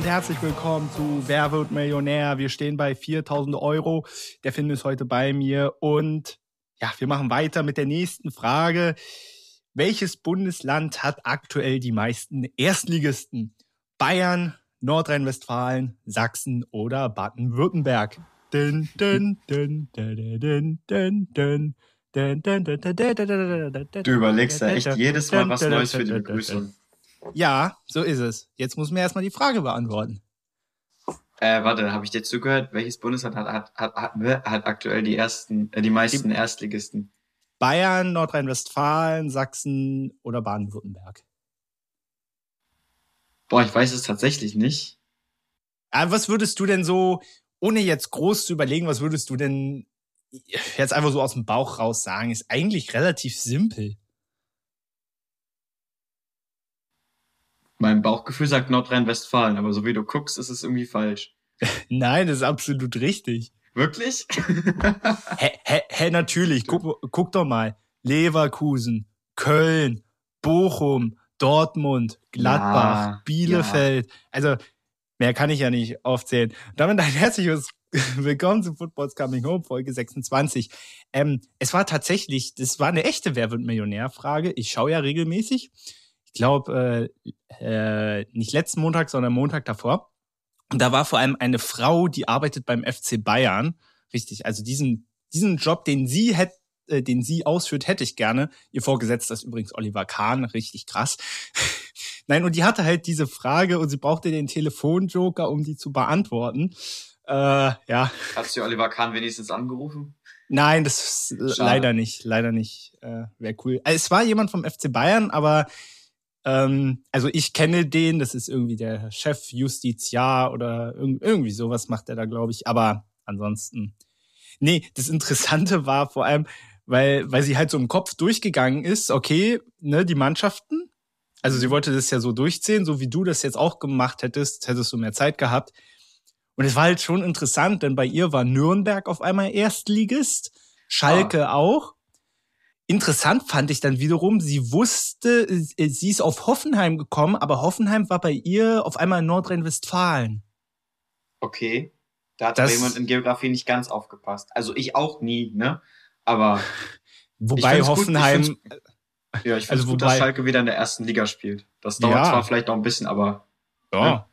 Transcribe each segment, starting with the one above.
Und herzlich willkommen zu Wer wird Millionär? Wir stehen bei 4000 Euro. Der Finn ist heute bei mir und ja, wir machen weiter mit der nächsten Frage. Welches Bundesland hat aktuell die meisten Erstligisten? Bayern, Nordrhein-Westfalen, Sachsen oder Baden-Württemberg? Du überlegst ja echt jedes Mal was Neues für die Begrüßung. Ja, so ist es. Jetzt muss mir erstmal die Frage beantworten. Äh, warte, habe ich dir zugehört? Welches Bundesland hat, hat, hat, hat, hat aktuell die ersten, äh, die meisten die Erstligisten? Bayern, Nordrhein-Westfalen, Sachsen oder Baden-Württemberg? Boah, ich weiß es tatsächlich nicht. Aber was würdest du denn so, ohne jetzt groß zu überlegen, was würdest du denn jetzt einfach so aus dem Bauch raus sagen? Ist eigentlich relativ simpel. Mein Bauchgefühl sagt Nordrhein-Westfalen, aber so wie du guckst, ist es irgendwie falsch. Nein, das ist absolut richtig. Wirklich? hä, hä, hä, natürlich. Guck, guck doch mal. Leverkusen, Köln, Bochum, Dortmund, Gladbach, ja, Bielefeld. Ja. Also, mehr kann ich ja nicht aufzählen. Damit ein herzliches Willkommen zu Football's Coming Home, Folge 26. Ähm, es war tatsächlich, das war eine echte Wer wird Millionär-Frage. Ich schaue ja regelmäßig ich glaube, äh, äh, nicht letzten Montag, sondern Montag davor. Und da war vor allem eine Frau, die arbeitet beim FC Bayern. Richtig, also diesen, diesen Job, den sie hätte, äh, den sie ausführt, hätte ich gerne. Ihr Vorgesetzter ist übrigens Oliver Kahn, richtig krass. Nein, und die hatte halt diese Frage und sie brauchte den Telefonjoker, um die zu beantworten. Äh, ja. Hast du Oliver Kahn wenigstens angerufen? Nein, das ist leider nicht, leider nicht. Äh, Wäre cool. Also, es war jemand vom FC Bayern, aber ähm, also ich kenne den, das ist irgendwie der Chef Justiziar oder irgendwie sowas macht er da, glaube ich. Aber ansonsten, nee, das Interessante war vor allem, weil, weil sie halt so im Kopf durchgegangen ist, okay, ne, die Mannschaften, also sie wollte das ja so durchziehen, so wie du das jetzt auch gemacht hättest, hättest du mehr Zeit gehabt. Und es war halt schon interessant, denn bei ihr war Nürnberg auf einmal Erstligist, Schalke ah. auch. Interessant fand ich dann wiederum, sie wusste, äh, sie ist auf Hoffenheim gekommen, aber Hoffenheim war bei ihr auf einmal in Nordrhein-Westfalen. Okay. Da hat das, jemand in Geografie nicht ganz aufgepasst. Also ich auch nie, ne? Aber. Wobei Hoffenheim. Gut, ich ja, ich finde also gut, dass Schalke wieder in der ersten Liga spielt. Das dauert ja. zwar vielleicht noch ein bisschen, aber. Ja. Ne?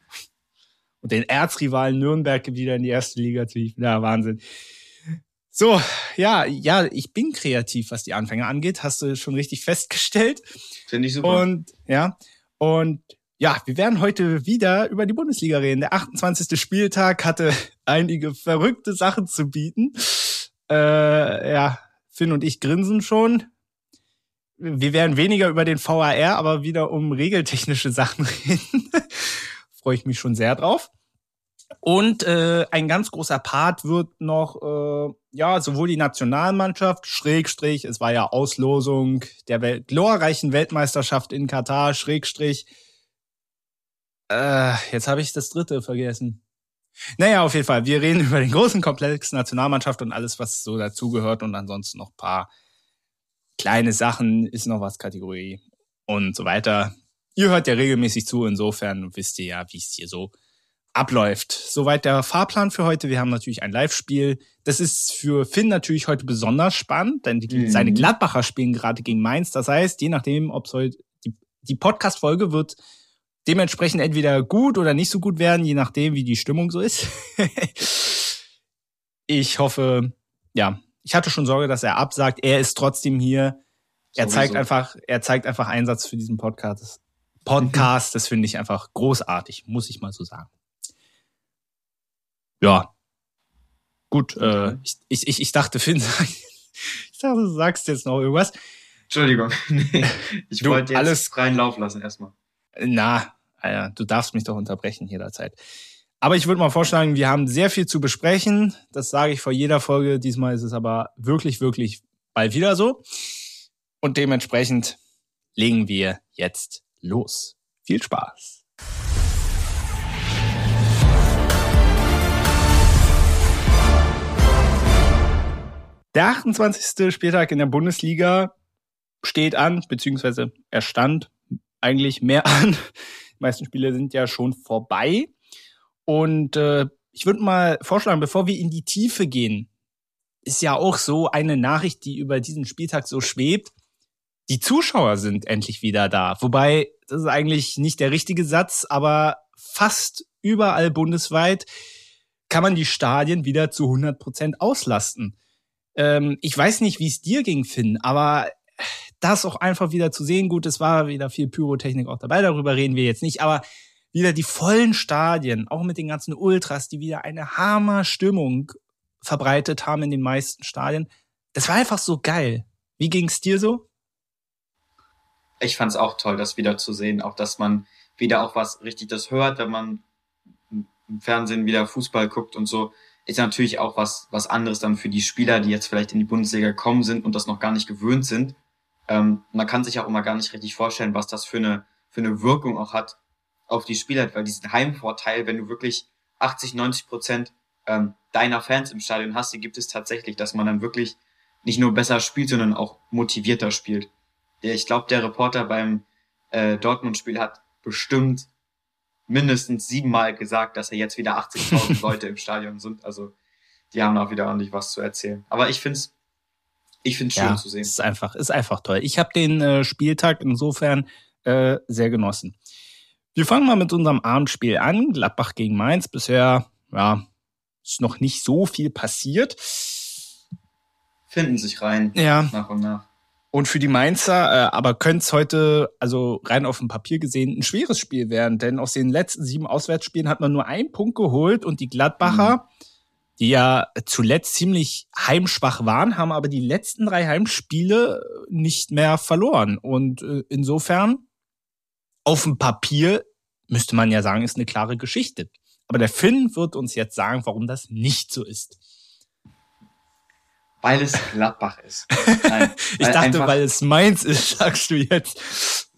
Und den Erzrivalen Nürnberg wieder in die erste Liga zu Ja, Wahnsinn. So, ja, ja, ich bin kreativ, was die Anfänge angeht, hast du schon richtig festgestellt. Finde ich super. Und ja, und ja, wir werden heute wieder über die Bundesliga reden. Der 28. Spieltag hatte einige verrückte Sachen zu bieten. Äh, ja, Finn und ich grinsen schon. Wir werden weniger über den VAR, aber wieder um regeltechnische Sachen reden. Freue ich mich schon sehr drauf. Und äh, ein ganz großer Part wird noch, äh, ja, sowohl die Nationalmannschaft, Schrägstrich, es war ja Auslosung der Welt glorreichen Weltmeisterschaft in Katar, Schrägstrich. Äh, jetzt habe ich das dritte vergessen. Naja, auf jeden Fall, wir reden über den großen Komplex Nationalmannschaft und alles, was so dazugehört und ansonsten noch paar kleine Sachen, ist noch was Kategorie und so weiter. Ihr hört ja regelmäßig zu, insofern wisst ihr ja, wie es hier so abläuft. Soweit der Fahrplan für heute. Wir haben natürlich ein Live-Spiel. Das ist für Finn natürlich heute besonders spannend, denn die, mhm. seine Gladbacher spielen gerade gegen Mainz. Das heißt, je nachdem, ob es heute die, die Podcast-Folge wird dementsprechend entweder gut oder nicht so gut werden, je nachdem, wie die Stimmung so ist. ich hoffe, ja, ich hatte schon Sorge, dass er absagt. Er ist trotzdem hier. Er Sowieso. zeigt einfach, er zeigt einfach Einsatz für diesen Podcast. Podcast, das finde ich einfach großartig, muss ich mal so sagen ja, gut, äh, ich, ich, ich dachte, Finn, ich dachte, du sagst jetzt noch irgendwas. Entschuldigung, ich du, wollte jetzt alles Lauf lassen erstmal. Na, Alter, du darfst mich doch unterbrechen jederzeit. Aber ich würde mal vorschlagen, wir haben sehr viel zu besprechen. Das sage ich vor jeder Folge. Diesmal ist es aber wirklich, wirklich bald wieder so. Und dementsprechend legen wir jetzt los. Viel Spaß. Der 28. Spieltag in der Bundesliga steht an, beziehungsweise er stand eigentlich mehr an. Die meisten Spiele sind ja schon vorbei. Und äh, ich würde mal vorschlagen, bevor wir in die Tiefe gehen, ist ja auch so eine Nachricht, die über diesen Spieltag so schwebt. Die Zuschauer sind endlich wieder da. Wobei, das ist eigentlich nicht der richtige Satz, aber fast überall bundesweit kann man die Stadien wieder zu 100 Prozent auslasten. Ähm, ich weiß nicht, wie es dir ging, Finn, aber das auch einfach wieder zu sehen, gut, es war wieder viel Pyrotechnik auch dabei, darüber reden wir jetzt nicht, aber wieder die vollen Stadien, auch mit den ganzen Ultras, die wieder eine Hammer-Stimmung verbreitet haben in den meisten Stadien. Das war einfach so geil. Wie ging's dir so? Ich fand's auch toll, das wieder zu sehen, auch dass man wieder auch was richtig das hört, wenn man im Fernsehen wieder Fußball guckt und so, ist natürlich auch was, was anderes dann für die Spieler, die jetzt vielleicht in die Bundesliga gekommen sind und das noch gar nicht gewöhnt sind. Ähm, man kann sich auch immer gar nicht richtig vorstellen, was das für eine, für eine Wirkung auch hat auf die Spieler, weil diesen Heimvorteil, wenn du wirklich 80, 90 Prozent ähm, deiner Fans im Stadion hast, die gibt es tatsächlich, dass man dann wirklich nicht nur besser spielt, sondern auch motivierter spielt. Ich glaube, der Reporter beim äh, Dortmund-Spiel hat bestimmt mindestens siebenmal gesagt, dass er jetzt wieder 80.000 Leute im Stadion sind. Also die haben auch wieder ordentlich was zu erzählen. Aber ich finde es ich find's schön ja, zu sehen. Ist einfach, ist einfach toll. Ich habe den äh, Spieltag insofern äh, sehr genossen. Wir fangen mal mit unserem Abendspiel an. Gladbach gegen Mainz. Bisher, ja, ist noch nicht so viel passiert. Finden sich rein. Ja. Nach und nach. Und für die Mainzer, äh, aber könnte es heute, also rein auf dem Papier gesehen, ein schweres Spiel werden. Denn aus den letzten sieben Auswärtsspielen hat man nur einen Punkt geholt und die Gladbacher, mhm. die ja zuletzt ziemlich heimschwach waren, haben aber die letzten drei Heimspiele nicht mehr verloren. Und äh, insofern, auf dem Papier müsste man ja sagen, ist eine klare Geschichte. Aber der Finn wird uns jetzt sagen, warum das nicht so ist. Weil es Gladbach ist. Nein, ich dachte, weil es Mainz ist, sagst du jetzt.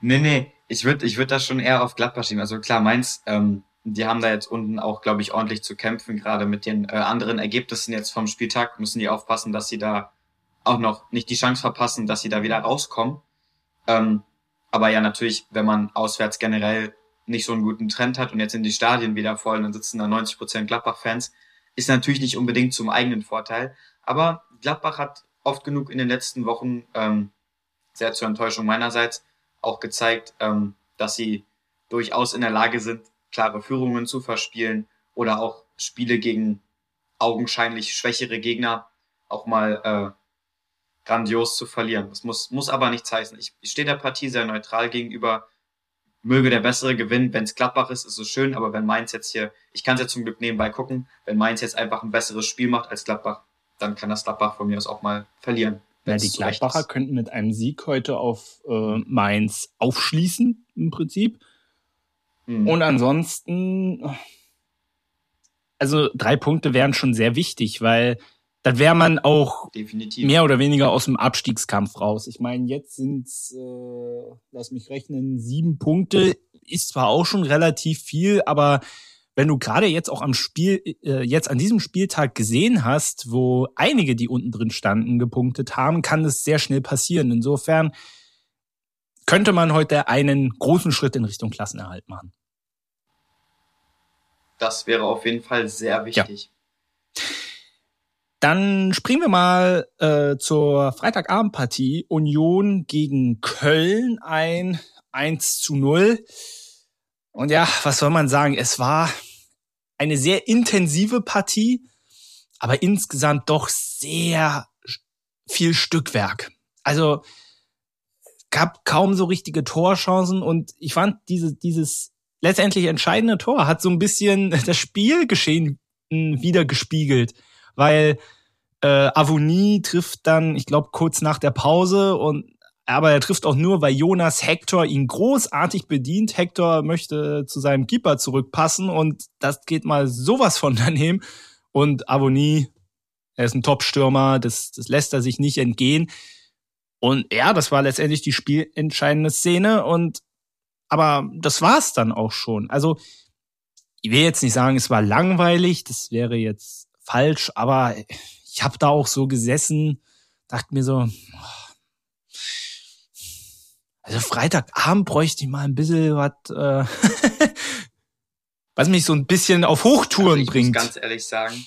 Nee, nee, ich würde ich würd das schon eher auf Gladbach schieben. Also klar, Mainz, ähm, die haben da jetzt unten auch, glaube ich, ordentlich zu kämpfen, gerade mit den äh, anderen Ergebnissen jetzt vom Spieltag. Müssen die aufpassen, dass sie da auch noch nicht die Chance verpassen, dass sie da wieder rauskommen. Ähm, aber ja, natürlich, wenn man auswärts generell nicht so einen guten Trend hat und jetzt sind die Stadien wieder voll, dann sitzen da 90 Prozent Gladbach-Fans, ist natürlich nicht unbedingt zum eigenen Vorteil. Aber Gladbach hat oft genug in den letzten Wochen, ähm, sehr zur Enttäuschung meinerseits, auch gezeigt, ähm, dass sie durchaus in der Lage sind, klare Führungen zu verspielen oder auch Spiele gegen augenscheinlich schwächere Gegner auch mal äh, grandios zu verlieren. Das muss, muss aber nichts heißen. Ich, ich stehe der Partie sehr neutral gegenüber. Möge der Bessere gewinnen. Wenn es Gladbach ist, ist es schön, aber wenn Mainz jetzt hier, ich kann es ja zum Glück nebenbei gucken, wenn Mainz jetzt einfach ein besseres Spiel macht als Gladbach, dann kann das Gladbach von mir aus auch mal verlieren. Ja, die Gladbacher könnten mit einem Sieg heute auf äh, Mainz aufschließen, im Prinzip. Mhm. Und ansonsten, also drei Punkte wären schon sehr wichtig, weil dann wäre man auch Definitiv. mehr oder weniger aus dem Abstiegskampf raus. Ich meine, jetzt sind's, äh, lass mich rechnen, sieben Punkte. Ist zwar auch schon relativ viel, aber wenn du gerade jetzt auch am Spiel, äh, jetzt an diesem Spieltag gesehen hast, wo einige, die unten drin standen, gepunktet haben, kann es sehr schnell passieren. Insofern könnte man heute einen großen Schritt in Richtung Klassenerhalt machen. Das wäre auf jeden Fall sehr wichtig. Ja. Dann springen wir mal äh, zur Freitagabendpartie Union gegen Köln ein 1 zu 0. Und ja, was soll man sagen? Es war eine sehr intensive Partie, aber insgesamt doch sehr viel Stückwerk. Also gab kaum so richtige Torchancen und ich fand diese, dieses letztendlich entscheidende Tor hat so ein bisschen das Spielgeschehen wieder gespiegelt, weil äh, Avonie trifft dann, ich glaube, kurz nach der Pause und aber er trifft auch nur, weil Jonas Hector ihn großartig bedient. Hector möchte zu seinem Keeper zurückpassen und das geht mal sowas von daneben. Und Avonie, er ist ein Top-Stürmer, das, das lässt er sich nicht entgehen. Und ja, das war letztendlich die spielentscheidende Szene und aber das war's dann auch schon. Also ich will jetzt nicht sagen, es war langweilig, das wäre jetzt falsch, aber ich habe da auch so gesessen, dachte mir so, Also Freitagabend bräuchte ich mal ein bisschen was, äh, was mich so ein bisschen auf Hochtouren also ich bringt. Ich muss ganz ehrlich sagen,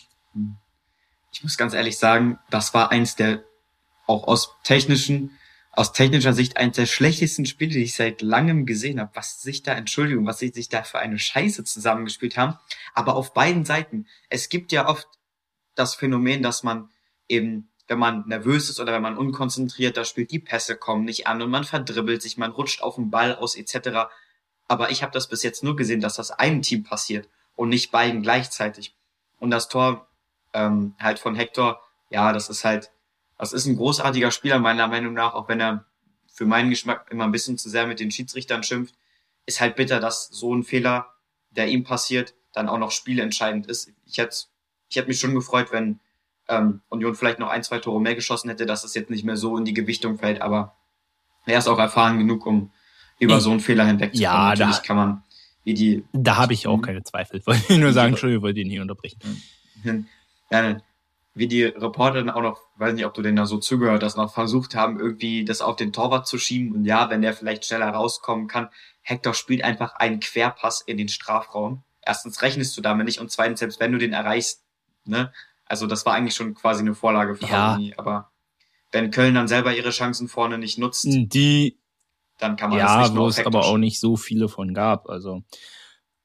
ich muss ganz ehrlich sagen, das war eins der, auch aus technischen, aus technischer Sicht eins der schlechtesten Spiele, die ich seit langem gesehen habe. Was sich da, Entschuldigung, was sie sich da für eine Scheiße zusammengespielt haben. Aber auf beiden Seiten. Es gibt ja oft das Phänomen, dass man eben wenn man nervös ist oder wenn man unkonzentriert da spielt, die Pässe kommen nicht an und man verdribbelt sich, man rutscht auf den Ball aus etc. Aber ich habe das bis jetzt nur gesehen, dass das einem Team passiert und nicht beiden gleichzeitig. Und das Tor ähm, halt von Hector, ja, das ist halt, das ist ein großartiger Spieler meiner Meinung nach, auch wenn er für meinen Geschmack immer ein bisschen zu sehr mit den Schiedsrichtern schimpft, ist halt bitter, dass so ein Fehler, der ihm passiert, dann auch noch spielentscheidend ist. Ich hätte, ich hätte mich schon gefreut, wenn ähm, Union vielleicht noch ein, zwei Tore mehr geschossen hätte, dass es jetzt nicht mehr so in die Gewichtung fällt, aber er ist auch erfahren genug, um über so einen Fehler hinwegzukommen. Ja, Natürlich da, kann man wie die. Da habe ich auch hm? keine Zweifel. Wollte ich nur sagen, Entschuldigung, wollte ich nicht unterbrechen. Ja, wie die Reporter dann auch noch, weiß nicht, ob du denen da so zugehört hast, noch versucht haben, irgendwie das auf den Torwart zu schieben. Und ja, wenn der vielleicht schneller rauskommen kann, Hector spielt einfach einen Querpass in den Strafraum. Erstens rechnest du damit nicht und zweitens, selbst wenn du den erreichst, ne, also das war eigentlich schon quasi eine Vorlage für ja. Harmony, aber wenn Köln dann selber ihre Chancen vorne nicht nutzt, die dann kann man ja, das nicht wo es aber auch nicht so viele von gab. Also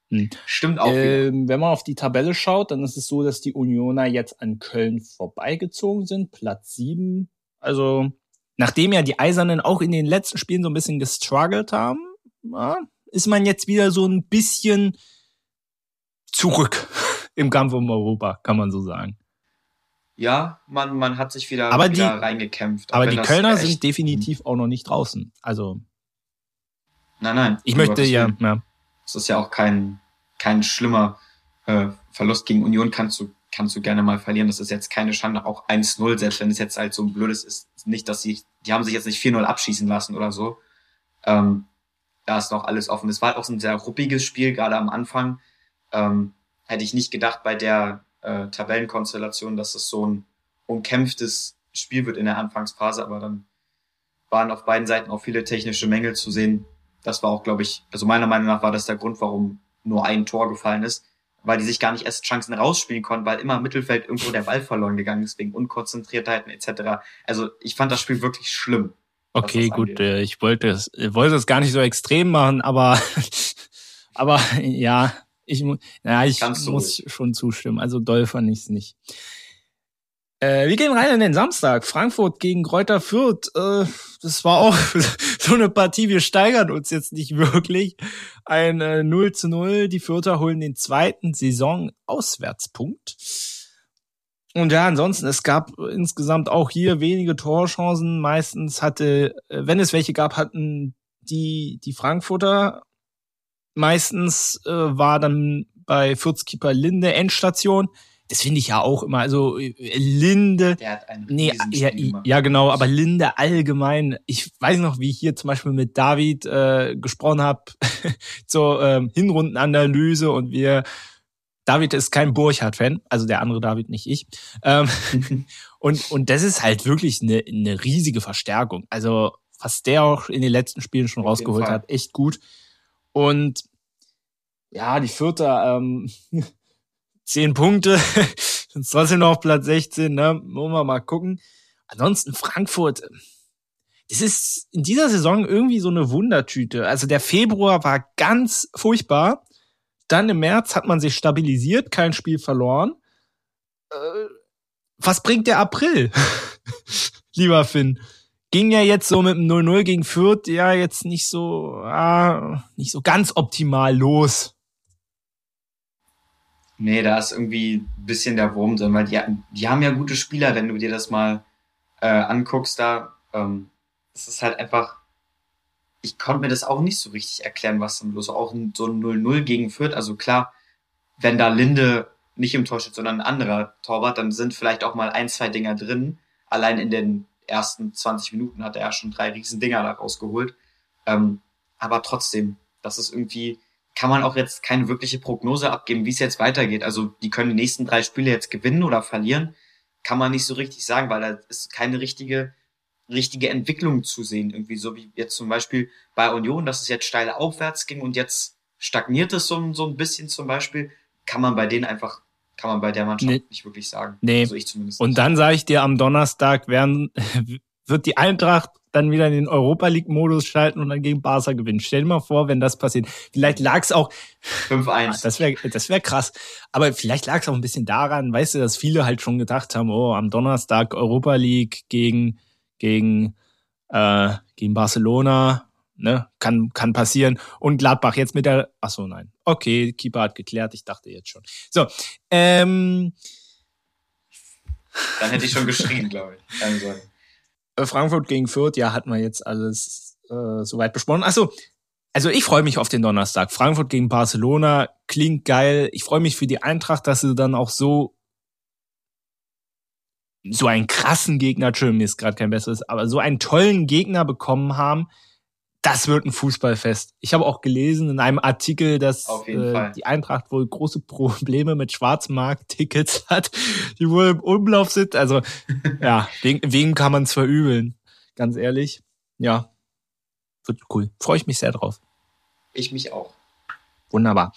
hm. stimmt auch. Äh, wenn man auf die Tabelle schaut, dann ist es so, dass die Unioner jetzt an Köln vorbeigezogen sind, Platz sieben. Also nachdem ja die Eisernen auch in den letzten Spielen so ein bisschen gestruggelt haben, ja, ist man jetzt wieder so ein bisschen zurück im Kampf um Europa, kann man so sagen ja, man, man hat sich wieder, aber wieder die, reingekämpft. Aber die Kölner sind definitiv auch noch nicht draußen. Also. Nein, nein. Ich möchte ja, ja. Es ist ja auch kein, kein schlimmer äh, Verlust gegen Union kannst du, kannst du gerne mal verlieren. Das ist jetzt keine Schande. Auch 1-0, selbst wenn es jetzt halt so ein blödes ist. Nicht, dass sie, die haben sich jetzt nicht 4-0 abschießen lassen oder so. Ähm, da ist noch alles offen. Es war halt auch ein sehr ruppiges Spiel, gerade am Anfang. Ähm, hätte ich nicht gedacht bei der äh, Tabellenkonstellation, dass es so ein umkämpftes Spiel wird in der Anfangsphase, aber dann waren auf beiden Seiten auch viele technische Mängel zu sehen. Das war auch, glaube ich, also meiner Meinung nach war das der Grund, warum nur ein Tor gefallen ist, weil die sich gar nicht erst Chancen rausspielen konnten, weil immer im Mittelfeld irgendwo der Ball verloren gegangen ist, wegen Unkonzentriertheiten etc. Also ich fand das Spiel wirklich schlimm. Okay, gut, äh, ich wollte es, wollte es gar nicht so extrem machen, aber, aber ja, ich, ja, ich muss ruhig. schon zustimmen. Also doll fand ich es nicht. Äh, wir gehen rein in den Samstag. Frankfurt gegen Kräuter Fürth. Äh, das war auch so eine Partie. Wir steigern uns jetzt nicht wirklich. Ein äh, 0 zu 0. Die Fürther holen den zweiten Saison-Auswärtspunkt. Und ja, ansonsten, es gab insgesamt auch hier wenige Torchancen. Meistens hatte, äh, wenn es welche gab, hatten die, die Frankfurter meistens äh, war dann bei Furzkeeper Linde Endstation. Das finde ich ja auch immer. Also äh, Linde. Der hat einen nee, ja, ja, genau, aber Linde allgemein. Ich weiß noch, wie ich hier zum Beispiel mit David äh, gesprochen habe zur ähm, Hinrundenanalyse und wir David ist kein Burchard-Fan, also der andere David, nicht ich. Ähm, und, und das ist halt wirklich eine, eine riesige Verstärkung. Also, was der auch in den letzten Spielen schon Auf rausgeholt hat, echt gut. Und ja, die vierte, ähm, zehn Punkte, sind trotzdem noch auf Platz 16, ne? Wollen wir mal gucken. Ansonsten Frankfurt, das ist in dieser Saison irgendwie so eine Wundertüte. Also der Februar war ganz furchtbar. Dann im März hat man sich stabilisiert, kein Spiel verloren. Äh, was bringt der April? Lieber Finn ging ja jetzt so mit dem 0-0 gegen Fürth ja jetzt nicht so, ah, nicht so ganz optimal los. Nee, da ist irgendwie ein bisschen der Wurm drin, weil die, die haben ja gute Spieler, wenn du dir das mal äh, anguckst da. Ähm, das ist halt einfach, ich konnte mir das auch nicht so richtig erklären, was dann bloß auch so ein 0-0 gegen Fürth. Also klar, wenn da Linde nicht im Tor steht, sondern ein anderer Torwart, dann sind vielleicht auch mal ein, zwei Dinger drin. Allein in den ersten 20 Minuten hat er schon drei riesen Dinger da rausgeholt. Ähm, aber trotzdem, das ist irgendwie, kann man auch jetzt keine wirkliche Prognose abgeben, wie es jetzt weitergeht. Also die können die nächsten drei Spiele jetzt gewinnen oder verlieren, kann man nicht so richtig sagen, weil da ist keine richtige richtige Entwicklung zu sehen. Irgendwie so wie jetzt zum Beispiel bei Union, dass es jetzt steil aufwärts ging und jetzt stagniert es so, so ein bisschen zum Beispiel, kann man bei denen einfach, kann man bei der Mannschaft nee. nicht wirklich sagen. Nee. Also ich zumindest. Und dann sage ich dir, am Donnerstag werden, wird die Eintracht dann wieder in den Europa League Modus schalten und dann gegen Barca gewinnen. Stell dir mal vor, wenn das passiert. Vielleicht lag es auch 5-1. Ah, das wäre das wäre krass, aber vielleicht lag es auch ein bisschen daran, weißt du, dass viele halt schon gedacht haben, oh, am Donnerstag Europa League gegen gegen äh, gegen Barcelona, ne, kann kann passieren und Gladbach jetzt mit der Ach so, nein. Okay, Keeper hat geklärt, ich dachte jetzt schon. So, ähm dann hätte ich schon geschrien, glaube ich. Keine Sorge. Äh, Frankfurt gegen Fürth, ja, hatten wir jetzt alles äh, soweit besprochen. Achso, also ich freue mich auf den Donnerstag. Frankfurt gegen Barcelona klingt geil. Ich freue mich für die Eintracht, dass sie dann auch so so einen krassen Gegner, Entschuldigung, mir ist gerade kein besseres, aber so einen tollen Gegner bekommen haben, das wird ein Fußballfest. Ich habe auch gelesen in einem Artikel, dass äh, die Eintracht wohl große Probleme mit Schwarzmarkt-Tickets hat, die wohl im Umlauf sind. Also ja, wegen, wegen kann man es verübeln. Ganz ehrlich. Ja, wird cool. Freue ich mich sehr drauf. Ich mich auch. Wunderbar.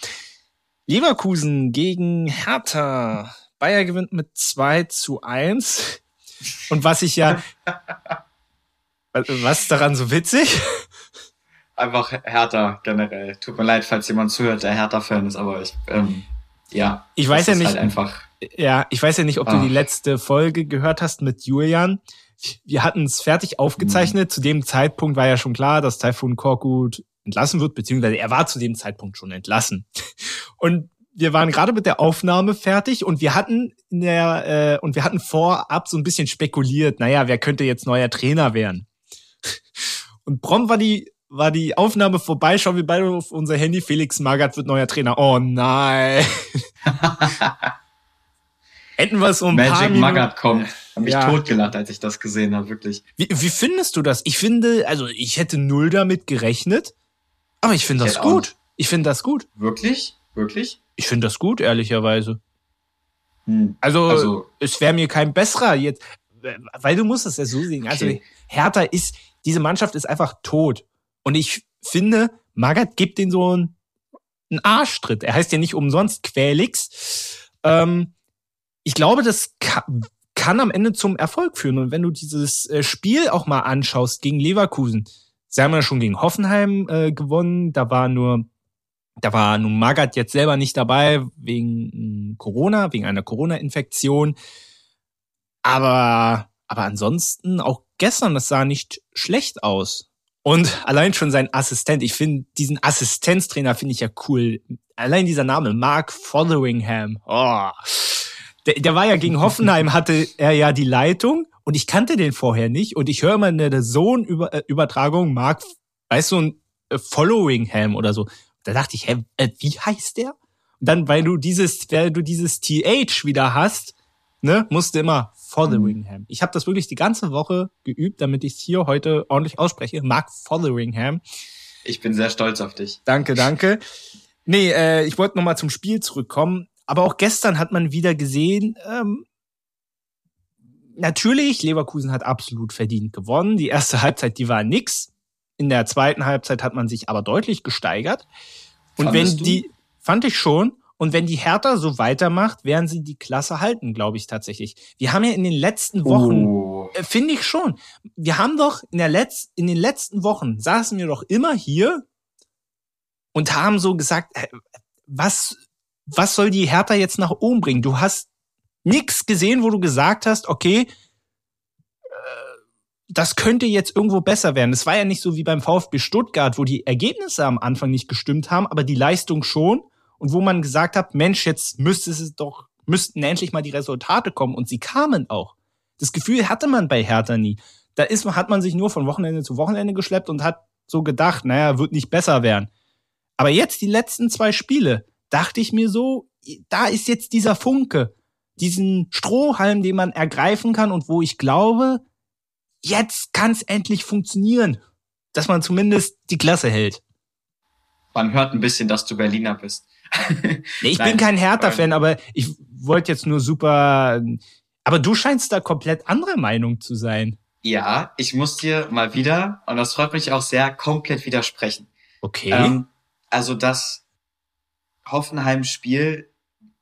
Leverkusen gegen Hertha. Bayer gewinnt mit 2 zu 1. Und was ich ja, was ist daran so witzig? einfach Hertha generell. Tut mir leid, falls jemand zuhört, der Hertha-Fan ist, aber ich, ähm, ja. Ich weiß ja nicht, halt einfach. Ja, ich weiß ja nicht, ob ah. du die letzte Folge gehört hast mit Julian. Wir hatten es fertig aufgezeichnet. Mhm. Zu dem Zeitpunkt war ja schon klar, dass Typhoon Korkut entlassen wird, beziehungsweise er war zu dem Zeitpunkt schon entlassen. Und wir waren gerade mit der Aufnahme fertig und wir hatten in der äh, und wir hatten vorab so ein bisschen spekuliert, naja, wer könnte jetzt neuer Trainer werden? Und Brom war die war die Aufnahme vorbei, schauen wir beide auf unser Handy. Felix Magath wird neuer Trainer. Oh nein. Hätten wir es um Magic Magath kommt. Hab mich ja. totgelacht, als ich das gesehen habe, wirklich. Wie, wie findest du das? Ich finde, also ich hätte null damit gerechnet, aber ich finde das gut. Ich finde das gut. Wirklich? Wirklich? Ich finde das gut, ehrlicherweise. Hm. Also, also, es wäre mir kein besserer jetzt, weil du musst es ja so sehen. Also okay. Also Hertha ist, diese Mannschaft ist einfach tot. Und ich finde, Magath gibt den so einen, einen Arschtritt. Er heißt ja nicht umsonst Quälix. Ähm, ich glaube, das kann, kann am Ende zum Erfolg führen. Und wenn du dieses äh, Spiel auch mal anschaust gegen Leverkusen, sie haben ja schon gegen Hoffenheim äh, gewonnen, da war nur da war nun Magath jetzt selber nicht dabei wegen Corona, wegen einer Corona-Infektion. Aber, aber ansonsten auch gestern, das sah nicht schlecht aus. Und allein schon sein Assistent, ich finde diesen Assistenztrainer finde ich ja cool. Allein dieser Name, Mark Fotheringham. Oh. Der, der war ja gegen Hoffenheim, hatte er ja die Leitung und ich kannte den vorher nicht und ich höre immer in der Sohn-Übertragung Mark, weißt du, ein äh, Followingham oder so. Da dachte ich, hä, äh, wie heißt der? Und dann, weil du dieses, weil du dieses TH wieder hast, ne, musst du immer Fotheringham. Ich habe das wirklich die ganze Woche geübt, damit ich es hier heute ordentlich ausspreche. Mark Fotheringham. Ich bin sehr stolz auf dich. Danke, danke. Nee, äh, ich wollte nochmal zum Spiel zurückkommen. Aber auch gestern hat man wieder gesehen, ähm, natürlich, Leverkusen hat absolut verdient gewonnen. Die erste Halbzeit, die war nix. In der zweiten Halbzeit hat man sich aber deutlich gesteigert. Und Fandest wenn du? die, fand ich schon. Und wenn die Hertha so weitermacht, werden sie die Klasse halten, glaube ich tatsächlich. Wir haben ja in den letzten Wochen, oh. äh, finde ich schon, wir haben doch in, der Letz-, in den letzten Wochen saßen wir doch immer hier und haben so gesagt, äh, was, was soll die Hertha jetzt nach oben bringen? Du hast nix gesehen, wo du gesagt hast, okay, äh, das könnte jetzt irgendwo besser werden. Es war ja nicht so wie beim VfB Stuttgart, wo die Ergebnisse am Anfang nicht gestimmt haben, aber die Leistung schon und wo man gesagt hat, Mensch, jetzt müsste es doch, müssten endlich mal die Resultate kommen und sie kamen auch. Das Gefühl hatte man bei Hertha nie. Da ist, hat man sich nur von Wochenende zu Wochenende geschleppt und hat so gedacht, naja, wird nicht besser werden. Aber jetzt die letzten zwei Spiele, dachte ich mir so, da ist jetzt dieser Funke, diesen Strohhalm, den man ergreifen kann und wo ich glaube, jetzt kann es endlich funktionieren, dass man zumindest die Klasse hält. Man hört ein bisschen, dass du Berliner bist nee, ich Nein, bin kein Hertha-Fan, aber ich wollte jetzt nur super. Aber du scheinst da komplett anderer Meinung zu sein. Ja, ich muss dir mal wieder, und das freut mich auch sehr, komplett widersprechen. Okay. Ähm, also das Hoffenheim-Spiel,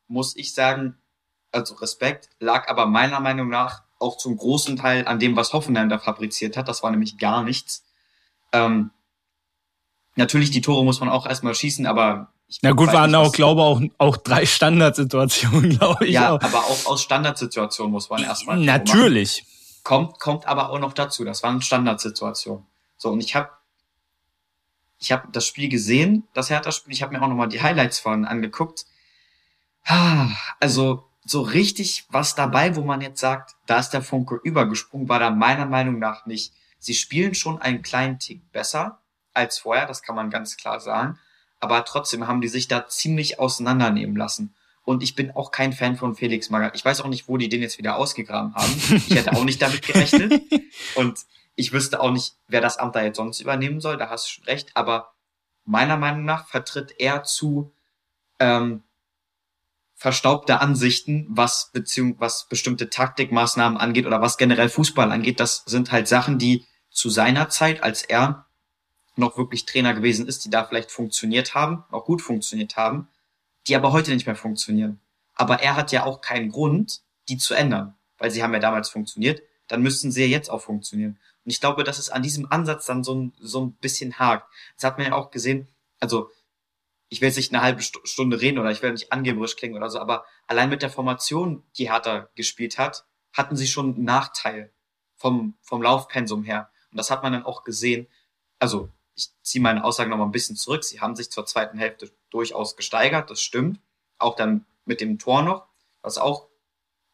muss ich sagen, also Respekt, lag aber meiner Meinung nach auch zum großen Teil an dem, was Hoffenheim da fabriziert hat. Das war nämlich gar nichts. Ähm, natürlich, die Tore muss man auch erstmal schießen, aber na gut, waren auch, glaube auch, auch drei Standardsituationen, glaube ich. Ja, auch. aber auch aus Standardsituationen muss man erstmal. Natürlich. Kommt, kommt aber auch noch dazu. Das waren Standardsituationen. So, und ich habe ich hab das Spiel gesehen, das Hertha-Spiel. Ich habe mir auch nochmal die Highlights von angeguckt. Also, so richtig was dabei, wo man jetzt sagt, da ist der Funke übergesprungen, war da meiner Meinung nach nicht. Sie spielen schon einen kleinen Tick besser als vorher, das kann man ganz klar sagen aber trotzdem haben die sich da ziemlich auseinandernehmen lassen. Und ich bin auch kein Fan von Felix Magath. Ich weiß auch nicht, wo die den jetzt wieder ausgegraben haben. Ich hätte auch nicht damit gerechnet. Und ich wüsste auch nicht, wer das Amt da jetzt sonst übernehmen soll. Da hast du schon recht. Aber meiner Meinung nach vertritt er zu ähm, verstaubte Ansichten, was beziehung was bestimmte Taktikmaßnahmen angeht oder was generell Fußball angeht. Das sind halt Sachen, die zu seiner Zeit, als er noch wirklich Trainer gewesen ist, die da vielleicht funktioniert haben, auch gut funktioniert haben, die aber heute nicht mehr funktionieren. Aber er hat ja auch keinen Grund, die zu ändern, weil sie haben ja damals funktioniert, dann müssten sie ja jetzt auch funktionieren. Und ich glaube, dass es an diesem Ansatz dann so ein, so ein bisschen hakt. Das hat man ja auch gesehen, also ich will jetzt nicht eine halbe Stunde reden oder ich will nicht angeberisch klingen oder so, aber allein mit der Formation, die Hertha gespielt hat, hatten sie schon einen Nachteil vom, vom Laufpensum her. Und das hat man dann auch gesehen. Also ich ziehe meine Aussage noch mal ein bisschen zurück. Sie haben sich zur zweiten Hälfte durchaus gesteigert, das stimmt. Auch dann mit dem Tor noch, was auch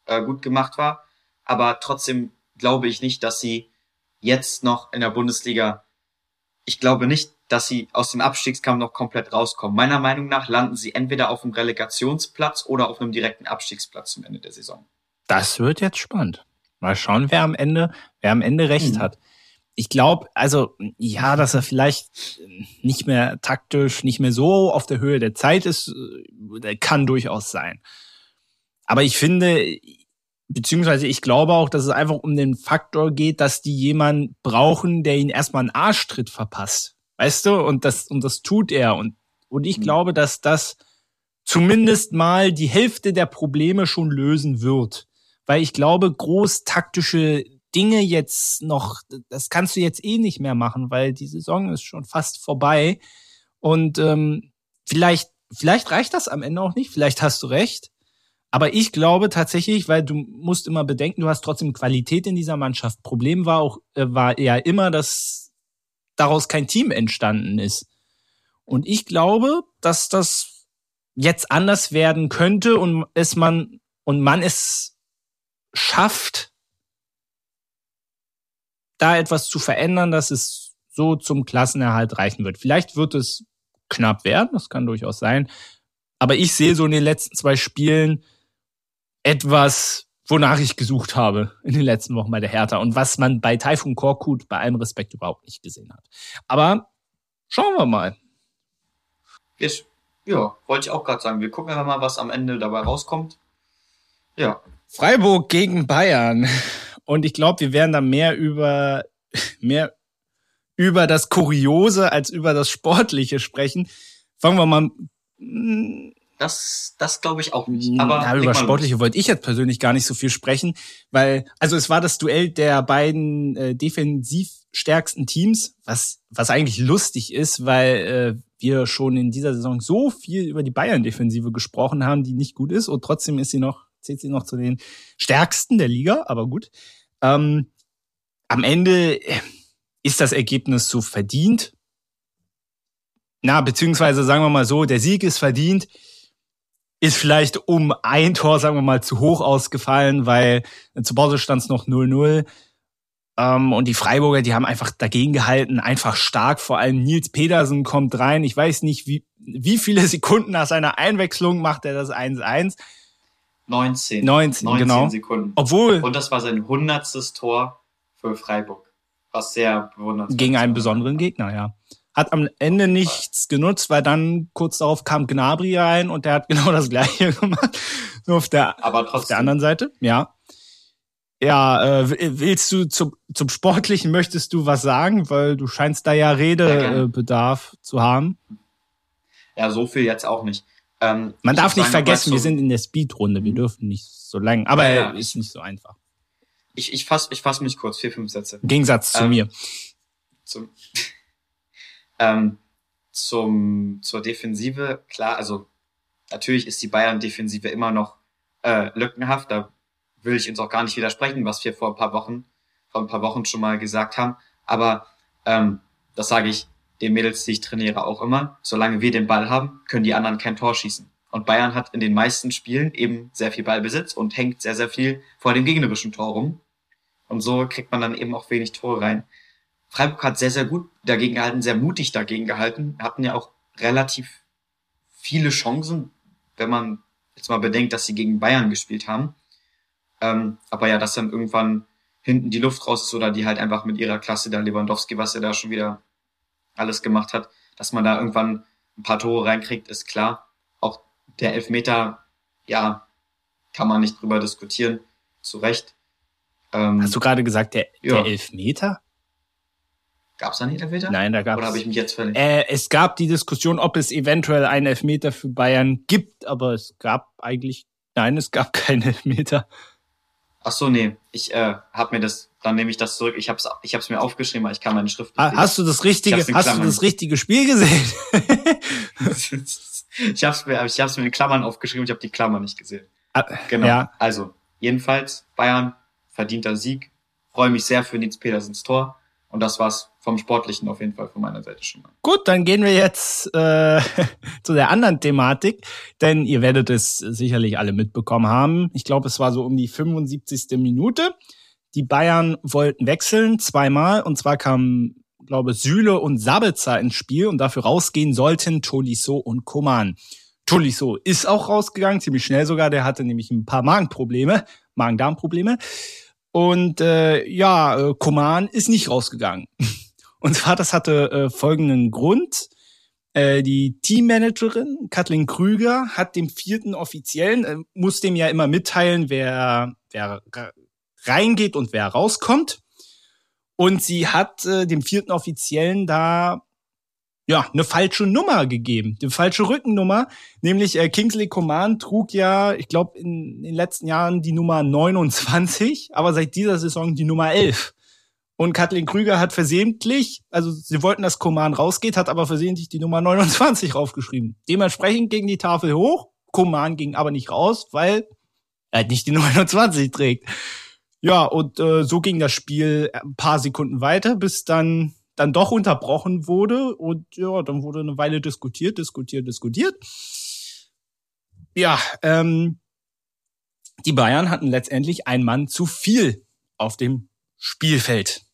äh, gut gemacht war. Aber trotzdem glaube ich nicht, dass sie jetzt noch in der Bundesliga, ich glaube nicht, dass sie aus dem Abstiegskampf noch komplett rauskommen. Meiner Meinung nach landen sie entweder auf einem Relegationsplatz oder auf einem direkten Abstiegsplatz zum Ende der Saison. Das wird jetzt spannend. Mal schauen, wer am Ende, wer am Ende recht mhm. hat ich glaube, also ja, dass er vielleicht nicht mehr taktisch, nicht mehr so auf der Höhe der Zeit ist, äh, kann durchaus sein. Aber ich finde, beziehungsweise ich glaube auch, dass es einfach um den Faktor geht, dass die jemanden brauchen, der ihnen erstmal einen Arschtritt verpasst. Weißt du? Und das, und das tut er. Und, und ich mhm. glaube, dass das zumindest mal die Hälfte der Probleme schon lösen wird. Weil ich glaube, groß taktische Dinge jetzt noch, das kannst du jetzt eh nicht mehr machen, weil die Saison ist schon fast vorbei. Und ähm, vielleicht, vielleicht reicht das am Ende auch nicht, vielleicht hast du recht. Aber ich glaube tatsächlich, weil du musst immer bedenken, du hast trotzdem Qualität in dieser Mannschaft. Problem war auch, äh, war ja immer, dass daraus kein Team entstanden ist. Und ich glaube, dass das jetzt anders werden könnte und es man, und man es schafft, da etwas zu verändern, dass es so zum Klassenerhalt reichen wird. Vielleicht wird es knapp werden, das kann durchaus sein. Aber ich sehe so in den letzten zwei Spielen etwas, wonach ich gesucht habe in den letzten Wochen bei der Hertha und was man bei Taifun Korkut bei allem Respekt überhaupt nicht gesehen hat. Aber schauen wir mal. Ich, ja, wollte ich auch gerade sagen. Wir gucken einfach mal, was am Ende dabei rauskommt. Ja. Freiburg gegen Bayern. Und ich glaube, wir werden da mehr über, mehr über das Kuriose als über das Sportliche sprechen. Fangen wir mal. Das, das glaube ich auch nicht. Aber ja, über Sportliche wollte ich jetzt persönlich gar nicht so viel sprechen, weil, also es war das Duell der beiden äh, defensiv stärksten Teams, was, was eigentlich lustig ist, weil äh, wir schon in dieser Saison so viel über die Bayern-Defensive gesprochen haben, die nicht gut ist und trotzdem ist sie noch zählt sie noch zu den stärksten der Liga, aber gut. Ähm, am Ende äh, ist das Ergebnis so verdient. Na, beziehungsweise sagen wir mal so, der Sieg ist verdient, ist vielleicht um ein Tor, sagen wir mal, zu hoch ausgefallen, weil zu Pause stand es noch 0-0. Ähm, und die Freiburger, die haben einfach dagegen gehalten, einfach stark. Vor allem Nils Pedersen kommt rein. Ich weiß nicht, wie, wie viele Sekunden nach seiner Einwechslung macht er das 1-1. 19. 19, 19 genau. Sekunden. Obwohl. Und das war sein hundertstes Tor für Freiburg. Was sehr bewundernswert Gegen einen besonderen Gegner, ja. Hat am Ende nichts genutzt, weil dann kurz darauf kam Gnabry rein und der hat genau das gleiche gemacht. Nur auf der, auf der anderen Seite, ja. Ja, äh, willst du zum, zum Sportlichen, möchtest du was sagen? Weil du scheinst da ja Redebedarf zu haben. Ja, so viel jetzt auch nicht. Ähm, Man darf nicht vergessen, wir sind in der Speedrunde, wir mhm. dürfen nicht so lang, aber ja, ja. ist nicht so einfach. Ich, ich fasse ich fass mich kurz, vier, fünf Sätze. Im Gegensatz zu ähm, mir. Zum, ähm, zum, zur Defensive, klar, also natürlich ist die Bayern-Defensive immer noch äh, lückenhaft, da will ich uns auch gar nicht widersprechen, was wir vor ein paar Wochen, vor ein paar Wochen schon mal gesagt haben. Aber ähm, das sage ich den Mädels, die ich trainiere, auch immer. Solange wir den Ball haben, können die anderen kein Tor schießen. Und Bayern hat in den meisten Spielen eben sehr viel Ballbesitz und hängt sehr, sehr viel vor dem gegnerischen Tor rum. Und so kriegt man dann eben auch wenig Tore rein. Freiburg hat sehr, sehr gut dagegen gehalten, sehr mutig dagegen gehalten, hatten ja auch relativ viele Chancen, wenn man jetzt mal bedenkt, dass sie gegen Bayern gespielt haben. Ähm, aber ja, dass dann irgendwann hinten die Luft raus ist oder die halt einfach mit ihrer Klasse, der Lewandowski, was er da schon wieder alles gemacht hat, dass man da irgendwann ein paar Tore reinkriegt, ist klar. Auch der Elfmeter, ja, kann man nicht drüber diskutieren, zu Recht. Ähm, Hast du gerade gesagt, der, ja. der Elfmeter? Gab es da nicht Elfmeter? Nein, da gab es. Oder habe ich mich jetzt verletzt? Äh, es gab die Diskussion, ob es eventuell einen Elfmeter für Bayern gibt, aber es gab eigentlich, nein, es gab keinen Elfmeter. Ach so, nee, ich äh, hab mir das, dann nehme ich das zurück. Ich hab's, ich hab's mir aufgeschrieben, weil ich kann meine Schrift. Ah, hast du das richtige, hast du das richtige Spiel gesehen? ich hab's mir, ich hab's mir in Klammern aufgeschrieben, ich habe die Klammer nicht gesehen. Ah, genau. Ja. Also jedenfalls Bayern verdienter Sieg. Freue mich sehr für Nils Petersens Tor. Und das war's vom Sportlichen auf jeden Fall von meiner Seite schon mal. Gut, dann gehen wir jetzt äh, zu der anderen Thematik, denn ihr werdet es sicherlich alle mitbekommen haben. Ich glaube, es war so um die 75. Minute. Die Bayern wollten wechseln, zweimal, und zwar kamen, glaube Süle und Sabitzer ins Spiel und dafür rausgehen sollten Tolisso und Koman. Tolisso ist auch rausgegangen, ziemlich schnell sogar, der hatte nämlich ein paar Magenprobleme, Magen-Darm-Probleme. Und äh, ja, äh, Koman ist nicht rausgegangen. Und zwar, das hatte äh, folgenden Grund. Äh, die Teammanagerin Kathleen Krüger hat dem vierten Offiziellen, äh, muss dem ja immer mitteilen, wer, wer reingeht und wer rauskommt. Und sie hat äh, dem vierten Offiziellen da ja, eine falsche Nummer gegeben, die falsche Rückennummer, nämlich äh, Kingsley Coman trug ja, ich glaube in, in den letzten Jahren die Nummer 29, aber seit dieser Saison die Nummer 11. Und Kathleen Krüger hat versehentlich, also sie wollten, dass Coman rausgeht, hat aber versehentlich die Nummer 29 raufgeschrieben. Dementsprechend ging die Tafel hoch, Coman ging aber nicht raus, weil er halt nicht die 29 trägt. Ja, und äh, so ging das Spiel ein paar Sekunden weiter, bis dann dann doch unterbrochen wurde und ja, dann wurde eine Weile diskutiert, diskutiert, diskutiert. Ja, ähm, die Bayern hatten letztendlich einen Mann zu viel auf dem Spielfeld.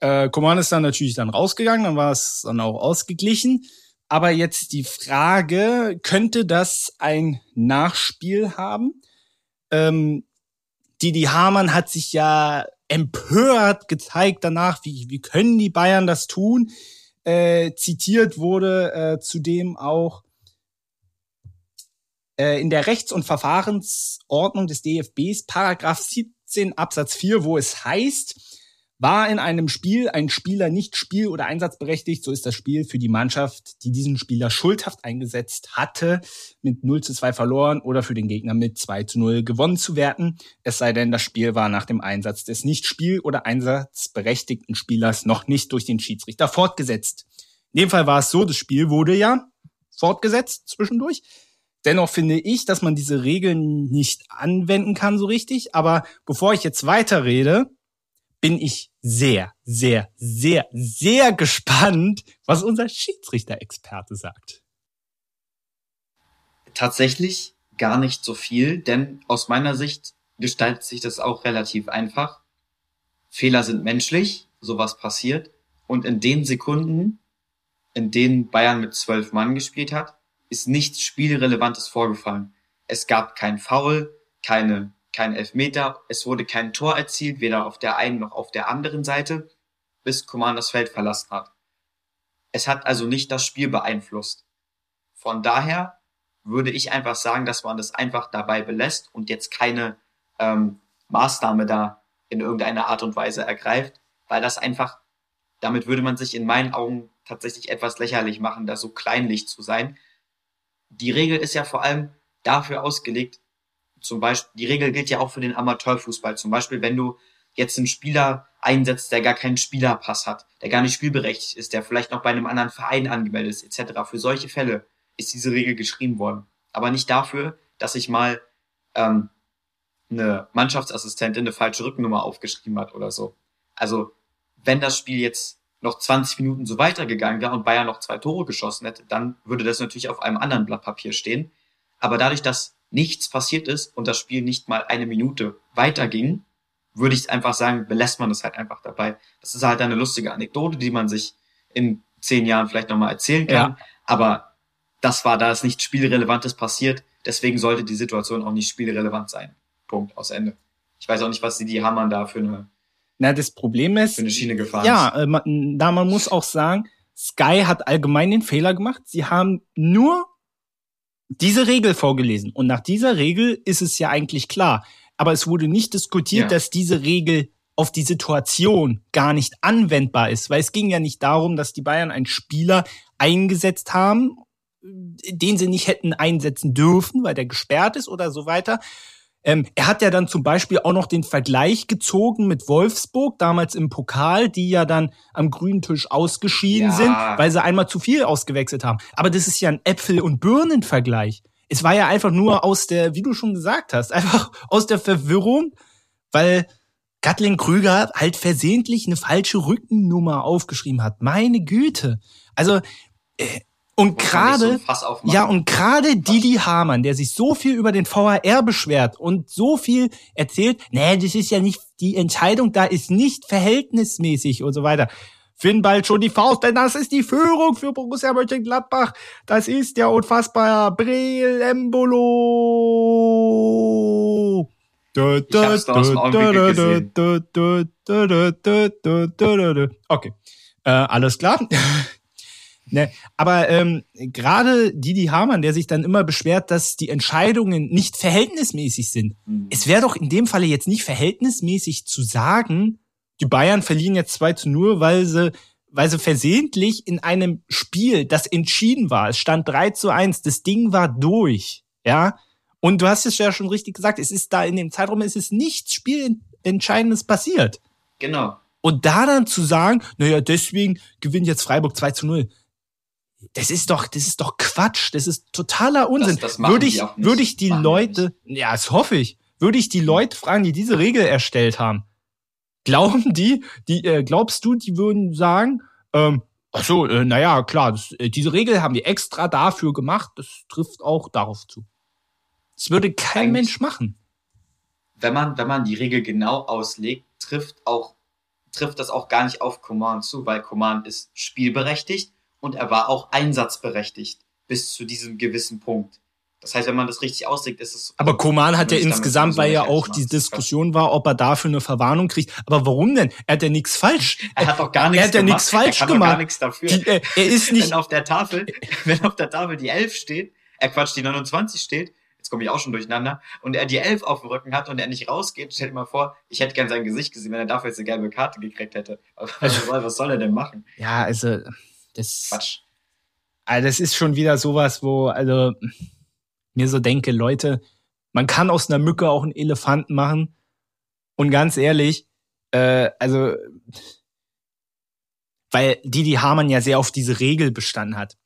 Äh, Coman ist dann natürlich dann rausgegangen, dann war es dann auch ausgeglichen. Aber jetzt die Frage, könnte das ein Nachspiel haben? Ähm, Didi Hamann hat sich ja empört gezeigt danach, wie, wie können die Bayern das tun. Äh, zitiert wurde äh, zudem auch äh, in der Rechts- und Verfahrensordnung des DFBs, Paragraph 17 Absatz 4, wo es heißt, war in einem Spiel ein Spieler nicht spiel- oder einsatzberechtigt, so ist das Spiel für die Mannschaft, die diesen Spieler schuldhaft eingesetzt hatte, mit 0 zu 2 verloren oder für den Gegner mit 2 zu 0 gewonnen zu werden. Es sei denn, das Spiel war nach dem Einsatz des nicht spiel- oder einsatzberechtigten Spielers noch nicht durch den Schiedsrichter fortgesetzt. In dem Fall war es so, das Spiel wurde ja fortgesetzt zwischendurch. Dennoch finde ich, dass man diese Regeln nicht anwenden kann so richtig. Aber bevor ich jetzt weiterrede, bin ich sehr, sehr, sehr, sehr gespannt, was unser Schiedsrichter-Experte sagt. Tatsächlich gar nicht so viel, denn aus meiner Sicht gestaltet sich das auch relativ einfach. Fehler sind menschlich, sowas passiert. Und in den Sekunden, in denen Bayern mit zwölf Mann gespielt hat, ist nichts Spielrelevantes vorgefallen. Es gab kein Foul, keine kein Elfmeter, es wurde kein Tor erzielt, weder auf der einen noch auf der anderen Seite, bis Coman das Feld verlassen hat. Es hat also nicht das Spiel beeinflusst. Von daher würde ich einfach sagen, dass man das einfach dabei belässt und jetzt keine ähm, Maßnahme da in irgendeiner Art und Weise ergreift, weil das einfach, damit würde man sich in meinen Augen tatsächlich etwas lächerlich machen, da so kleinlich zu sein. Die Regel ist ja vor allem dafür ausgelegt, zum Beispiel, die Regel gilt ja auch für den Amateurfußball. Zum Beispiel, wenn du jetzt einen Spieler einsetzt, der gar keinen Spielerpass hat, der gar nicht spielberechtigt ist, der vielleicht noch bei einem anderen Verein angemeldet ist, etc. Für solche Fälle ist diese Regel geschrieben worden. Aber nicht dafür, dass ich mal ähm, eine Mannschaftsassistentin eine falsche Rückennummer aufgeschrieben hat oder so. Also, wenn das Spiel jetzt noch 20 Minuten so weitergegangen wäre und Bayern noch zwei Tore geschossen hätte, dann würde das natürlich auf einem anderen Blatt Papier stehen. Aber dadurch, dass nichts passiert ist und das Spiel nicht mal eine Minute weiterging, würde ich einfach sagen, belässt man es halt einfach dabei. Das ist halt eine lustige Anekdote, die man sich in zehn Jahren vielleicht nochmal erzählen kann. Ja. Aber das war, da ist nichts Spielrelevantes passiert. Deswegen sollte die Situation auch nicht spielrelevant sein. Punkt, aus Ende. Ich weiß auch nicht, was die, die Hammern da für eine, Na, das Problem ist, für eine Schiene gefahren ja, ist. Ja, äh, man, da man muss auch sagen, Sky hat allgemein den Fehler gemacht. Sie haben nur diese Regel vorgelesen. Und nach dieser Regel ist es ja eigentlich klar aber es wurde nicht diskutiert, ja. dass diese Regel auf die Situation gar nicht anwendbar ist, weil es ging ja nicht darum, dass die Bayern einen Spieler eingesetzt haben, den sie nicht hätten einsetzen dürfen, weil der gesperrt ist oder so weiter. Ähm, er hat ja dann zum Beispiel auch noch den Vergleich gezogen mit Wolfsburg, damals im Pokal, die ja dann am grünen Tisch ausgeschieden ja. sind, weil sie einmal zu viel ausgewechselt haben. Aber das ist ja ein Äpfel- und Birnen-Vergleich es war ja einfach nur aus der, wie du schon gesagt hast, einfach aus der Verwirrung, weil Gatlin Krüger halt versehentlich eine falsche Rückennummer aufgeschrieben hat. Meine Güte. Also äh, und gerade so ja und gerade Didi Hamann, der sich so viel über den VHR beschwert und so viel erzählt, nee, das ist ja nicht die Entscheidung, da ist nicht verhältnismäßig und so weiter. Finn bald schon die Faust, denn das ist die Führung für Borussia Mönchengladbach. Das ist der unfassbare Breel Embolo. Okay, äh, alles klar. Ne, aber ähm, gerade Didi Hamann, der sich dann immer beschwert, dass die Entscheidungen nicht verhältnismäßig sind. Mhm. Es wäre doch in dem Falle jetzt nicht verhältnismäßig zu sagen, die Bayern verlieren jetzt 2 zu 0, weil sie, weil sie versehentlich in einem Spiel, das entschieden war, es stand 3 zu 1, das Ding war durch, ja. Und du hast es ja schon richtig gesagt, es ist da in dem Zeitraum, es ist nichts Spielentscheidendes passiert. Genau. Und da dann zu sagen, naja, deswegen gewinnt jetzt Freiburg 2 zu 0. Das ist doch, das ist doch Quatsch. Das ist totaler Unsinn. Das, das würde ich, würde ich die Leute, ja, das hoffe ich, würde ich die Leute fragen, die diese Regel erstellt haben. Glauben die, die äh, glaubst du, die würden sagen, ähm, ach so, äh, naja, klar, das, äh, diese Regel haben wir extra dafür gemacht, das trifft auch darauf zu. Das würde kein Eigentlich, Mensch machen. Wenn man, wenn man die Regel genau auslegt, trifft auch, trifft das auch gar nicht auf Command zu, weil Command ist spielberechtigt und er war auch einsatzberechtigt bis zu diesem gewissen Punkt. Das heißt, wenn man das richtig auslegt, ist es. Aber Koman hat ja insgesamt, weil ja auch die Diskussion war, ob er dafür eine Verwarnung kriegt. Aber warum denn? Er hat ja nichts falsch. Er hat doch gar nichts gemacht. Er hat ja nichts falsch er kann gemacht. gar nichts dafür. Die, äh, er ist nicht. wenn auf der Tafel, wenn auf der Tafel die 11 steht, er Quatsch, die 29 steht, jetzt komme ich auch schon durcheinander, und er die 11 auf dem Rücken hat und er nicht rausgeht, stell dir mal vor, ich hätte gern sein Gesicht gesehen, wenn er dafür jetzt eine gelbe Karte gekriegt hätte. Also, was soll er denn machen? Ja, also, das. Quatsch. Also, das ist schon wieder sowas, wo, also, mir so denke, Leute, man kann aus einer Mücke auch einen Elefanten machen. Und ganz ehrlich, äh, also, weil Didi Hamann ja sehr auf diese Regel bestanden hat.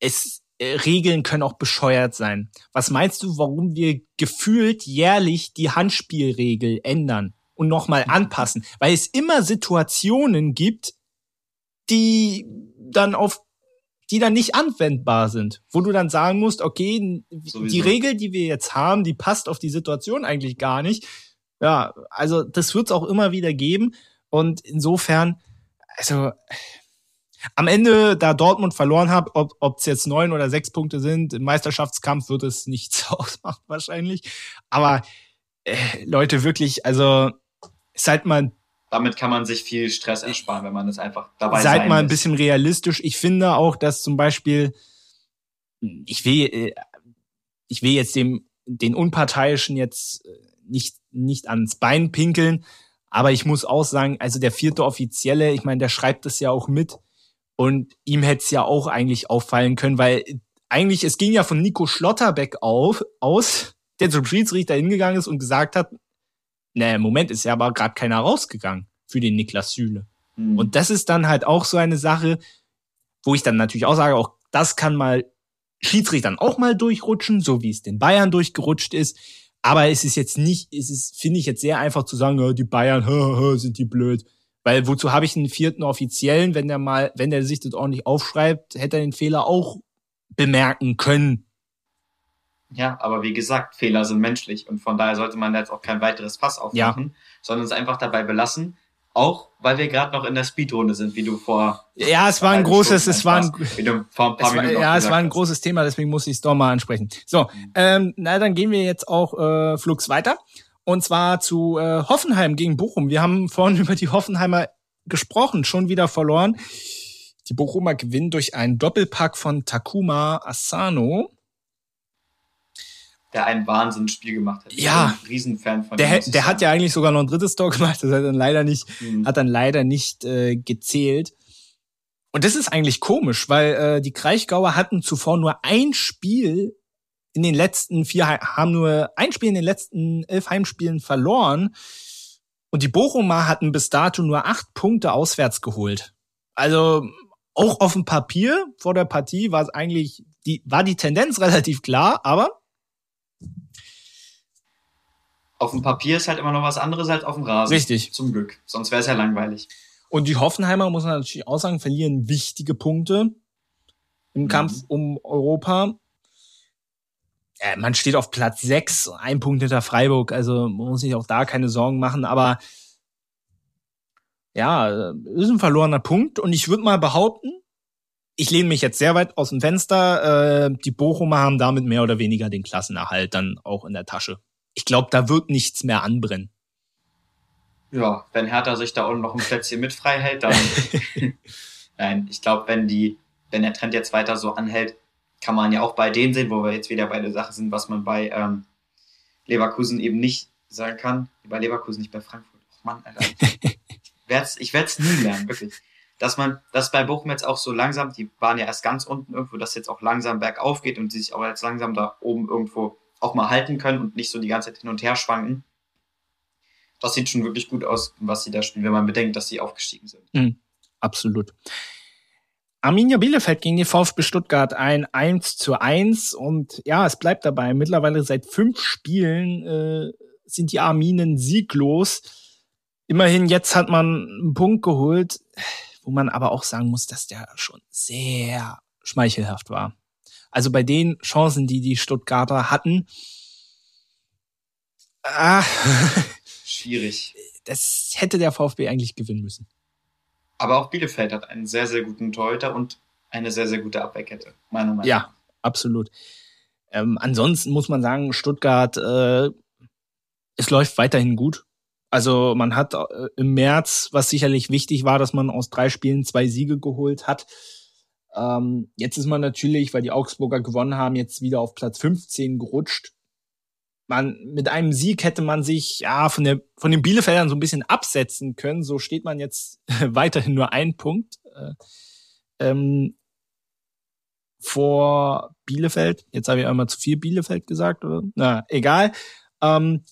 Es, äh, Regeln können auch bescheuert sein. Was meinst du, warum wir gefühlt jährlich die Handspielregel ändern und nochmal anpassen? Weil es immer Situationen gibt, die dann auf die dann nicht anwendbar sind, wo du dann sagen musst, okay, Sowieso. die Regel, die wir jetzt haben, die passt auf die Situation eigentlich gar nicht. Ja, also das wird es auch immer wieder geben und insofern, also am Ende, da Dortmund verloren hat, ob es jetzt neun oder sechs Punkte sind, im Meisterschaftskampf wird es nichts ausmachen wahrscheinlich. Aber äh, Leute, wirklich, also seid mal damit kann man sich viel Stress ersparen, wenn man es einfach dabei Seid mal ein bisschen realistisch. Ich finde auch, dass zum Beispiel, ich will, äh, ich will jetzt dem, den Unparteiischen jetzt äh, nicht, nicht ans Bein pinkeln. Aber ich muss auch sagen, also der vierte Offizielle, ich meine, der schreibt das ja auch mit. Und ihm hätte es ja auch eigentlich auffallen können, weil eigentlich, es ging ja von Nico Schlotterbeck auf, aus, der zum Schiedsrichter hingegangen ist und gesagt hat, naja, im Moment ist ja aber gerade keiner rausgegangen für den Niklas Süle. Mhm. Und das ist dann halt auch so eine Sache, wo ich dann natürlich auch sage, auch das kann mal Schiedsrichtern auch mal durchrutschen, so wie es den Bayern durchgerutscht ist. Aber es ist jetzt nicht, es ist, finde ich jetzt sehr einfach zu sagen, oh, die Bayern, sind die blöd. Weil wozu habe ich einen vierten Offiziellen, wenn der mal, wenn der sich das ordentlich aufschreibt, hätte er den Fehler auch bemerken können. Ja, aber wie gesagt, Fehler sind menschlich und von daher sollte man jetzt auch kein weiteres Fass aufmachen, ja. sondern es einfach dabei belassen. Auch weil wir gerade noch in der Speedrunde sind, wie du vor. Ja, es war ein großes, es war ein, wie du vor ein paar Minuten war, Ja, es war ein hast. großes Thema, deswegen muss ich es doch mal ansprechen. So, mhm. ähm, na dann gehen wir jetzt auch äh, flugs weiter. Und zwar zu äh, Hoffenheim gegen Bochum. Wir haben vorhin über die Hoffenheimer gesprochen, schon wieder verloren. Die Bochumer gewinnen durch einen Doppelpack von Takuma Asano der ein Wahnsinnsspiel gemacht hat. Ja. Ich bin ein Riesenfan von der, dem. Der hat ja eigentlich sogar noch ein drittes Tor gemacht, das hat dann leider nicht, mhm. hat dann leider nicht äh, gezählt. Und das ist eigentlich komisch, weil äh, die Kraichgauer hatten zuvor nur ein Spiel in den letzten vier, haben nur ein Spiel in den letzten elf Heimspielen verloren. Und die Bochumer hatten bis dato nur acht Punkte auswärts geholt. Also auch auf dem Papier vor der Partie war es eigentlich, die, war die Tendenz relativ klar, aber auf dem Papier ist halt immer noch was anderes als auf dem Rasen. Richtig. Zum Glück. Sonst wäre es ja langweilig. Und die Hoffenheimer, muss man natürlich auch sagen, verlieren wichtige Punkte im mhm. Kampf um Europa. Ja, man steht auf Platz 6, ein Punkt hinter Freiburg, also man muss sich auch da keine Sorgen machen, aber ja, ist ein verlorener Punkt und ich würde mal behaupten, ich lehne mich jetzt sehr weit aus dem Fenster, äh, die Bochumer haben damit mehr oder weniger den Klassenerhalt dann auch in der Tasche ich glaube, da wird nichts mehr anbrennen. Ja, wenn Hertha sich da unten noch ein Plätzchen mit frei hält, dann. Nein, ich glaube, wenn die, wenn der Trend jetzt weiter so anhält, kann man ja auch bei denen sehen, wo wir jetzt wieder bei der Sache sind, was man bei ähm, Leverkusen eben nicht sagen kann. Bei Leverkusen, nicht bei Frankfurt. Oh Mann, Alter. ich werde es nie lernen, wirklich. Dass man, dass bei Bochum jetzt auch so langsam, die waren ja erst ganz unten irgendwo, dass jetzt auch langsam bergauf geht und sie sich auch jetzt langsam da oben irgendwo auch mal halten können und nicht so die ganze Zeit hin und her schwanken. Das sieht schon wirklich gut aus, was sie da spielen, wenn man bedenkt, dass sie aufgestiegen sind. Mhm, absolut. Arminia Bielefeld gegen die VfB Stuttgart ein 1 zu 1 und ja, es bleibt dabei. Mittlerweile seit fünf Spielen äh, sind die Arminen sieglos. Immerhin jetzt hat man einen Punkt geholt, wo man aber auch sagen muss, dass der schon sehr schmeichelhaft war. Also bei den Chancen, die die Stuttgarter hatten, ah, schwierig. Das hätte der VfB eigentlich gewinnen müssen. Aber auch Bielefeld hat einen sehr, sehr guten Torhüter und eine sehr, sehr gute Abwehrkette, meiner Meinung nach. Ja, absolut. Ähm, ansonsten muss man sagen, Stuttgart, äh, es läuft weiterhin gut. Also man hat äh, im März, was sicherlich wichtig war, dass man aus drei Spielen zwei Siege geholt hat. Ähm, jetzt ist man natürlich, weil die Augsburger gewonnen haben, jetzt wieder auf Platz 15 gerutscht. Man, mit einem Sieg hätte man sich ja von, der, von den Bielefeldern so ein bisschen absetzen können. So steht man jetzt weiterhin nur ein Punkt äh, ähm, vor Bielefeld. Jetzt habe ich einmal zu viel Bielefeld gesagt, oder? Na, egal. Ähm,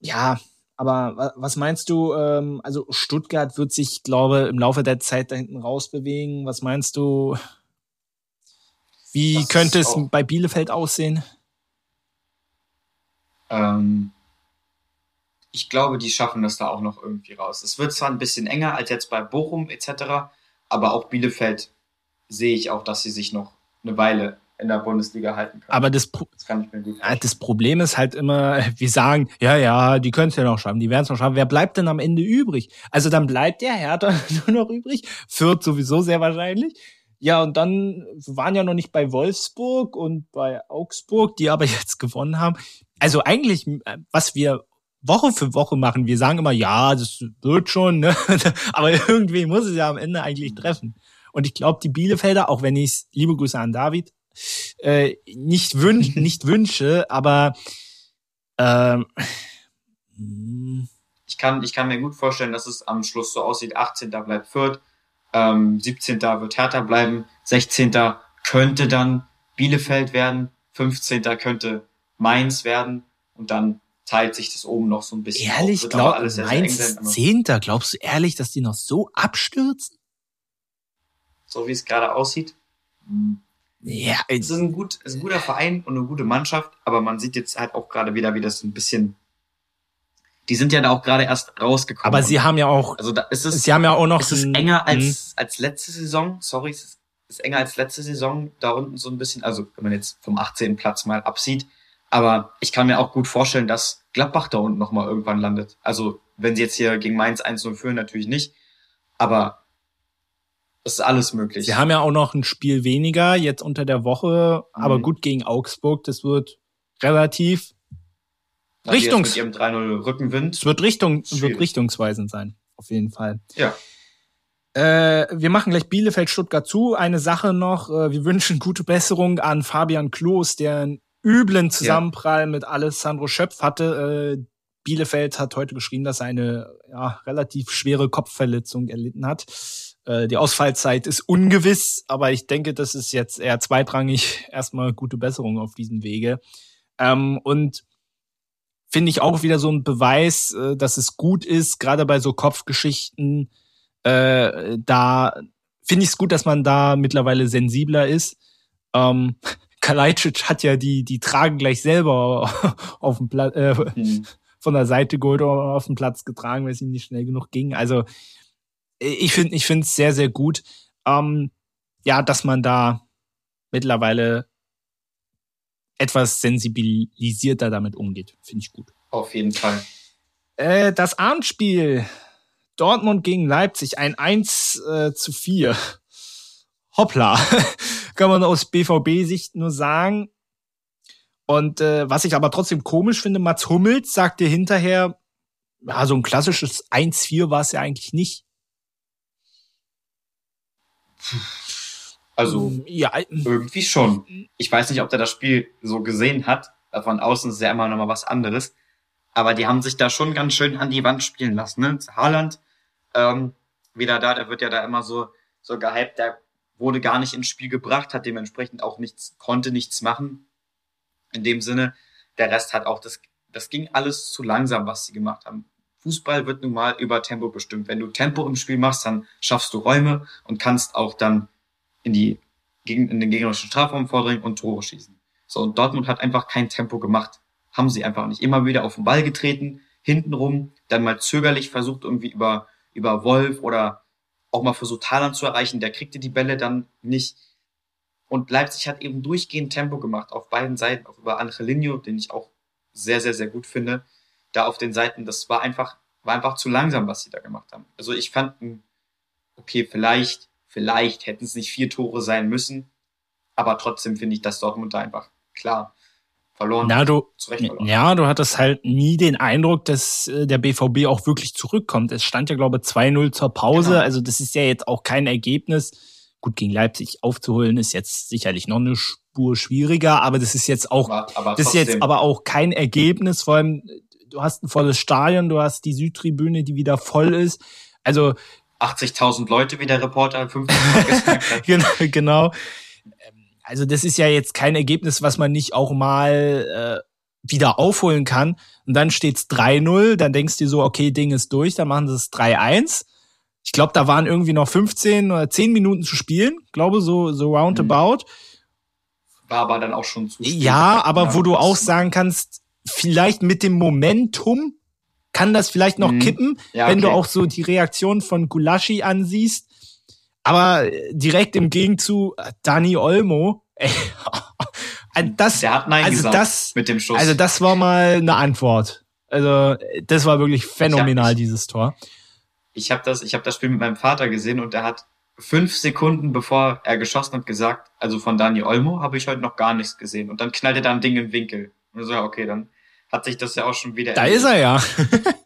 ja, aber was meinst du, ähm, also Stuttgart wird sich, glaube im Laufe der Zeit da hinten rausbewegen. Was meinst du, wie das könnte es bei Bielefeld aussehen? Ähm, ich glaube, die schaffen das da auch noch irgendwie raus. Es wird zwar ein bisschen enger als jetzt bei Bochum etc., aber auch Bielefeld sehe ich auch, dass sie sich noch eine Weile in der Bundesliga halten können. Aber das, Pro das, gut das Problem ist halt immer, wir sagen, ja, ja, die können es ja noch schaffen, die werden es noch schaffen. Wer bleibt denn am Ende übrig? Also dann bleibt der Hertha nur noch übrig, Fürth sowieso sehr wahrscheinlich. Ja, und dann waren ja noch nicht bei Wolfsburg und bei Augsburg, die aber jetzt gewonnen haben. Also eigentlich, was wir Woche für Woche machen, wir sagen immer, ja, das wird schon, ne? aber irgendwie muss es ja am Ende eigentlich treffen. Und ich glaube, die Bielefelder, auch wenn ich liebe Grüße an David, äh, nicht, wün nicht wünsche, aber Ähm. Ich kann, ich kann mir gut vorstellen, dass es am Schluss so aussieht, 18. bleibt Fürth, ähm, 17. wird Hertha bleiben, 16. könnte dann Bielefeld werden, 15. könnte Mainz werden und dann teilt sich das oben noch so ein bisschen. Ehrlich, glaub, Mainz 10. Glaubst du ehrlich, dass die noch so abstürzen? So wie es gerade aussieht? Hm. Ja, es ist ein, gut, ist ein guter Verein und eine gute Mannschaft, aber man sieht jetzt halt auch gerade wieder, wie das so ein bisschen. Die sind ja da auch gerade erst rausgekommen. Aber sie haben ja auch. Also da ist es. Sie haben ja auch noch. Es ist enger als, mhm. als letzte Saison. Sorry, es ist, ist enger als letzte Saison. Da unten so ein bisschen. Also wenn man jetzt vom 18. Platz mal absieht. Aber ich kann mir auch gut vorstellen, dass Gladbach da unten nochmal irgendwann landet. Also wenn sie jetzt hier gegen Mainz 1-0 führen, natürlich nicht. Aber ist alles möglich. Sie haben ja auch noch ein Spiel weniger jetzt unter der Woche, mhm. aber gut gegen Augsburg. Das wird relativ Richtungs mit ihrem 3-0 Rückenwind. Es wird Richtung wird richtungsweisend sein, auf jeden Fall. Ja. Äh, wir machen gleich Bielefeld Stuttgart zu. Eine Sache noch, äh, wir wünschen gute Besserung an Fabian Klos, der einen üblen Zusammenprall ja. mit Alessandro Schöpf hatte. Äh, Bielefeld hat heute geschrieben, dass er eine ja, relativ schwere Kopfverletzung erlitten hat. Äh, die Ausfallzeit ist ungewiss, aber ich denke, das ist jetzt eher zweitrangig. Erstmal gute Besserung auf diesem Wege. Ähm, und finde ich auch wieder so ein Beweis, äh, dass es gut ist, gerade bei so Kopfgeschichten. Äh, da finde ich es gut, dass man da mittlerweile sensibler ist. Ähm, Kalajdzic hat ja die, die Tragen gleich selber auf dem Platz, äh, mhm. von der Seite geholt oder auf den Platz getragen, weil es ihm nicht schnell genug ging. Also ich finde ich finde es sehr, sehr gut, ähm, ja, dass man da mittlerweile etwas sensibilisierter damit umgeht. Finde ich gut. Auf jeden Fall. Äh, das Abendspiel Dortmund gegen Leipzig, ein 1 äh, zu 4. Hoppla, kann man aus BVB-Sicht nur sagen. Und äh, was ich aber trotzdem komisch finde, Mats Hummels sagte hinterher, ja, so ein klassisches 1-4 war es ja eigentlich nicht. Also mm, ja, irgendwie schon. Ich weiß nicht, ob der das Spiel so gesehen hat. Von außen ist ja immer noch mal was anderes. Aber die haben sich da schon ganz schön an die Wand spielen lassen. Ne? Haaland ähm, wieder da, der wird ja da immer so so gehypt. Der wurde gar nicht ins Spiel gebracht, hat dementsprechend auch nichts, konnte nichts machen. In dem Sinne, der Rest hat auch das, das ging alles zu langsam, was sie gemacht haben. Fußball wird nun mal über Tempo bestimmt. Wenn du Tempo im Spiel machst, dann schaffst du Räume und kannst auch dann in die in den gegnerischen Strafraum vordringen und Tore schießen. So, und Dortmund hat einfach kein Tempo gemacht. Haben sie einfach nicht. Immer wieder auf den Ball getreten, hintenrum, dann mal zögerlich versucht, irgendwie über, über Wolf oder auch mal versucht, Haaland zu erreichen. Der kriegte die Bälle dann nicht. Und Leipzig hat eben durchgehend Tempo gemacht, auf beiden Seiten, auch über Angelino, den ich auch sehr, sehr, sehr gut finde da auf den Seiten, das war einfach, war einfach zu langsam, was sie da gemacht haben. Also ich fand, okay, vielleicht, vielleicht hätten es nicht vier Tore sein müssen, aber trotzdem finde ich, dass Dortmund da einfach klar verloren. Na, du, verloren. ja, du hattest halt nie den Eindruck, dass äh, der BVB auch wirklich zurückkommt. Es stand ja, glaube ich, 2-0 zur Pause. Genau. Also das ist ja jetzt auch kein Ergebnis. Gut, gegen Leipzig aufzuholen ist jetzt sicherlich noch eine Spur schwieriger, aber das ist jetzt auch, aber, aber das ist jetzt aber auch kein Ergebnis. Vor allem, du hast ein volles Stadion, du hast die Südtribüne, die wieder voll ist. Also 80.000 Leute, wie der Reporter 50 gesagt hat. genau, genau. Also das ist ja jetzt kein Ergebnis, was man nicht auch mal äh, wieder aufholen kann. Und dann steht's 3-0, dann denkst du dir so, okay, Ding ist durch, dann machen sie es 3-1. Ich glaube, da waren irgendwie noch 15 oder 10 Minuten zu spielen, glaube so so roundabout. War aber dann auch schon zu spät. Ja, aber wo du auch sagen kannst, vielleicht mit dem Momentum kann das vielleicht noch mhm. kippen, ja, wenn okay. du auch so die Reaktion von Gulaschi ansiehst. Aber direkt im Gegenzug Dani Olmo, ey, das, Der hat Nein also gesagt das, mit dem Schuss. Also das war mal eine Antwort. Also das war wirklich phänomenal, hab, dieses Tor. Ich habe das, ich habe das Spiel mit meinem Vater gesehen und er hat fünf Sekunden bevor er geschossen hat gesagt, also von Dani Olmo habe ich heute noch gar nichts gesehen. Und dann knallt er da ein Ding im Winkel. Und so, ja, okay, dann hat sich das ja auch schon wieder. Da ist er ja.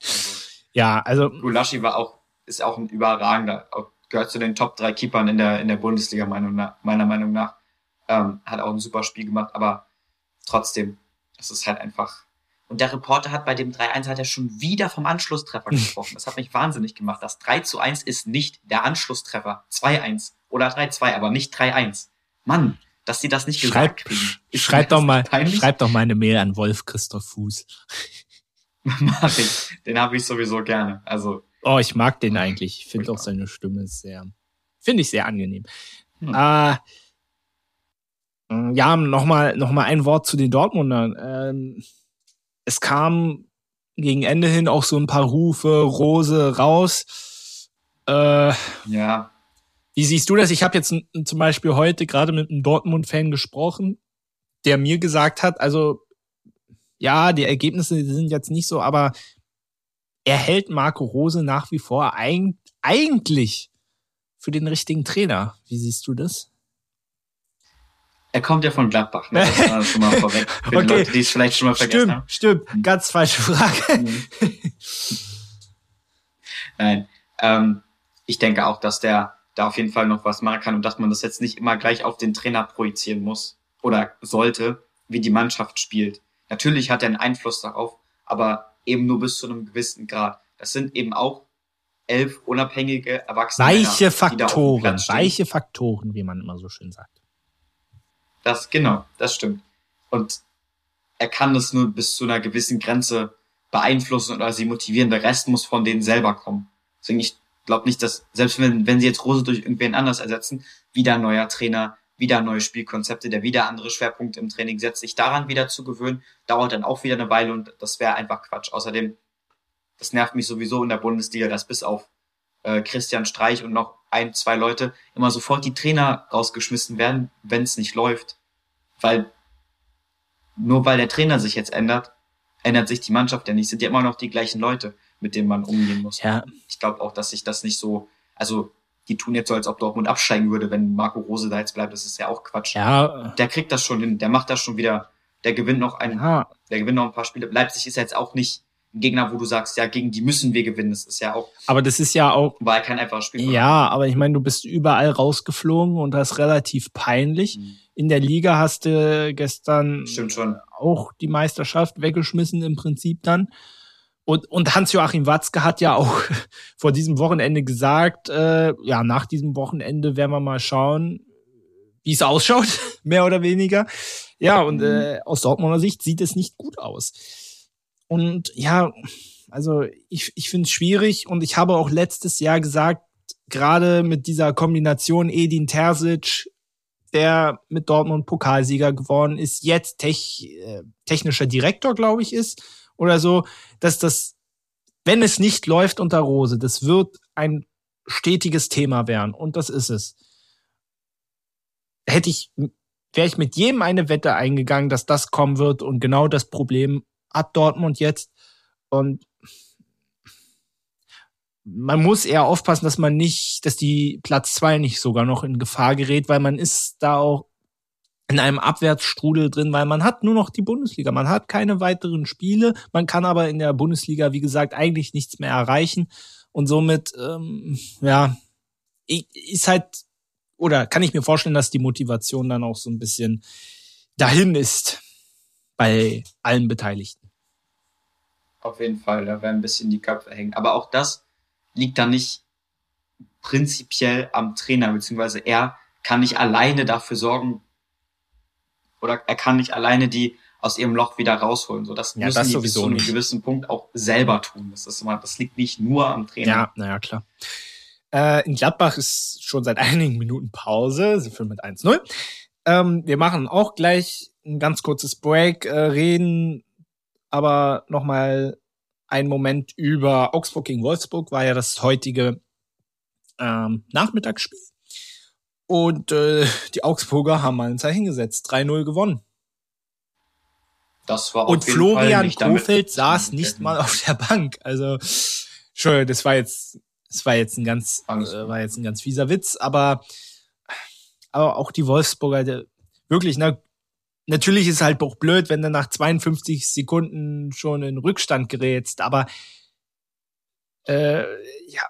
ja, also. Gulaschi war auch, ist auch ein überragender, gehört zu den Top drei Keepern in der, in der Bundesliga, Meinung nach, meiner Meinung nach. Ähm, hat auch ein super Spiel gemacht, aber trotzdem, es ist halt einfach, Und der Reporter hat bei dem 3-1 hat er schon wieder vom Anschlusstreffer gesprochen. Das hat mich wahnsinnig gemacht. Das 3 zu 1 ist nicht der Anschlusstreffer. 2-1 oder 3-2, aber nicht 3-1. Mann, dass sie das nicht schreib, gesagt kriegen. Ist schreib doch mal, schreib doch mal eine Mail an Wolf Christoph Fuß. Mach ich. Den habe ich sowieso gerne. Also. Oh, ich mag den eigentlich. Ich finde auch seine Stimme sehr, finde ich sehr angenehm. Hm. Äh, ja, nochmal noch mal ein Wort zu den Dortmundern. Ähm, es kam gegen Ende hin auch so ein paar Rufe, Rose raus. Äh, ja. Wie siehst du das? Ich habe jetzt zum Beispiel heute gerade mit einem Dortmund-Fan gesprochen, der mir gesagt hat, also ja, die Ergebnisse sind jetzt nicht so, aber er hält Marco Rose nach wie vor eigentlich für den richtigen Trainer. Wie siehst du das? Er kommt ja von Gladbach, ne? Das war schon mal vorweg. Für okay. die Leute, die es vielleicht schon mal vergessen stimmt, haben. Stimmt, mhm. ganz falsche Frage. Mhm. Nein. Ähm, ich denke auch, dass der da auf jeden Fall noch was machen kann und dass man das jetzt nicht immer gleich auf den Trainer projizieren muss oder sollte, wie die Mannschaft spielt. Natürlich hat er einen Einfluss darauf, aber eben nur bis zu einem gewissen Grad. Das sind eben auch elf unabhängige Erwachsene. Weiche Faktoren, weiche Faktoren, wie man immer so schön sagt. Das, genau, das stimmt. Und er kann das nur bis zu einer gewissen Grenze beeinflussen oder sie motivieren. Der Rest muss von denen selber kommen. Deswegen, ich glaube nicht, dass, selbst wenn, wenn sie jetzt Rose durch irgendwen anders ersetzen, wieder neuer Trainer, wieder neue Spielkonzepte, der wieder andere Schwerpunkte im Training setzt, sich daran wieder zu gewöhnen, dauert dann auch wieder eine Weile und das wäre einfach Quatsch. Außerdem, das nervt mich sowieso in der Bundesliga, dass bis auf äh, Christian Streich und noch ein, zwei Leute immer sofort die Trainer rausgeschmissen werden, wenn es nicht läuft. Weil nur weil der Trainer sich jetzt ändert, ändert sich die Mannschaft ja nicht. Sind ja immer noch die gleichen Leute, mit denen man umgehen muss. Ja. Ich glaube auch, dass sich das nicht so, also die tun jetzt so, als ob Dortmund absteigen würde, wenn Marco Rose da jetzt bleibt. Das ist ja auch Quatsch. Ja. Der kriegt das schon hin, der macht das schon wieder, der gewinnt noch ein, ja. der gewinnt noch ein paar Spiele. Leipzig ist jetzt auch nicht ein Gegner, wo du sagst, ja, gegen die müssen wir gewinnen. Das ist ja auch. Aber das ist ja auch. War kein einfaches Spiel. Ja, aber ich meine, du bist überall rausgeflogen und das ist relativ peinlich. Mhm. In der Liga hast du gestern Stimmt schon. auch die Meisterschaft weggeschmissen im Prinzip dann. Und, und Hans-Joachim Watzke hat ja auch vor diesem Wochenende gesagt, äh, ja, nach diesem Wochenende werden wir mal schauen, wie es ausschaut, mehr oder weniger. Ja, und äh, aus Dortmunder Sicht sieht es nicht gut aus. Und ja, also ich, ich finde es schwierig und ich habe auch letztes Jahr gesagt, gerade mit dieser Kombination Edin Terzic, der mit Dortmund Pokalsieger geworden ist, jetzt tech, äh, technischer Direktor, glaube ich, ist oder so, dass das, wenn es nicht läuft unter Rose, das wird ein stetiges Thema werden. Und das ist es. Hätte ich, wäre ich mit jedem eine Wette eingegangen, dass das kommen wird und genau das Problem hat Dortmund jetzt. Und man muss eher aufpassen, dass man nicht, dass die Platz zwei nicht sogar noch in Gefahr gerät, weil man ist da auch in einem Abwärtsstrudel drin, weil man hat nur noch die Bundesliga. Man hat keine weiteren Spiele. Man kann aber in der Bundesliga, wie gesagt, eigentlich nichts mehr erreichen. Und somit, ähm, ja, ist halt, oder kann ich mir vorstellen, dass die Motivation dann auch so ein bisschen dahin ist bei allen Beteiligten. Auf jeden Fall, da werden ein bisschen die Köpfe hängen. Aber auch das liegt dann nicht prinzipiell am Trainer, beziehungsweise er kann nicht alleine dafür sorgen, oder er kann nicht alleine die aus ihrem Loch wieder rausholen. So, das ja, müssen das die bis zu einem gewissen Punkt auch selber tun. Das ist immer, das liegt nicht nur am Trainer. Ja, naja, klar. Äh, in Gladbach ist schon seit einigen Minuten Pause. Sie führen mit 1-0. Ähm, wir machen auch gleich ein ganz kurzes Break, äh, reden aber nochmal einen Moment über Augsburg gegen Wolfsburg, war ja das heutige ähm, Nachmittagsspiel. Und äh, die Augsburger haben mal ein Zeichen gesetzt, 3-0 gewonnen. Das war Und Florian Kofeld saß nicht mal auf der Bank. Also, Entschuldigung, das war jetzt, das war jetzt ein ganz, äh, war jetzt ein ganz fieser Witz, aber, aber auch die Wolfsburger, der, wirklich, ne, natürlich ist es halt auch blöd, wenn du nach 52 Sekunden schon in Rückstand gerätst, aber äh, ja,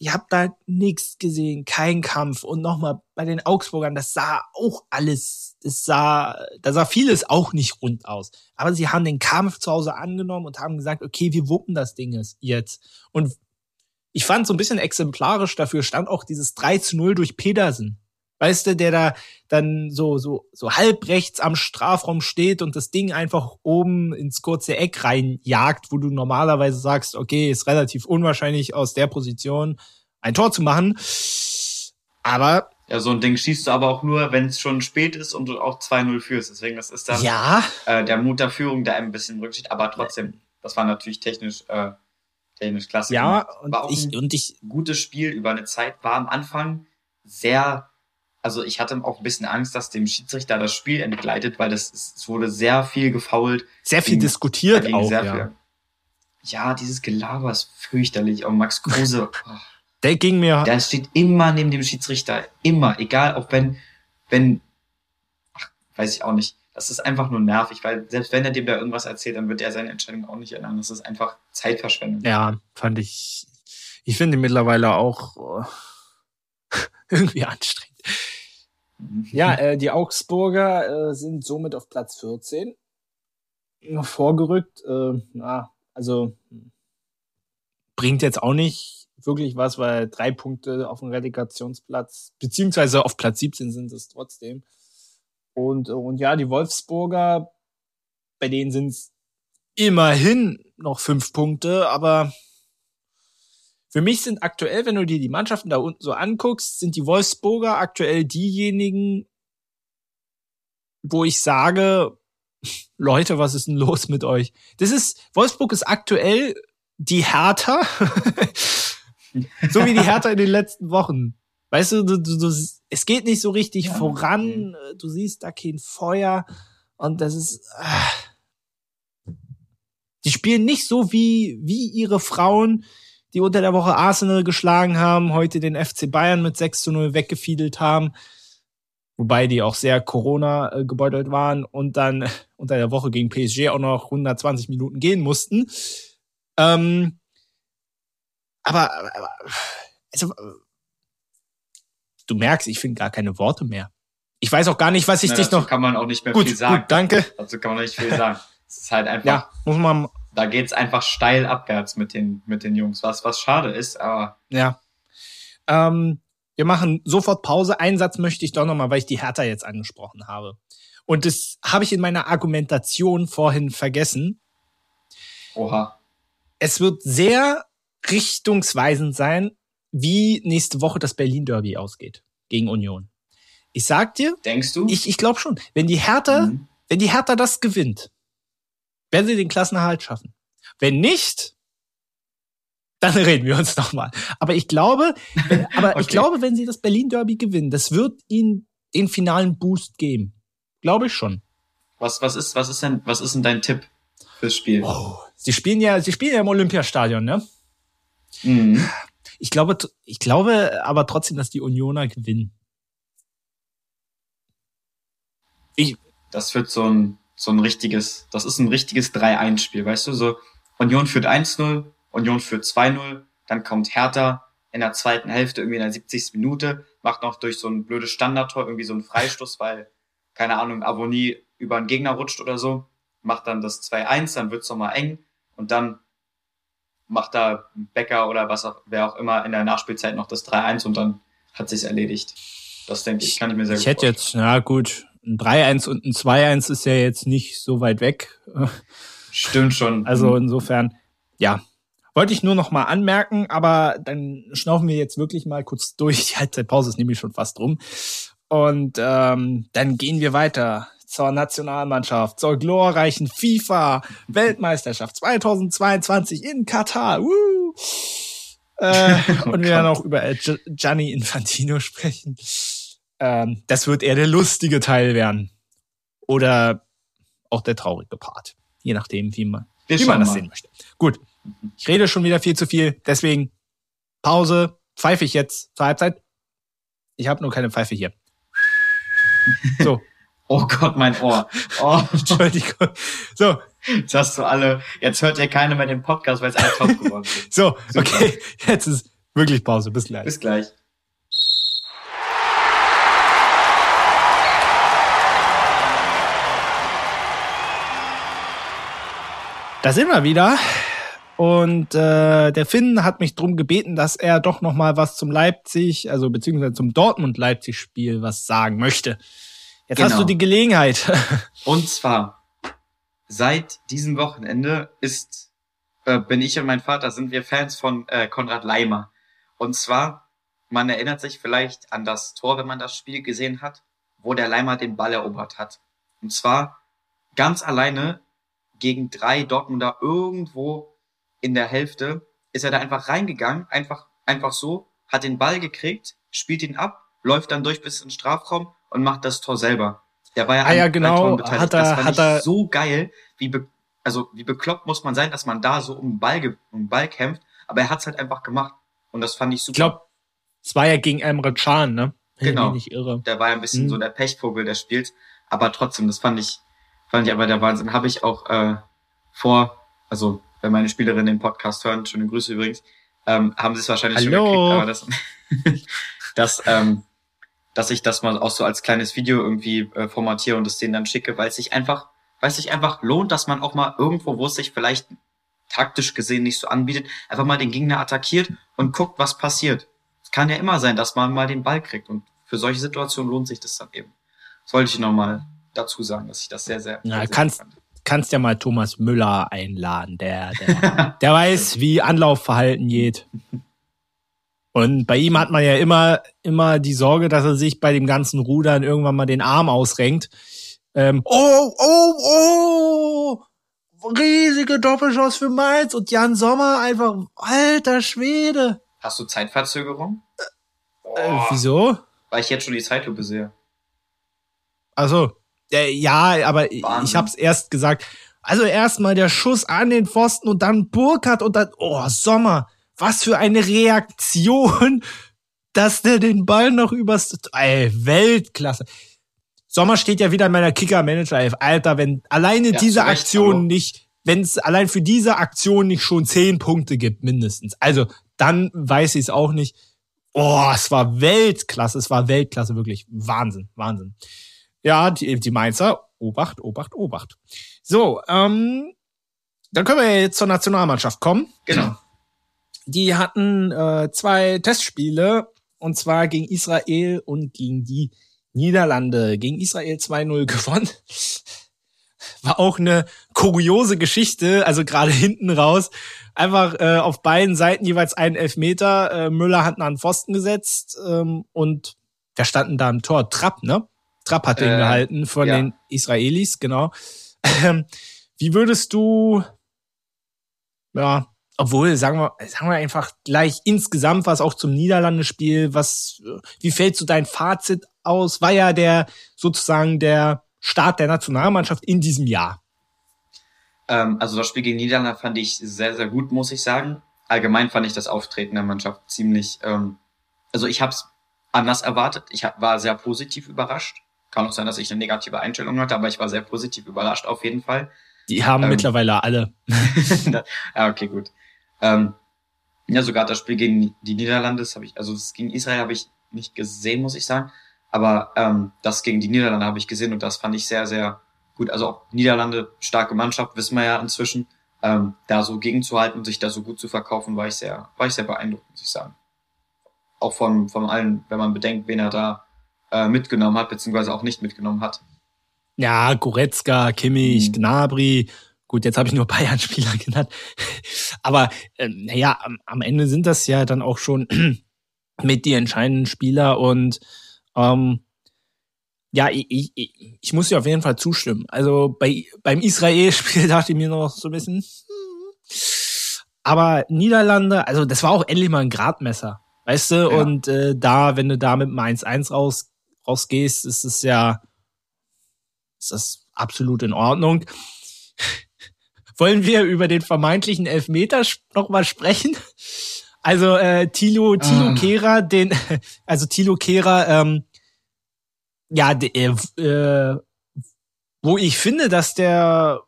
ich habe da nichts gesehen, kein Kampf. Und nochmal bei den Augsburgern, das sah auch alles, das sah, da sah vieles auch nicht rund aus. Aber sie haben den Kampf zu Hause angenommen und haben gesagt, okay, wir wuppen das Ding jetzt. Und ich fand so ein bisschen exemplarisch dafür stand auch dieses 3 zu 0 durch Pedersen. Weißt du, der da dann so, so, so halb rechts am Strafraum steht und das Ding einfach oben ins kurze Eck reinjagt, wo du normalerweise sagst, okay, ist relativ unwahrscheinlich aus der Position ein Tor zu machen. Aber. Ja, so ein Ding schießt du aber auch nur, wenn es schon spät ist und du auch 2-0 führst. Deswegen, das ist dann ja. äh, der Mut der Führung, der ein bisschen rücksteht. Aber trotzdem, das war natürlich technisch, äh, technisch klasse. Ja, und ich, und ich. Gutes Spiel über eine Zeit war am Anfang sehr also ich hatte auch ein bisschen Angst, dass dem Schiedsrichter das Spiel entgleitet, weil das es wurde sehr viel gefault. Sehr viel diskutiert auch, ja. Viel, ja, dieses Gelaber ist fürchterlich. Auch Max Kruse, oh, der ging mir. Der steht immer neben dem Schiedsrichter, immer, egal, auch wenn, wenn, ach, weiß ich auch nicht. Das ist einfach nur nervig, weil selbst wenn er dem da irgendwas erzählt, dann wird er seine Entscheidung auch nicht ändern. Das ist einfach Zeitverschwendung. Ja, fand ich. Ich finde mittlerweile auch oh, irgendwie anstrengend. Ja, äh, die Augsburger äh, sind somit auf Platz 14 vorgerückt. Äh, na, also bringt jetzt auch nicht wirklich was, weil drei Punkte auf dem Relegationsplatz, beziehungsweise auf Platz 17 sind es trotzdem. Und, und ja, die Wolfsburger, bei denen sind es immerhin noch fünf Punkte, aber für mich sind aktuell, wenn du dir die Mannschaften da unten so anguckst, sind die Wolfsburger aktuell diejenigen, wo ich sage, Leute, was ist denn los mit euch? Das ist, Wolfsburg ist aktuell die Hertha, so wie die Hertha in den letzten Wochen. Weißt du, du, du, du es geht nicht so richtig ja, voran, okay. du siehst da kein Feuer und das ist, äh, die spielen nicht so wie, wie ihre Frauen, die unter der Woche Arsenal geschlagen haben, heute den FC Bayern mit 6 zu 0 weggefiedelt haben, wobei die auch sehr Corona äh, gebeutelt waren und dann unter der Woche gegen PSG auch noch 120 Minuten gehen mussten. Ähm, aber, aber also, du merkst, ich finde gar keine Worte mehr. Ich weiß auch gar nicht, was ich Na, dich noch. kann man auch nicht mehr gut, viel sagen. Gut, danke. Dazu kann man nicht viel sagen. Es ist halt einfach. Ja, muss man da geht's einfach steil abwärts mit den, mit den Jungs, was, was schade ist, aber. Ja. Ähm, wir machen sofort Pause. Einen Satz möchte ich doch nochmal, weil ich die Hertha jetzt angesprochen habe. Und das habe ich in meiner Argumentation vorhin vergessen. Oha. Es wird sehr richtungsweisend sein, wie nächste Woche das Berlin Derby ausgeht gegen Union. Ich sag dir, denkst du? Ich, ich glaube schon. Wenn die Hertha, mhm. wenn die Hertha das gewinnt, werden sie den Klassenerhalt schaffen. Wenn nicht, dann reden wir uns nochmal. Aber ich glaube, aber okay. ich glaube, wenn sie das Berlin Derby gewinnen, das wird ihnen den finalen Boost geben. Glaube ich schon. Was, was ist, was ist denn, was ist denn dein Tipp fürs Spiel? Oh, sie spielen ja, sie spielen ja im Olympiastadion, ne? Mhm. Ich glaube, ich glaube aber trotzdem, dass die Unioner gewinnen. Ich, das wird so ein so ein richtiges, das ist ein richtiges 3-1-Spiel, weißt du, so Union führt 1-0, Union führt 2-0, dann kommt Hertha in der zweiten Hälfte irgendwie in der 70. Minute, macht noch durch so ein blödes Standardtor irgendwie so einen Freistoß, weil, keine Ahnung, Avonie über einen Gegner rutscht oder so, macht dann das 2-1, dann wird's nochmal eng und dann macht da Becker oder was auch, wer auch immer in der Nachspielzeit noch das 3-1 und dann hat sich's erledigt. Das denke ich, kann ich mir sehr ich gut Ich hätte jetzt, na gut, ein 3-1 und ein 2-1 ist ja jetzt nicht so weit weg. Stimmt schon. Also insofern, ja. Wollte ich nur noch mal anmerken, aber dann schnaufen wir jetzt wirklich mal kurz durch. Die Halbzeitpause ist nämlich schon fast rum. Und ähm, dann gehen wir weiter zur Nationalmannschaft, zur glorreichen FIFA-Weltmeisterschaft 2022 in Katar. Woo! Äh, oh und wir werden auch über Gianni Infantino sprechen. Ähm, das wird eher der lustige Teil werden. Oder auch der traurige Part. Je nachdem, wie man, wie man das sehen möchte. Gut. Ich rede schon wieder viel zu viel. Deswegen Pause. Pfeife ich jetzt zur Halbzeit. Ich habe nur keine Pfeife hier. So. oh Gott, mein Ohr. Oh. Entschuldigung. So. Jetzt hast du alle, jetzt hört ihr keiner mehr den Podcast, weil es alle top geworden ist. So, okay. Jetzt ist Wirklich Pause. Bis gleich. Bis gleich. Da sind wir wieder. Und äh, der Finn hat mich drum gebeten, dass er doch noch mal was zum Leipzig, also beziehungsweise zum Dortmund-Leipzig-Spiel was sagen möchte. Jetzt genau. hast du genau. die Gelegenheit. Und zwar seit diesem Wochenende ist äh, bin ich und mein Vater sind wir Fans von äh, Konrad Leimer. Und zwar man erinnert sich vielleicht an das Tor, wenn man das Spiel gesehen hat, wo der Leimer den Ball erobert hat. Und zwar ganz alleine gegen drei Dortmunder irgendwo in der Hälfte ist er da einfach reingegangen, einfach, einfach so, hat den Ball gekriegt, spielt ihn ab, läuft dann durch bis ins Strafraum und macht das Tor selber. Der war ja, ah, ja genau, hat er, das hat er so geil, wie be, also wie bekloppt muss man sein, dass man da so um den Ball, um den Ball kämpft, aber er hat's halt einfach gemacht und das fand ich super. Ich glaube, es war ja gegen Emre Can, ne? Genau. Nicht irre. Der war ja ein bisschen hm. so der Pechvogel, der spielt, aber trotzdem, das fand ich, fand ich aber der Wahnsinn. Habe ich auch äh, vor, also wenn meine Spielerinnen den Podcast hören, schöne Grüße übrigens, ähm, haben sie es wahrscheinlich Hallo. schon gekriegt, aber das, dass, ähm, dass ich das mal auch so als kleines Video irgendwie äh, formatiere und es denen dann schicke, weil es sich einfach, weil es sich einfach lohnt, dass man auch mal irgendwo, wo es sich vielleicht taktisch gesehen nicht so anbietet, einfach mal den Gegner attackiert und guckt, was passiert. Es kann ja immer sein, dass man mal den Ball kriegt und für solche Situationen lohnt sich das dann eben. Das wollte ich nochmal dazu sagen, dass ich das sehr, sehr, ja, sehr kannst, fand kannst ja mal Thomas Müller einladen, der, der, der weiß, wie Anlaufverhalten geht. Und bei ihm hat man ja immer, immer die Sorge, dass er sich bei dem ganzen Rudern irgendwann mal den Arm ausrenkt. Ähm, oh, oh, oh! Riesige Doppelchance für Mainz und Jan Sommer einfach, alter Schwede. Hast du Zeitverzögerung? Äh, wieso? Weil ich jetzt schon die Zeitlupe sehe. Also äh, ja, aber Wahnsinn. ich hab's erst gesagt. Also erstmal der Schuss an den Pfosten und dann Burkhardt und dann, oh, Sommer, was für eine Reaktion, dass der den Ball noch übers, ey, Weltklasse. Sommer steht ja wieder in meiner Kicker-Manager-Elf. Alter, wenn alleine ja, diese Aktion Recht, nicht, wenn es allein für diese Aktion nicht schon zehn Punkte gibt, mindestens. Also, dann weiß ich es auch nicht. Oh, es war Weltklasse, es war Weltklasse, wirklich. Wahnsinn, Wahnsinn. Ja, die, die Mainzer, Obacht, Obacht, Obacht. So, ähm, dann können wir jetzt zur Nationalmannschaft kommen. Genau. Die hatten äh, zwei Testspiele, und zwar gegen Israel und gegen die Niederlande. Gegen Israel 2-0 gewonnen. War auch eine kuriose Geschichte, also gerade hinten raus. Einfach äh, auf beiden Seiten jeweils einen Elfmeter. Äh, Müller hat einen Pfosten gesetzt ähm, und da standen da im Tor Trapp, ne? Trapp hat den äh, gehalten von ja. den Israelis, genau. Ähm, wie würdest du, ja, obwohl, sagen wir, sagen wir einfach gleich insgesamt was auch zum Niederlandespiel, was, wie fällt so dein Fazit aus? War ja der, sozusagen der Start der Nationalmannschaft in diesem Jahr. Ähm, also das Spiel gegen Niederlande fand ich sehr, sehr gut, muss ich sagen. Allgemein fand ich das Auftreten der Mannschaft ziemlich, ähm, also ich habe es anders erwartet. Ich hab, war sehr positiv überrascht. Kann auch sein, dass ich eine negative Einstellung hatte, aber ich war sehr positiv überrascht auf jeden Fall. Die haben ähm, mittlerweile alle. ja, okay, gut. Ähm, ja, sogar das Spiel gegen die Niederlande, das habe ich, also das gegen Israel habe ich nicht gesehen, muss ich sagen. Aber ähm, das gegen die Niederlande habe ich gesehen und das fand ich sehr, sehr gut. Also auch Niederlande, starke Mannschaft, wissen wir ja inzwischen. Ähm, da so gegenzuhalten und sich da so gut zu verkaufen, war ich sehr, war ich sehr beeindruckt, muss ich sagen. Auch von, von allen, wenn man bedenkt, wen er da äh, mitgenommen hat, beziehungsweise auch nicht mitgenommen hat. Ja, Goretzka, Kimmich, mhm. Gnabry. Gut, jetzt habe ich nur Bayern-Spieler genannt. Aber äh, naja, am, am Ende sind das ja dann auch schon mit die entscheidenden Spieler und ähm, ja, ich, ich, ich muss dir auf jeden Fall zustimmen. Also bei, beim Israel-Spiel dachte ich mir noch so ein bisschen. Hm. Aber Niederlande, also das war auch endlich mal ein Gradmesser. Weißt du? Ja. Und äh, da, wenn du da mit dem 1-1 raus rausgehst, ist es ja, ist das absolut in Ordnung. Wollen wir über den vermeintlichen Elfmeter noch mal sprechen? Also äh, Tilo Tilo ah. Kehrer, den also Tilo Kehrer, ähm, ja, de, äh, äh, wo ich finde, dass der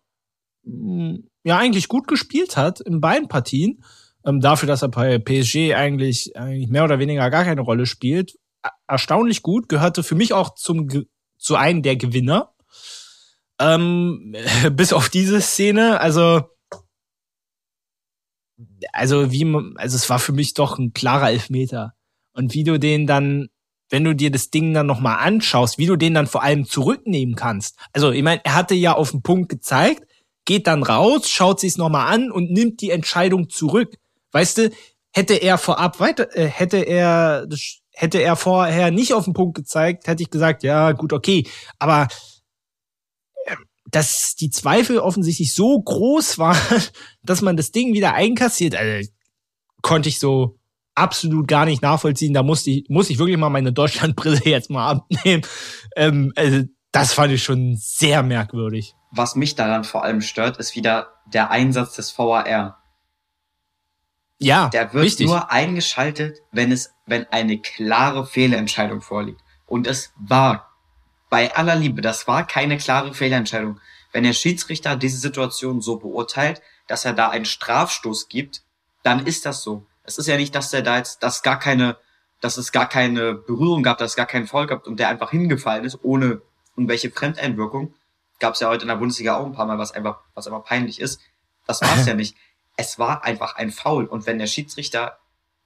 mh, hm, ja eigentlich gut gespielt hat in beiden Partien. ähm, dafür, dass er bei PSG eigentlich, eigentlich mehr oder weniger gar keine Rolle spielt. Erstaunlich gut, gehörte für mich auch zum zu einem der Gewinner. Ähm, bis auf diese Szene, also also wie also es war für mich doch ein klarer Elfmeter. Und wie du den dann, wenn du dir das Ding dann nochmal anschaust, wie du den dann vor allem zurücknehmen kannst. Also, ich meine, er hatte ja auf den Punkt gezeigt, geht dann raus, schaut sich's nochmal an und nimmt die Entscheidung zurück. Weißt du, hätte er vorab weiter, äh, hätte er, hätte er vorher nicht auf den Punkt gezeigt, hätte ich gesagt, ja, gut, okay. Aber äh, dass die Zweifel offensichtlich so groß waren, dass man das Ding wieder einkassiert, also, konnte ich so absolut gar nicht nachvollziehen. Da musste ich, muss ich wirklich mal meine Deutschlandbrille jetzt mal abnehmen. Ähm, also, das fand ich schon sehr merkwürdig. Was mich daran vor allem stört, ist wieder der Einsatz des VAR. Ja, der wird richtig. nur eingeschaltet, wenn es, wenn eine klare Fehlentscheidung vorliegt. Und es war bei aller Liebe, das war keine klare Fehlentscheidung. Wenn der Schiedsrichter diese Situation so beurteilt, dass er da einen Strafstoß gibt, dann ist das so. Es ist ja nicht, dass der da jetzt, dass gar keine, dass es gar keine Berührung gab, dass es gar keinen Fall gab und der einfach hingefallen ist, ohne irgendwelche Fremdeinwirkung. Gab es ja heute in der Bundesliga auch ein paar Mal, was einfach, was einfach peinlich ist. Das war es ja nicht. Es war einfach ein Foul. Und wenn der Schiedsrichter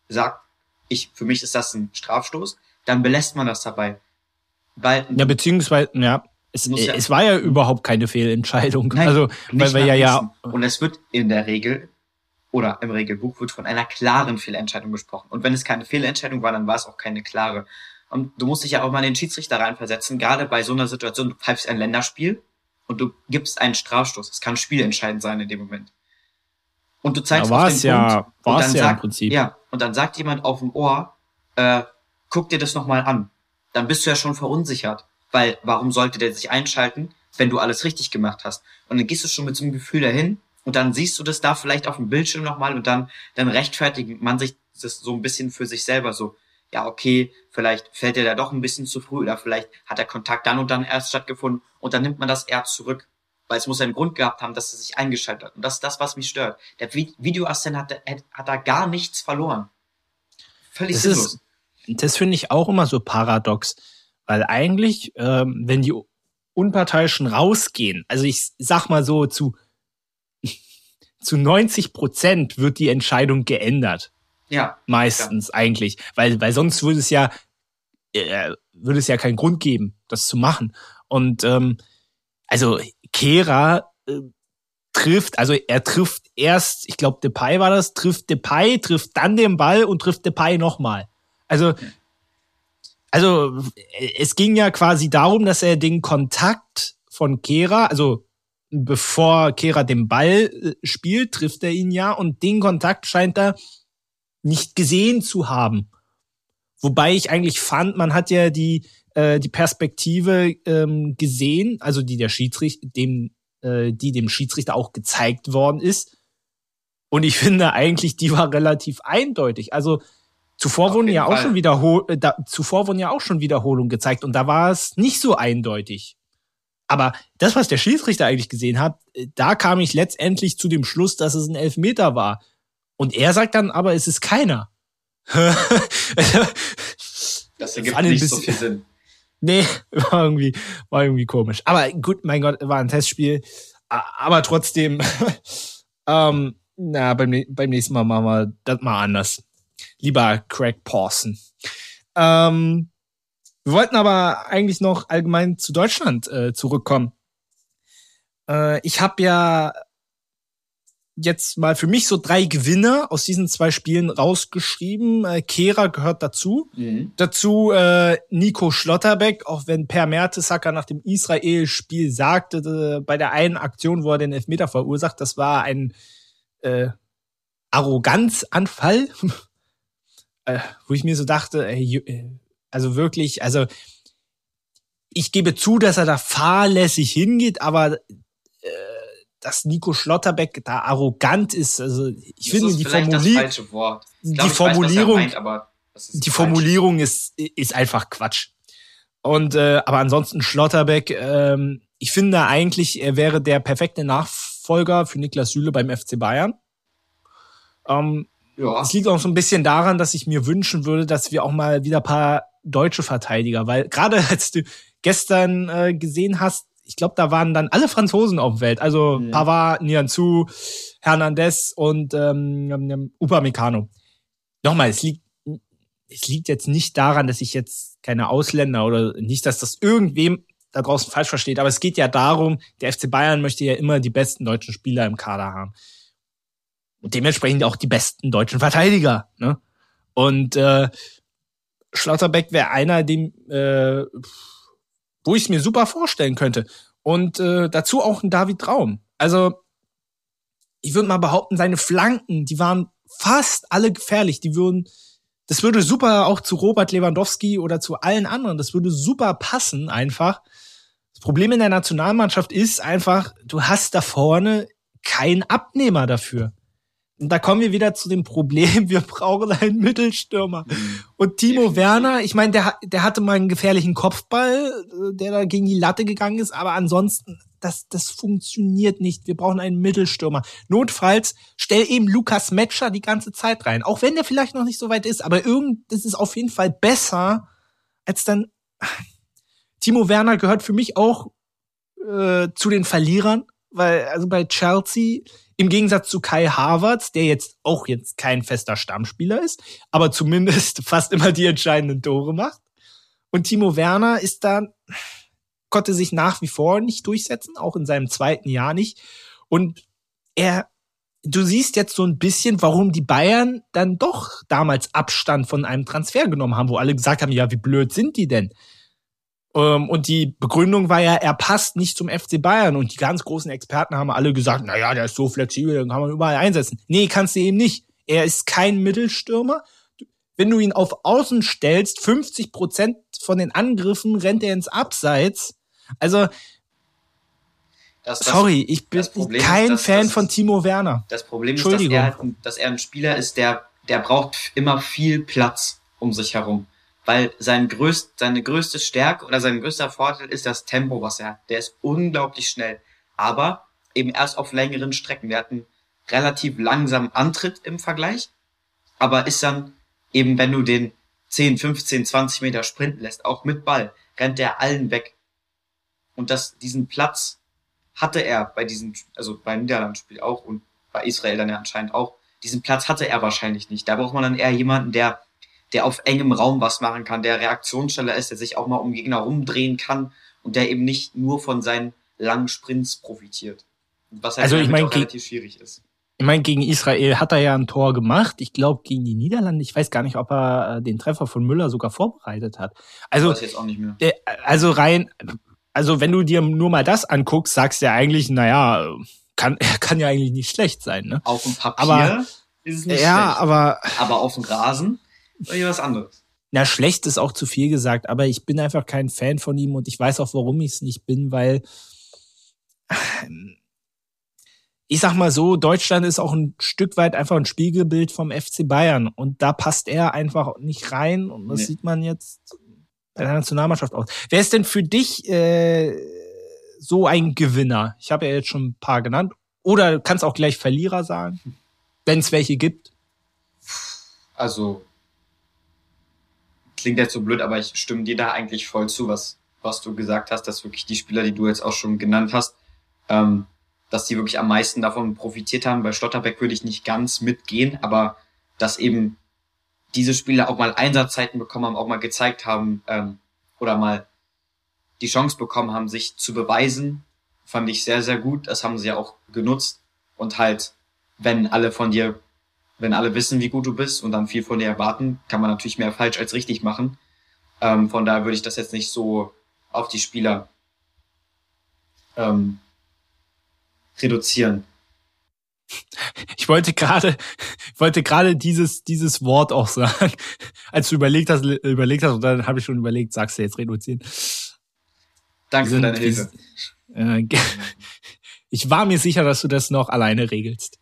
sagt, ich, für mich ist das ein Strafstoß, dann belässt man das dabei. Weil, ja, beziehungsweise, ja, es, ja, es war ja überhaupt keine Fehlentscheidung. Nein, also, weil wir ja, ja. Und es wird in der Regel oder im Regelbuch wird von einer klaren Fehlentscheidung gesprochen. Und wenn es keine Fehlentscheidung war, dann war es auch keine klare. Und du musst dich ja auch mal in den Schiedsrichter reinversetzen, gerade bei so einer Situation, du pfeifst ein Länderspiel und du gibst einen Strafstoß. Es kann spielentscheidend sein in dem Moment. Und du zeigst ja, auf den ja, Punkt und dann, ja sagt, Prinzip. ja, und dann sagt jemand auf dem Ohr, äh, guck dir das nochmal an. Dann bist du ja schon verunsichert. Weil warum sollte der sich einschalten, wenn du alles richtig gemacht hast? Und dann gehst du schon mit so einem Gefühl dahin, und dann siehst du das da vielleicht auf dem Bildschirm nochmal und dann, dann rechtfertigt man sich das so ein bisschen für sich selber so, ja, okay, vielleicht fällt er da doch ein bisschen zu früh oder vielleicht hat der Kontakt dann und dann erst stattgefunden und dann nimmt man das eher zurück. Weil es muss einen Grund gehabt haben, dass er sich eingeschaltet hat. Und das ist das, was mich stört. Der Videoassistent hat, hat da gar nichts verloren. Völlig das sinnlos. Ist, das finde ich auch immer so paradox. Weil eigentlich, ähm, wenn die Unparteiischen rausgehen, also ich sag mal so zu zu 90 Prozent wird die Entscheidung geändert. Ja. Meistens ja. eigentlich. Weil, weil sonst würde es ja, äh, würde es ja keinen Grund geben, das zu machen. Und ähm, also Kera äh, trifft, also er trifft erst, ich glaube Depay war das, trifft Depay, trifft dann den Ball und trifft Depay nochmal. Also, also es ging ja quasi darum, dass er den Kontakt von Kera, also bevor Kera den Ball äh, spielt, trifft er ihn ja und den Kontakt scheint er nicht gesehen zu haben. Wobei ich eigentlich fand, man hat ja die äh, die Perspektive ähm, gesehen, also die der Schiedsrichter dem äh, die dem Schiedsrichter auch gezeigt worden ist. Und ich finde eigentlich, die war relativ eindeutig. Also zuvor Auf wurden ja Fall. auch schon Wiederhol äh, da, zuvor wurden ja auch schon Wiederholungen gezeigt und da war es nicht so eindeutig. Aber das, was der Schiedsrichter eigentlich gesehen hat, äh, da kam ich letztendlich zu dem Schluss, dass es ein Elfmeter war. Und er sagt dann, aber es ist keiner. das ergibt nicht so viel Sinn. Nee, war irgendwie, war irgendwie komisch. Aber gut, mein Gott, war ein Testspiel. Aber trotzdem, ähm, na, beim, beim nächsten Mal machen wir das mal anders. Lieber Craig Pawson. Ähm, wir wollten aber eigentlich noch allgemein zu Deutschland äh, zurückkommen. Äh, ich habe ja jetzt mal für mich so drei Gewinner aus diesen zwei Spielen rausgeschrieben. Äh, Kehra gehört dazu. Mhm. Dazu äh, Nico Schlotterbeck, auch wenn Per Mertesacker nach dem Israel-Spiel sagte, äh, bei der einen Aktion, wo er den Elfmeter verursacht, das war ein äh, Arroganzanfall. äh, wo ich mir so dachte, ey, äh, also wirklich, also ich gebe zu, dass er da fahrlässig hingeht, aber äh, dass Nico Schlotterbeck da arrogant ist, also ich das finde die, Formulier die Formulierung, meint, die falsch. Formulierung ist ist einfach Quatsch. Und äh, aber ansonsten Schlotterbeck, ähm, ich finde eigentlich, er wäre der perfekte Nachfolger für Niklas Süle beim FC Bayern. Ähm, ja. es liegt auch so ein bisschen daran, dass ich mir wünschen würde, dass wir auch mal wieder ein paar deutsche Verteidiger, weil gerade als du gestern äh, gesehen hast, ich glaube, da waren dann alle Franzosen auf dem Welt. Also mhm. Pavard, Nianzou, Hernandez und ähm, ähm, Upamecano. Nochmal, es liegt, es liegt jetzt nicht daran, dass ich jetzt keine Ausländer oder nicht, dass das irgendwem da draußen falsch versteht, aber es geht ja darum, der FC Bayern möchte ja immer die besten deutschen Spieler im Kader haben. Und dementsprechend auch die besten deutschen Verteidiger. Ne? Und äh, Schlotterbeck wäre einer, dem, äh, wo ich es mir super vorstellen könnte. Und äh, dazu auch ein David Traum. Also, ich würde mal behaupten, seine Flanken, die waren fast alle gefährlich. Die würden, das würde super auch zu Robert Lewandowski oder zu allen anderen, das würde super passen einfach. Das Problem in der Nationalmannschaft ist einfach, du hast da vorne keinen Abnehmer dafür. Und da kommen wir wieder zu dem Problem, wir brauchen einen Mittelstürmer. Mhm. Und Timo Werner, ich meine, der, der hatte mal einen gefährlichen Kopfball, äh, der da gegen die Latte gegangen ist, aber ansonsten, das, das funktioniert nicht. Wir brauchen einen Mittelstürmer. Notfalls stell eben Lukas Metscher die ganze Zeit rein. Auch wenn der vielleicht noch nicht so weit ist, aber irgend, das ist auf jeden Fall besser, als dann. Timo Werner gehört für mich auch äh, zu den Verlierern, weil, also bei Chelsea, im Gegensatz zu Kai Havertz, der jetzt auch jetzt kein fester Stammspieler ist, aber zumindest fast immer die entscheidenden Tore macht. Und Timo Werner ist da, konnte sich nach wie vor nicht durchsetzen, auch in seinem zweiten Jahr nicht. Und er, du siehst jetzt so ein bisschen, warum die Bayern dann doch damals Abstand von einem Transfer genommen haben, wo alle gesagt haben, ja, wie blöd sind die denn? Ähm, und die Begründung war ja, er passt nicht zum FC Bayern. Und die ganz großen Experten haben alle gesagt, na ja, der ist so flexibel, den kann man überall einsetzen. Nee, kannst du eben nicht. Er ist kein Mittelstürmer. Wenn du ihn auf Außen stellst, 50 Prozent von den Angriffen rennt er ins Abseits. Also, das, das, sorry, ich bin kein ist, Fan dass, von Timo Werner. Das Problem ist, dass er, halt dass er ein Spieler ist, der, der braucht immer viel Platz um sich herum weil sein größt, seine größte Stärke oder sein größter Vorteil ist das Tempo, was er hat. Der ist unglaublich schnell, aber eben erst auf längeren Strecken. Der hat einen relativ langsamen Antritt im Vergleich, aber ist dann eben, wenn du den 10, 15, 20 Meter sprinten lässt, auch mit Ball, rennt der allen weg. Und das, diesen Platz hatte er bei diesem, also beim Niederlandspiel auch und bei Israel dann ja anscheinend auch, diesen Platz hatte er wahrscheinlich nicht. Da braucht man dann eher jemanden, der der auf engem Raum was machen kann, der reaktionsschneller ist, der sich auch mal um Gegner rumdrehen kann und der eben nicht nur von seinen langen Sprints profitiert. Was halt also ich meine, relativ schwierig ist. Ich meine, gegen Israel hat er ja ein Tor gemacht. Ich glaube, gegen die Niederlande, ich weiß gar nicht, ob er äh, den Treffer von Müller sogar vorbereitet hat. Also, ich weiß jetzt auch nicht mehr. Der, also rein, also wenn du dir nur mal das anguckst, sagst du ja eigentlich, naja, kann, kann ja eigentlich nicht schlecht sein. Ne? Auf dem Papier aber, ist es nicht ja, schlecht. Aber, aber auf dem Rasen oder was anderes. Na, schlecht ist auch zu viel gesagt, aber ich bin einfach kein Fan von ihm und ich weiß auch, warum ich es nicht bin, weil ich sag mal so, Deutschland ist auch ein Stück weit einfach ein Spiegelbild vom FC Bayern und da passt er einfach nicht rein und das nee. sieht man jetzt bei der Nationalmannschaft aus. Wer ist denn für dich äh, so ein Gewinner? Ich habe ja jetzt schon ein paar genannt. Oder kannst auch gleich Verlierer sagen, wenn es welche gibt. Also klingt jetzt so blöd, aber ich stimme dir da eigentlich voll zu, was, was du gesagt hast, dass wirklich die Spieler, die du jetzt auch schon genannt hast, ähm, dass die wirklich am meisten davon profitiert haben. Bei Stotterbeck würde ich nicht ganz mitgehen, aber dass eben diese Spieler auch mal Einsatzzeiten bekommen haben, auch mal gezeigt haben ähm, oder mal die Chance bekommen haben, sich zu beweisen, fand ich sehr, sehr gut. Das haben sie ja auch genutzt. Und halt, wenn alle von dir wenn alle wissen, wie gut du bist und dann viel von dir erwarten, kann man natürlich mehr falsch als richtig machen. Ähm, von daher würde ich das jetzt nicht so auf die Spieler ähm, reduzieren. Ich wollte gerade, wollte gerade dieses, dieses Wort auch sagen. Als du überlegt hast, überlegt hast, und dann habe ich schon überlegt, sagst du jetzt reduzieren. Danke für deine Hilfe. Äh, ich war mir sicher, dass du das noch alleine regelst.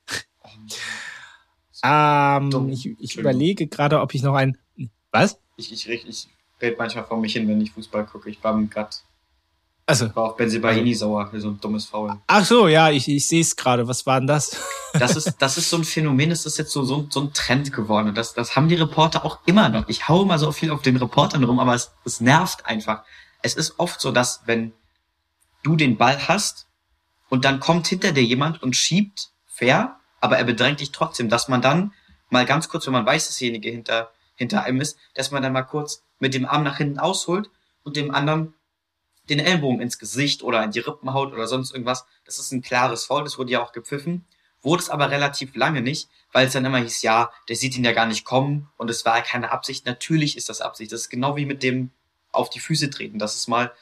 Ähm, ich, ich überlege gerade, ob ich noch ein. Was? Ich, ich, ich, ich rede manchmal vor mich hin, wenn ich Fußball gucke. Ich war gerade. Also. War auch Benzibaini sauer, so ein dummes Foul. Ach so, ja, ich, ich sehe es gerade. Was war denn das? Das ist, das ist so ein Phänomen, das ist jetzt so, so, so ein Trend geworden. Und das, das haben die Reporter auch immer noch. Ich hau immer so viel auf den Reportern rum, aber es, es nervt einfach. Es ist oft so, dass wenn du den Ball hast und dann kommt hinter dir jemand und schiebt fair, aber er bedrängt dich trotzdem, dass man dann mal ganz kurz, wenn man weiß, dass derjenige hinter, hinter einem ist, dass man dann mal kurz mit dem Arm nach hinten ausholt und dem anderen den Ellbogen ins Gesicht oder in die Rippen haut oder sonst irgendwas. Das ist ein klares Foul, das wurde ja auch gepfiffen. Wurde es aber relativ lange nicht, weil es dann immer hieß, ja, der sieht ihn ja gar nicht kommen und es war keine Absicht. Natürlich ist das Absicht. Das ist genau wie mit dem auf die Füße treten. Das ist mal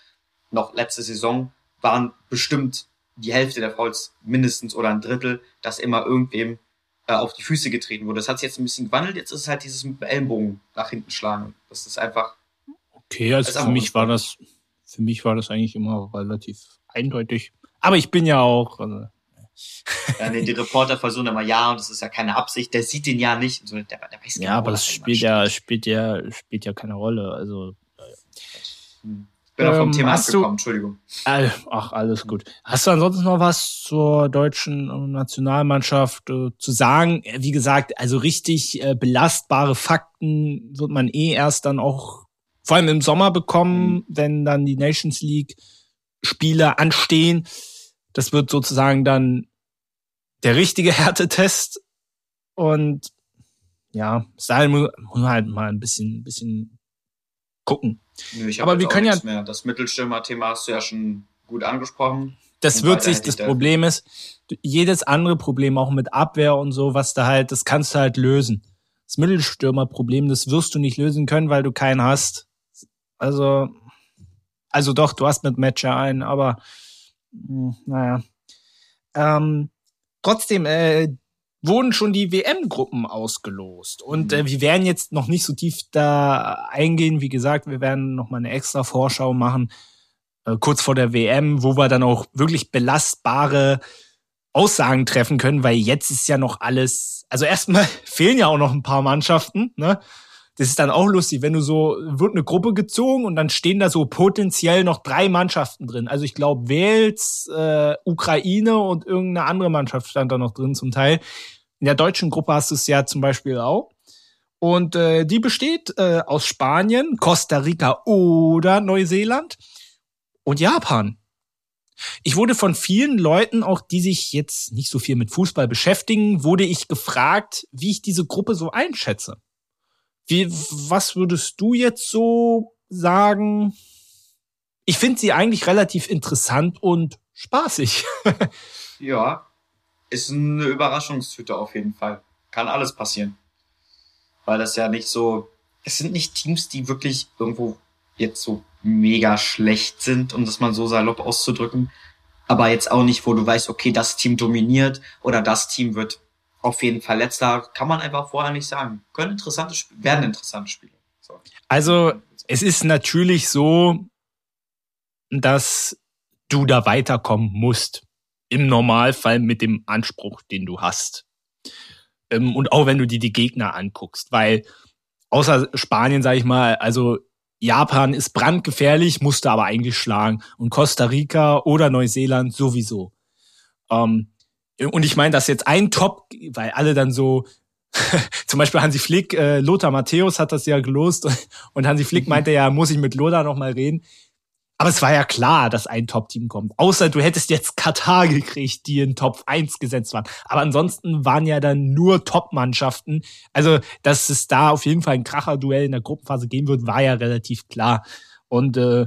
noch letzte Saison waren bestimmt die Hälfte der Fouls mindestens oder ein Drittel, dass immer irgendwem äh, auf die Füße getreten wurde. Das hat sich jetzt ein bisschen gewandelt. Jetzt ist es halt dieses mit dem Ellenbogen nach hinten schlagen. Das ist einfach. Okay, also für mich war das, für mich war das eigentlich immer relativ eindeutig. Aber ich bin ja auch. Also, ja, nee, die Reporter versuchen immer, ja, und das ist ja keine Absicht, der sieht den ja nicht. So, der, der ja, aber das spielt ja, spielt ja, spielt ja keine Rolle. Also. Hm bin ähm, vom Thema abgekommen, Entschuldigung. Ach, alles gut. Hast du ansonsten noch was zur deutschen Nationalmannschaft äh, zu sagen? Wie gesagt, also richtig äh, belastbare Fakten wird man eh erst dann auch vor allem im Sommer bekommen, mhm. wenn dann die Nations League Spiele anstehen. Das wird sozusagen dann der richtige Härtetest und ja, bis dahin muss man halt mal ein bisschen, bisschen gucken. Nö, ich Aber wir können ja mehr. Das Mittelstürmer-Thema hast du ja schon gut angesprochen. Das wird sich, das Problem ist, jedes andere Problem, auch mit Abwehr und so, was da halt, das kannst du halt lösen. Das Mittelstürmer-Problem, das wirst du nicht lösen können, weil du keinen hast. Also, also doch, du hast mit Matcher einen, aber mh, hm, naja. Ähm, trotzdem, äh, wurden schon die WM-Gruppen ausgelost. Und äh, mhm. wir werden jetzt noch nicht so tief da eingehen. Wie gesagt, wir werden noch mal eine extra Vorschau machen, äh, kurz vor der WM, wo wir dann auch wirklich belastbare Aussagen treffen können, weil jetzt ist ja noch alles, also erstmal fehlen ja auch noch ein paar Mannschaften, ne? Das ist dann auch lustig, wenn du so, wird eine Gruppe gezogen und dann stehen da so potenziell noch drei Mannschaften drin. Also ich glaube, Wales, äh, Ukraine und irgendeine andere Mannschaft stand da noch drin zum Teil. In der deutschen Gruppe hast du es ja zum Beispiel auch. Und äh, die besteht äh, aus Spanien, Costa Rica oder Neuseeland und Japan. Ich wurde von vielen Leuten, auch die sich jetzt nicht so viel mit Fußball beschäftigen, wurde ich gefragt, wie ich diese Gruppe so einschätze. Wie, was würdest du jetzt so sagen? Ich finde sie eigentlich relativ interessant und spaßig. ja, ist eine Überraschungstüte auf jeden Fall. Kann alles passieren. Weil das ja nicht so, es sind nicht Teams, die wirklich irgendwo jetzt so mega schlecht sind, um das mal so salopp auszudrücken. Aber jetzt auch nicht, wo du weißt, okay, das Team dominiert oder das Team wird auf jeden Fall letzter, kann man einfach vorher nicht sagen. Können interessante Spiele, werden interessante Spiele. So. Also, es ist natürlich so, dass du da weiterkommen musst. Im Normalfall mit dem Anspruch, den du hast. Ähm, und auch wenn du dir die Gegner anguckst, weil außer Spanien, sag ich mal, also Japan ist brandgefährlich, musste aber eigentlich schlagen. Und Costa Rica oder Neuseeland sowieso. Ähm, und ich meine, dass jetzt ein Top, weil alle dann so, zum Beispiel Hansi Flick, äh, Lothar Matthäus hat das ja gelost und Hansi Flick mhm. meinte ja, muss ich mit Lothar noch mal reden. Aber es war ja klar, dass ein Top-Team kommt. Außer du hättest jetzt Katar gekriegt, die in Top 1 gesetzt waren. Aber ansonsten waren ja dann nur Top-Mannschaften. Also, dass es da auf jeden Fall ein Kracher-Duell in der Gruppenphase geben wird, war ja relativ klar. Und äh,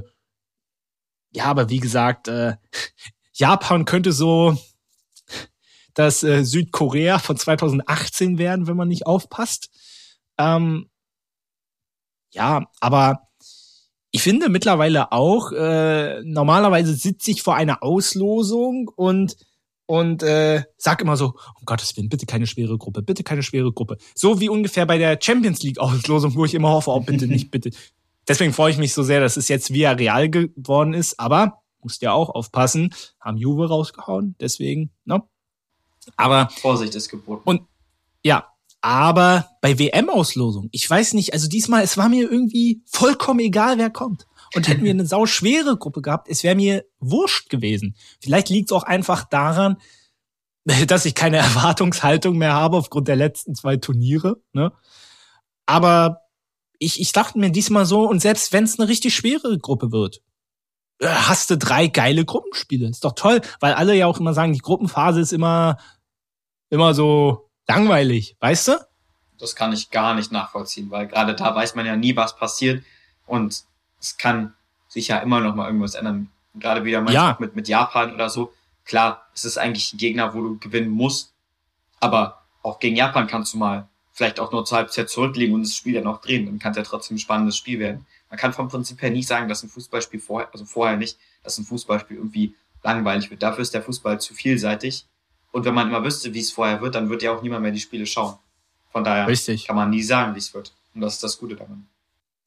ja, aber wie gesagt, äh, Japan könnte so das äh, Südkorea von 2018 werden, wenn man nicht aufpasst. Ähm, ja, aber ich finde mittlerweile auch, äh, normalerweise sitze ich vor einer Auslosung und und äh, sag immer so, um Gottes Willen, bitte keine schwere Gruppe, bitte keine schwere Gruppe. So wie ungefähr bei der Champions League Auslosung, wo ich immer hoffe, oh bitte nicht, bitte. Deswegen freue ich mich so sehr, dass es jetzt via Real geworden ist, aber musst ja auch aufpassen, haben Juve rausgehauen, deswegen, ne? Aber Vorsicht ist geboten. Und ja, aber bei WM-Auslosung, ich weiß nicht, also diesmal, es war mir irgendwie vollkommen egal, wer kommt. Und hätten wir eine sauschwere Gruppe gehabt, es wäre mir wurscht gewesen. Vielleicht liegt es auch einfach daran, dass ich keine Erwartungshaltung mehr habe aufgrund der letzten zwei Turniere. Ne? Aber ich, ich dachte mir diesmal so, und selbst wenn es eine richtig schwere Gruppe wird, äh, hast du drei geile Gruppenspiele. Ist doch toll, weil alle ja auch immer sagen, die Gruppenphase ist immer, immer so langweilig, weißt du? Das kann ich gar nicht nachvollziehen, weil gerade da weiß man ja nie, was passiert und es kann sich ja immer noch mal irgendwas ändern. Gerade wieder ja. mit, mit Japan oder so. Klar, es ist eigentlich ein Gegner, wo du gewinnen musst, aber auch gegen Japan kannst du mal vielleicht auch nur zur Halbzeit zurücklegen und das Spiel ja noch drehen. Dann kann es ja trotzdem ein spannendes Spiel werden. Man kann vom Prinzip her nicht sagen, dass ein Fußballspiel vorher, also vorher nicht, dass ein Fußballspiel irgendwie langweilig wird. Dafür ist der Fußball zu vielseitig. Und wenn man immer wüsste, wie es vorher wird, dann wird ja auch niemand mehr die Spiele schauen. Von daher Richtig. kann man nie sagen, wie es wird. Und das ist das Gute daran.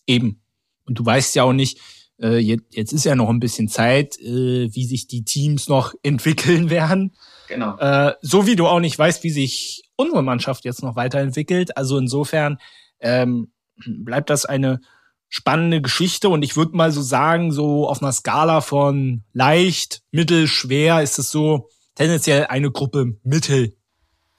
Eben. Und du weißt ja auch nicht, äh, jetzt, jetzt ist ja noch ein bisschen Zeit, äh, wie sich die Teams noch entwickeln werden. Genau. Äh, so wie du auch nicht weißt, wie sich unsere Mannschaft jetzt noch weiterentwickelt. Also insofern ähm, bleibt das eine spannende Geschichte und ich würde mal so sagen, so auf einer Skala von leicht, mittel, schwer ist es so tendenziell eine Gruppe Mittel.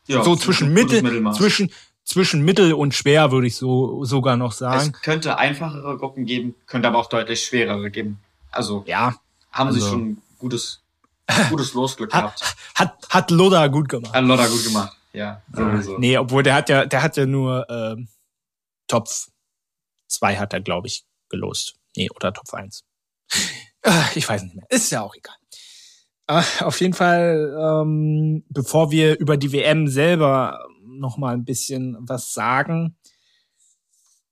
Ja, so zwischen Mittel, zwischen zwischen Mittel und schwer würde ich so sogar noch sagen. Es könnte einfachere Gruppen geben, könnte aber auch deutlich schwerere geben. Also ja, haben also, sie schon gutes gutes Losglück gehabt. Hat hat Loda gut gemacht. Hat Loda gut gemacht. Ja, sowieso. Nee, obwohl der hat ja, der hat ja nur ähm, Top 2 hat er, glaube ich, gelost. Nee, oder Top 1. Ah, ich weiß nicht mehr. Ist ja auch egal. Ah, auf jeden Fall, ähm, bevor wir über die WM selber noch mal ein bisschen was sagen,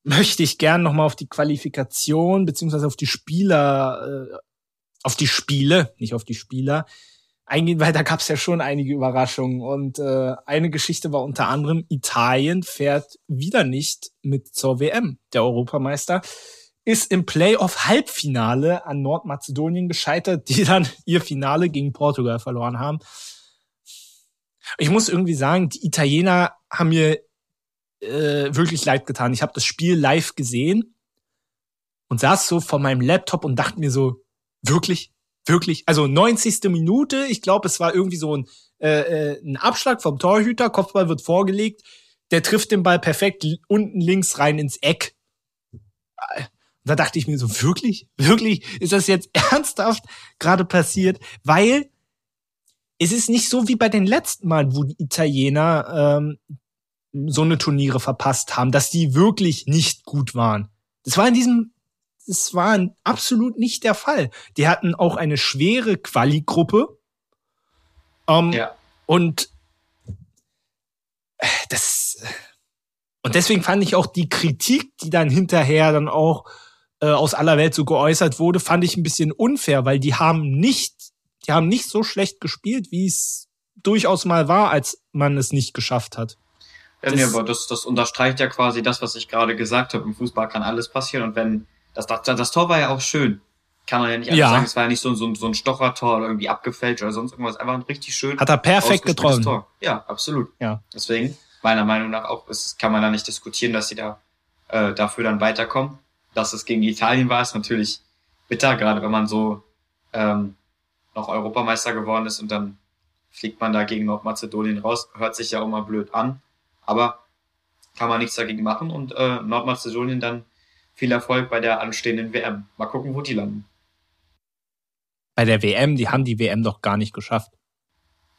möchte ich gern noch mal auf die Qualifikation beziehungsweise auf die Spieler, äh, auf die Spiele, nicht auf die Spieler, eingehen, weil da gab es ja schon einige Überraschungen. Und äh, eine Geschichte war unter anderem, Italien fährt wieder nicht mit zur WM. Der Europameister ist im Playoff-Halbfinale an Nordmazedonien gescheitert, die dann ihr Finale gegen Portugal verloren haben. Ich muss irgendwie sagen, die Italiener haben mir äh, wirklich leid getan. Ich habe das Spiel live gesehen und saß so vor meinem Laptop und dachte mir so, wirklich, wirklich, also 90. Minute, ich glaube, es war irgendwie so ein, äh, äh, ein Abschlag vom Torhüter, Kopfball wird vorgelegt, der trifft den Ball perfekt unten links rein ins Eck. Da dachte ich mir so, wirklich? Wirklich? Ist das jetzt ernsthaft gerade passiert? Weil es ist nicht so wie bei den letzten Mal, wo die Italiener ähm, so eine Turniere verpasst haben, dass die wirklich nicht gut waren. Das war in diesem das war absolut nicht der Fall. Die hatten auch eine schwere Quali-Gruppe. Ähm, ja. Und das und deswegen fand ich auch die Kritik, die dann hinterher dann auch äh, aus aller Welt so geäußert wurde, fand ich ein bisschen unfair, weil die haben nicht, die haben nicht so schlecht gespielt, wie es durchaus mal war, als man es nicht geschafft hat. Ja, das, nee, aber das, das unterstreicht ja quasi das, was ich gerade gesagt habe. Im Fußball kann alles passieren und wenn das, das, das Tor war ja auch schön. Kann man ja nicht ja. sagen. Es war ja nicht so, so, so ein Stochertor oder irgendwie abgefälscht oder sonst irgendwas. Einfach ein richtig schön. Hat er perfekt getroffen. Tor. Ja, absolut. Ja. Deswegen, meiner Meinung nach auch, ist, kann man da nicht diskutieren, dass sie da äh, dafür dann weiterkommen. Dass es gegen Italien war, ist natürlich bitter, gerade wenn man so ähm, noch Europameister geworden ist und dann fliegt man da gegen Nordmazedonien raus. Hört sich ja auch mal blöd an. Aber kann man nichts dagegen machen und äh, Nordmazedonien dann viel Erfolg bei der anstehenden WM. Mal gucken, wo die landen. Bei der WM, die haben die WM doch gar nicht geschafft.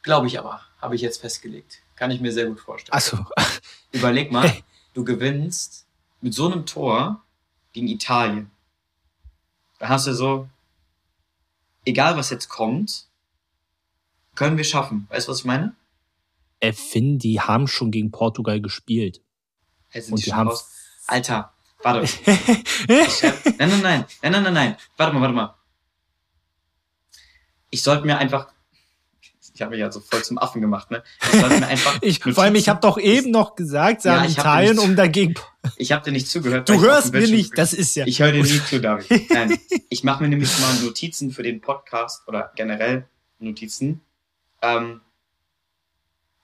Glaube ich aber, habe ich jetzt festgelegt. Kann ich mir sehr gut vorstellen. Achso. Überleg mal, du gewinnst mit so einem Tor gegen Italien. Da hast du so, egal was jetzt kommt, können wir schaffen. Weißt du, was ich meine? Äh, Finn, die haben schon gegen Portugal gespielt. Hey, und die haben Alter, Warte. hab, nein, nein, nein, nein, nein, nein, nein. Warte mal, warte mal. Ich sollte mir einfach. Ich habe mich ja so voll zum Affen gemacht, ne? Ich sollte mir einfach. ich, vor allem, ich habe doch eben noch gesagt, sagen ja, Italien, nicht, um dagegen. Ich habe dir nicht zugehört. Du hörst mir nicht, das ist ja. Ich höre dir nicht zu, David. Nein, ich mache mir nämlich mal Notizen für den Podcast oder generell Notizen. Ähm,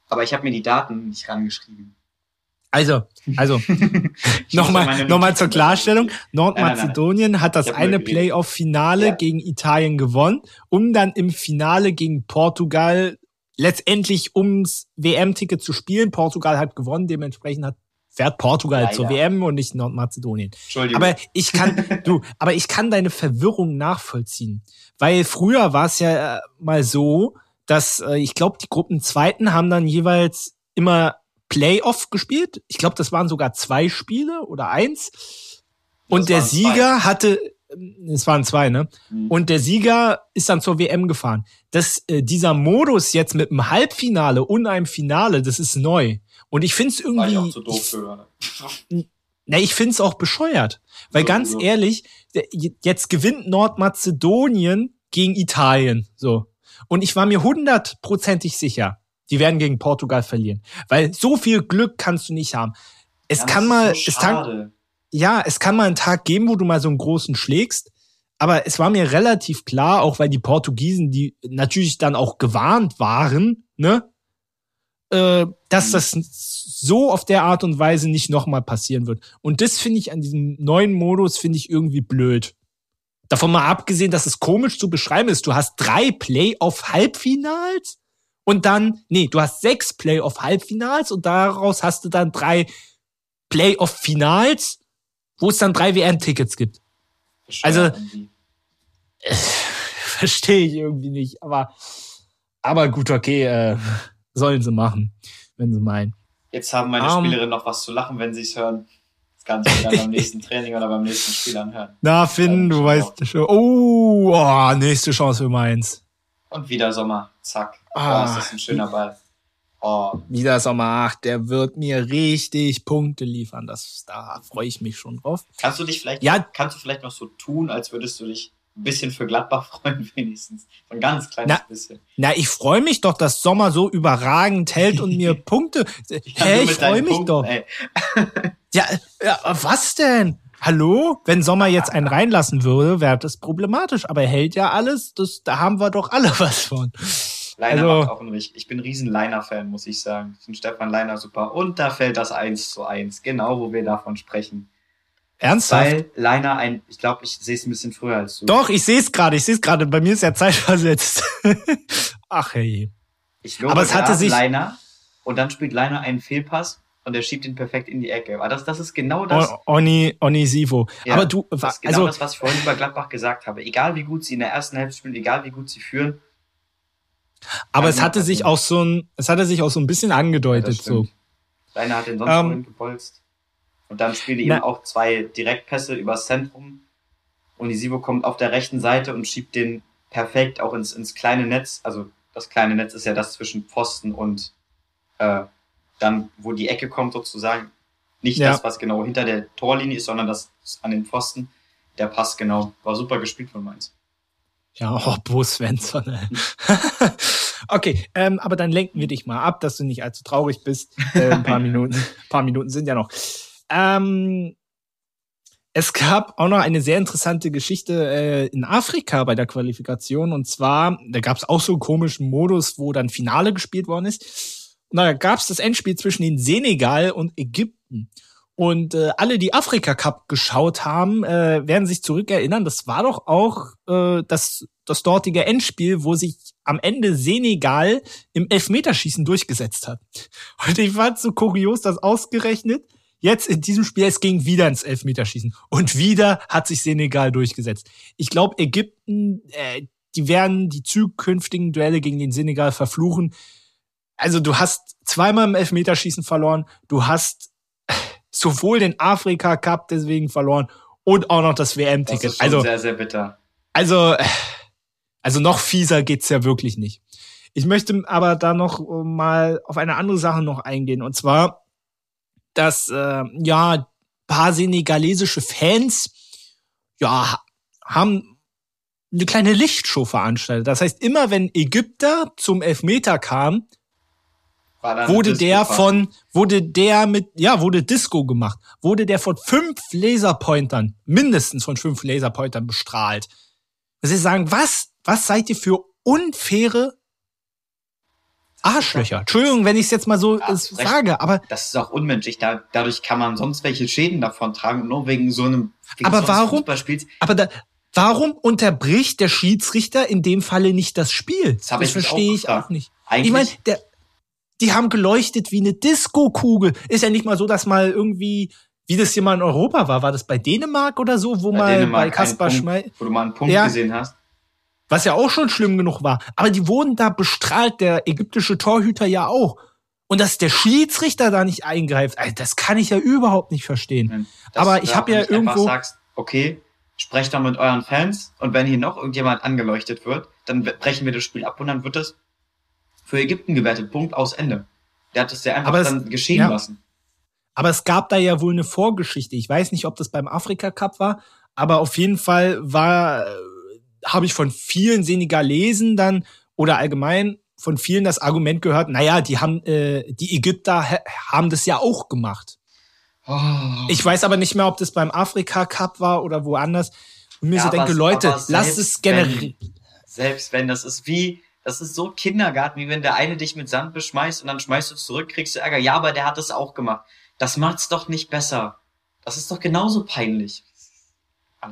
aber ich habe mir die Daten nicht rangeschrieben. Also, also nochmal noch mal zur Klarstellung. Nordmazedonien hat das eine Playoff-Finale ja. gegen Italien gewonnen, um dann im Finale gegen Portugal letztendlich ums WM-Ticket zu spielen. Portugal hat gewonnen, dementsprechend hat fährt Portugal Leider. zur WM und nicht Nordmazedonien. Entschuldigung. Aber ich kann, du, aber ich kann deine Verwirrung nachvollziehen. Weil früher war es ja äh, mal so, dass äh, ich glaube, die Gruppenzweiten haben dann jeweils immer Playoff gespielt. Ich glaube, das waren sogar zwei Spiele oder eins. Und das der Sieger zwei. hatte, es waren zwei, ne? Mhm. Und der Sieger ist dann zur WM gefahren. Das, äh, dieser Modus jetzt mit einem Halbfinale und einem Finale, das ist neu. Und ich finde es irgendwie. War ich auch zu doof für. Na, ich finde es auch bescheuert. Weil so, ganz so. ehrlich, jetzt gewinnt Nordmazedonien gegen Italien. So. Und ich war mir hundertprozentig sicher, die werden gegen Portugal verlieren. Weil so viel Glück kannst du nicht haben. Es ja, kann mal, so es kann, ja, es kann mal einen Tag geben, wo du mal so einen großen schlägst. Aber es war mir relativ klar, auch weil die Portugiesen, die natürlich dann auch gewarnt waren, ne, äh, dass mhm. das so auf der Art und Weise nicht nochmal passieren wird. Und das finde ich an diesem neuen Modus, finde ich irgendwie blöd. Davon mal abgesehen, dass es komisch zu beschreiben ist. Du hast drei Playoff-Halbfinals und dann, nee, du hast sechs Playoff-Halbfinals und daraus hast du dann drei Playoff-Finals, wo es dann drei WM-Tickets gibt. Also, äh, verstehe ich irgendwie nicht, aber, aber gut, okay, äh, sollen sie machen, wenn sie meinen. Jetzt haben meine um, Spielerinnen noch was zu lachen, wenn sie es hören. Das kann sich dann beim nächsten Training oder beim nächsten Spiel anhören. Na, Finn, du weißt schon. Oh, oh, nächste Chance für meins. Und wieder Sommer. Zack. Ah, oh, ist das ein schöner Ball. Oh. Wieder Sommer. Ach, der wird mir richtig Punkte liefern. Das, da freue ich mich schon drauf. Kannst du dich vielleicht, ja. kannst du vielleicht noch so tun, als würdest du dich ein bisschen für Gladbach freuen, wenigstens. So ein ganz kleines na, bisschen. Na, ich freue mich doch, dass Sommer so überragend hält und mir Punkte. ja, hey, ich freue mich Punkten, doch. ja, ja, was denn? Hallo? Wenn Sommer jetzt einen reinlassen würde, wäre das problematisch. Aber er hält ja alles. Das, da haben wir doch alle was von. Leiner also, macht auch einen richtig. Ich bin ein riesen Leiner-Fan, muss ich sagen. Ich finde Stefan Leiner super. Und da fällt das eins zu eins. Genau, wo wir davon sprechen. Ernsthaft? Weil Leiner ein, ich glaube, ich sehe es ein bisschen früher als du. Doch, ich sehe es gerade, ich sehe es gerade. Bei mir ist ja Zeit versetzt. Ach hey. Ich lobe Aber es hatte sich Leiner und dann spielt Leiner einen Fehlpass und er schiebt ihn perfekt in die Ecke. Aber das, das ist genau das. Oni, Oni Sivo. Ja, Aber du, das ist genau also, das, was ich vorhin über Gladbach gesagt habe. Egal wie gut sie in der ersten Hälfte spielen, egal wie gut sie führen. Aber es hatte sich auch so ein, es hatte sich auch so ein bisschen angedeutet, ja, so. Leiner hat den sonst um, ähm, gepolst. Und dann spielen die eben auch zwei Direktpässe übers Zentrum. Und die Sivo kommt auf der rechten Seite und schiebt den perfekt auch ins, ins kleine Netz. Also das kleine Netz ist ja das zwischen Pfosten und äh, dann, wo die Ecke kommt sozusagen. Nicht ja. das, was genau hinter der Torlinie ist, sondern das an den Pfosten. Der Pass genau. War super gespielt von Mainz. Ja, oh, Bo Svensson. okay, ähm, aber dann lenken wir dich mal ab, dass du nicht allzu traurig bist. Äh, ein paar Minuten, paar Minuten sind ja noch. Ähm, es gab auch noch eine sehr interessante Geschichte äh, in Afrika bei der Qualifikation. Und zwar, da gab es auch so einen komischen Modus, wo dann Finale gespielt worden ist. Und da gab es das Endspiel zwischen den Senegal und Ägypten. Und äh, alle, die Afrika Cup geschaut haben, äh, werden sich zurückerinnern, das war doch auch äh, das, das dortige Endspiel, wo sich am Ende Senegal im Elfmeterschießen durchgesetzt hat. Und ich fand so kurios, dass ausgerechnet Jetzt in diesem Spiel, es ging wieder ins Elfmeterschießen. Und wieder hat sich Senegal durchgesetzt. Ich glaube, Ägypten, äh, die werden die zukünftigen Duelle gegen den Senegal verfluchen. Also du hast zweimal im Elfmeterschießen verloren. Du hast sowohl den Afrika Cup deswegen verloren und auch noch das WM-Ticket. Also sehr, sehr bitter. Also, also noch fieser geht's ja wirklich nicht. Ich möchte aber da noch mal auf eine andere Sache noch eingehen. Und zwar dass äh, ja paar senegalesische Fans ja haben eine kleine Lichtshow veranstaltet. Das heißt, immer wenn Ägypter zum Elfmeter kam, wurde der von, wurde der mit, ja, wurde Disco gemacht, wurde der von fünf Laserpointern, mindestens von fünf Laserpointern bestrahlt. Sie sagen, was, was seid ihr für unfaire Arschlöcher. Entschuldigung, wenn ich es jetzt mal so ja, sage, aber. Das ist auch unmenschlich. Da, dadurch kann man sonst welche Schäden davon tragen, nur wegen so einem wegen aber warum, aber da, warum unterbricht der Schiedsrichter in dem Falle nicht das Spiel? Das, das verstehe ich auch nicht. Eigentlich ich meine, der, die haben geleuchtet wie eine Disco-Kugel. Ist ja nicht mal so, dass mal irgendwie, wie das hier mal in Europa war, war das bei Dänemark oder so, wo bei mal Dänemark bei Kaspar Schmeichel, wo du mal einen Punkt ja, gesehen hast. Was ja auch schon schlimm genug war. Aber die wurden da bestrahlt, der ägyptische Torhüter ja auch. Und dass der Schiedsrichter da nicht eingreift, also das kann ich ja überhaupt nicht verstehen. Dass Aber ich habe ja irgendwo. sagst, okay, sprecht doch mit euren Fans und wenn hier noch irgendjemand angeleuchtet wird, dann brechen wir das Spiel ab und dann wird es für Ägypten gewertet. Punkt aus Ende. Der hat es ja einfach es, dann geschehen ja. lassen. Aber es gab da ja wohl eine Vorgeschichte. Ich weiß nicht, ob das beim Afrika Cup war, aber auf jeden Fall war, habe ich von vielen Senegalesen dann oder allgemein von vielen das Argument gehört, naja, die haben, äh, die Ägypter haben das ja auch gemacht. Oh. Ich weiß aber nicht mehr, ob das beim Afrika Cup war oder woanders. Und mir ja, so denke, Leute, lasst es generell. Selbst wenn, das ist wie, das ist so Kindergarten, wie wenn der eine dich mit Sand beschmeißt und dann schmeißt du zurück, kriegst du Ärger. Ja, aber der hat es auch gemacht. Das macht's doch nicht besser. Das ist doch genauso peinlich.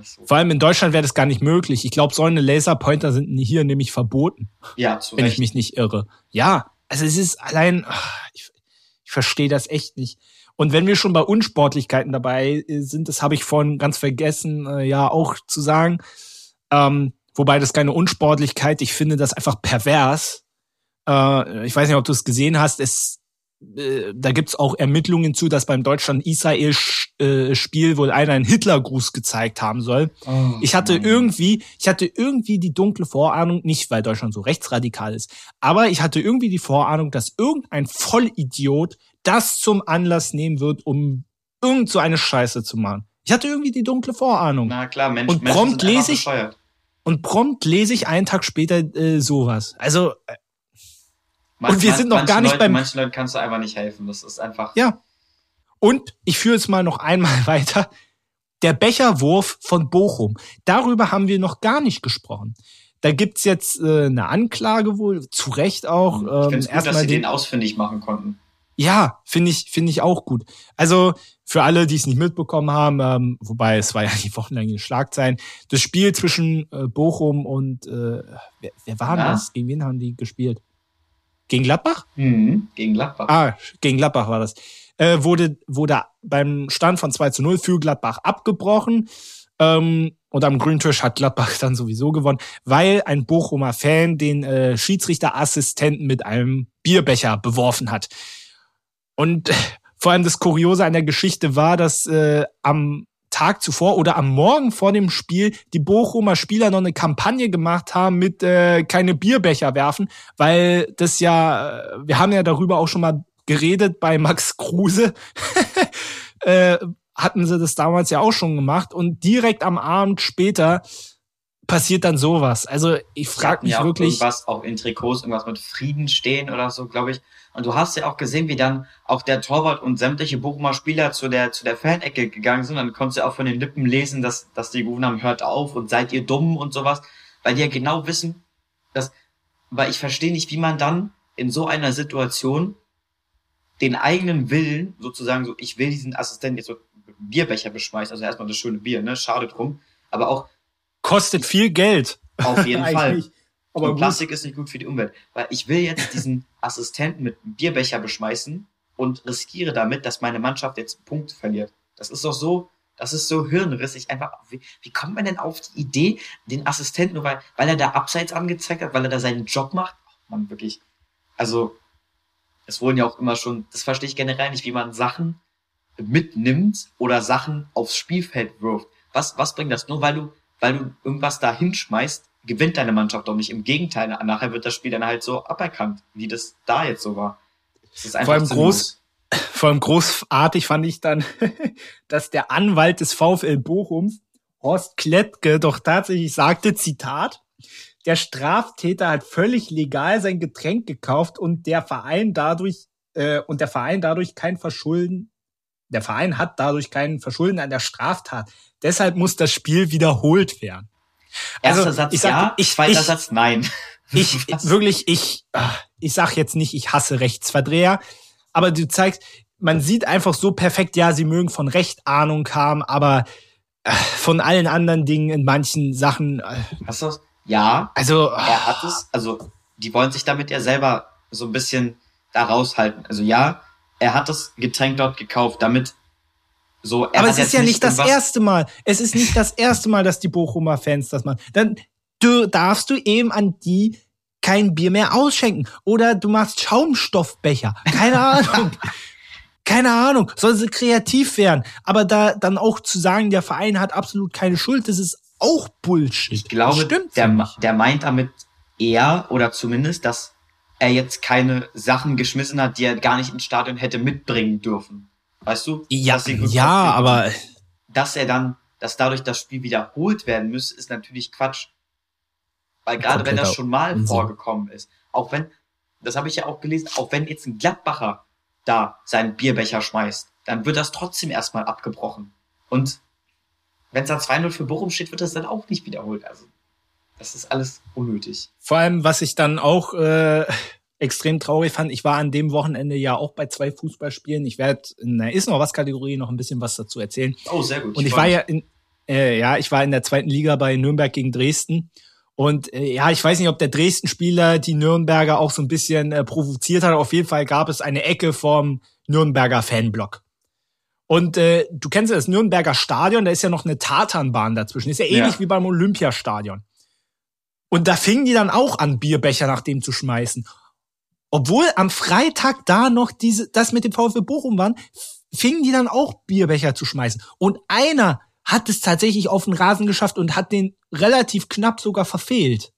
So. Vor allem in Deutschland wäre das gar nicht möglich. Ich glaube, so eine Laserpointer sind hier nämlich verboten. Ja, zu Wenn Recht. ich mich nicht irre. Ja, also es ist allein, ich, ich verstehe das echt nicht. Und wenn wir schon bei Unsportlichkeiten dabei sind, das habe ich vorhin ganz vergessen, äh, ja auch zu sagen, ähm, Wobei das keine Unsportlichkeit, ich finde das einfach pervers. Äh, ich weiß nicht, ob du es gesehen hast. Es, äh, da gibt's auch Ermittlungen zu, dass beim Deutschland-Israel-Spiel wohl einer einen Hitlergruß gezeigt haben soll. Oh, ich hatte nein. irgendwie, ich hatte irgendwie die dunkle Vorahnung, nicht weil Deutschland so rechtsradikal ist, aber ich hatte irgendwie die Vorahnung, dass irgendein Vollidiot das zum Anlass nehmen wird, um irgend so eine Scheiße zu machen. Ich hatte irgendwie die dunkle Vorahnung. Na klar, Mensch, und prompt lese ich, bescheuert. Und prompt lese ich einen Tag später äh, sowas. Also äh, Man, und wir sind noch gar nicht Leute, beim. Manchen Leuten kannst du einfach nicht helfen. Das ist einfach. Ja. Und ich führe es mal noch einmal weiter. Der Becherwurf von Bochum. Darüber haben wir noch gar nicht gesprochen. Da gibt's jetzt äh, eine Anklage wohl, zu Recht auch. Ähm, ich gut, dass sie den ausfindig machen konnten. Ja, finde ich, finde ich auch gut. Also für alle, die es nicht mitbekommen haben, ähm, wobei es war ja die wochenlange Schlagzeilen, das Spiel zwischen äh, Bochum und äh, wer, wer war ja. das? Gegen wen haben die gespielt? Gegen Gladbach? Mhm, gegen Gladbach. Ah, gegen Gladbach war das. Äh, wurde, wurde beim Stand von 2 zu 0 für Gladbach abgebrochen. Ähm, und am Grüntisch hat Gladbach dann sowieso gewonnen, weil ein Bochumer Fan den äh, Schiedsrichterassistenten mit einem Bierbecher beworfen hat. Und vor allem das Kuriose an der Geschichte war, dass äh, am Tag zuvor oder am Morgen vor dem Spiel die Bochumer Spieler noch eine Kampagne gemacht haben mit äh, keine Bierbecher werfen, weil das ja, äh, wir haben ja darüber auch schon mal geredet bei Max Kruse, äh, hatten sie das damals ja auch schon gemacht und direkt am Abend später passiert dann sowas. Also ich frage mich ja wirklich. Irgendwas auch in Trikots, irgendwas mit Frieden stehen oder so, glaube ich. Und du hast ja auch gesehen, wie dann auch der Torwart und sämtliche Bochumer Spieler zu der, zu der Fanecke gegangen sind. Dann konntest du auch von den Lippen lesen, dass, dass die gerufen haben, hört auf und seid ihr dumm und sowas. Weil die ja genau wissen, dass, weil ich verstehe nicht, wie man dann in so einer Situation den eigenen Willen, sozusagen so, ich will diesen Assistenten jetzt so Bierbecher beschmeißen, also erstmal das schöne Bier, ne, schade drum, aber auch. Kostet viel Geld. Auf jeden Fall. Aber und Plastik ist nicht gut für die Umwelt. Weil ich will jetzt diesen Assistenten mit Bierbecher beschmeißen und riskiere damit, dass meine Mannschaft jetzt Punkte verliert. Das ist doch so, das ist so hirnrissig. Einfach, wie, wie kommt man denn auf die Idee, den Assistenten, nur weil, weil er da abseits angezeigt hat, weil er da seinen Job macht? Oh man, wirklich. Also, es wurden ja auch immer schon, das verstehe ich generell nicht, wie man Sachen mitnimmt oder Sachen aufs Spielfeld wirft. Was, was bringt das? Nur weil du, weil du irgendwas da hinschmeißt, gewinnt deine Mannschaft doch nicht. Im Gegenteil, nachher wird das Spiel dann halt so aberkannt, wie das da jetzt so war. Das ist einfach vor allem groß, vor allem großartig fand ich dann, dass der Anwalt des VfL Bochums, Horst Klettke, doch tatsächlich sagte, Zitat, der Straftäter hat völlig legal sein Getränk gekauft und der Verein dadurch äh, und der Verein dadurch kein Verschulden der Verein hat dadurch kein Verschulden an der Straftat. Deshalb muss das Spiel wiederholt werden. Erster also, Satz ich sag, ja, ich, zweiter ich, Satz nein. Ich, wirklich, ich, ah, ich sag jetzt nicht, ich hasse Rechtsverdreher, aber du zeigst, man sieht einfach so perfekt, ja, sie mögen von Recht Ahnung haben, aber äh, von allen anderen Dingen in manchen Sachen. Äh, Hast du das? Ja. Also. Er hat es, also, die wollen sich damit ja selber so ein bisschen da raushalten. Also ja, er hat das Getränk dort gekauft, damit so. aber es ist ja nicht das erste Mal. Es ist nicht das erste Mal, dass die Bochumer Fans das machen. Dann du, darfst du eben an die kein Bier mehr ausschenken. Oder du machst Schaumstoffbecher. Keine Ahnung. Keine Ahnung. Soll sie kreativ werden. Aber da dann auch zu sagen, der Verein hat absolut keine Schuld, das ist auch Bullshit. Ich glaube, der, der meint damit eher, oder zumindest, dass er jetzt keine Sachen geschmissen hat, die er gar nicht ins Stadion hätte mitbringen dürfen. Weißt du? Ja, ja, aber. Dass er dann, dass dadurch das Spiel wiederholt werden müsste, ist natürlich Quatsch. Weil gerade wenn das schon mal Unsinn. vorgekommen ist, auch wenn, das habe ich ja auch gelesen, auch wenn jetzt ein Gladbacher da seinen Bierbecher schmeißt, dann wird das trotzdem erstmal abgebrochen. Und wenn es da 2-0 für Bochum steht, wird das dann auch nicht wiederholt. Also, das ist alles unnötig. Vor allem, was ich dann auch äh, extrem traurig fand, ich war an dem Wochenende ja auch bei zwei Fußballspielen. Ich werde in der Ist noch was Kategorie noch ein bisschen was dazu erzählen. Oh, sehr gut. Und ich, war ja in, äh, ja, ich war in der zweiten Liga bei Nürnberg gegen Dresden. Und äh, ja, ich weiß nicht, ob der Dresden-Spieler die Nürnberger auch so ein bisschen äh, provoziert hat. Auf jeden Fall gab es eine Ecke vom Nürnberger Fanblock. Und äh, du kennst ja das Nürnberger Stadion, da ist ja noch eine Tatanbahn dazwischen. Ist ja ähnlich ja. wie beim Olympiastadion. Und da fingen die dann auch an, Bierbecher nach dem zu schmeißen. Obwohl am Freitag da noch diese, das mit dem VfB Bochum waren, fingen die dann auch Bierbecher zu schmeißen. Und einer hat es tatsächlich auf den Rasen geschafft und hat den relativ knapp sogar verfehlt.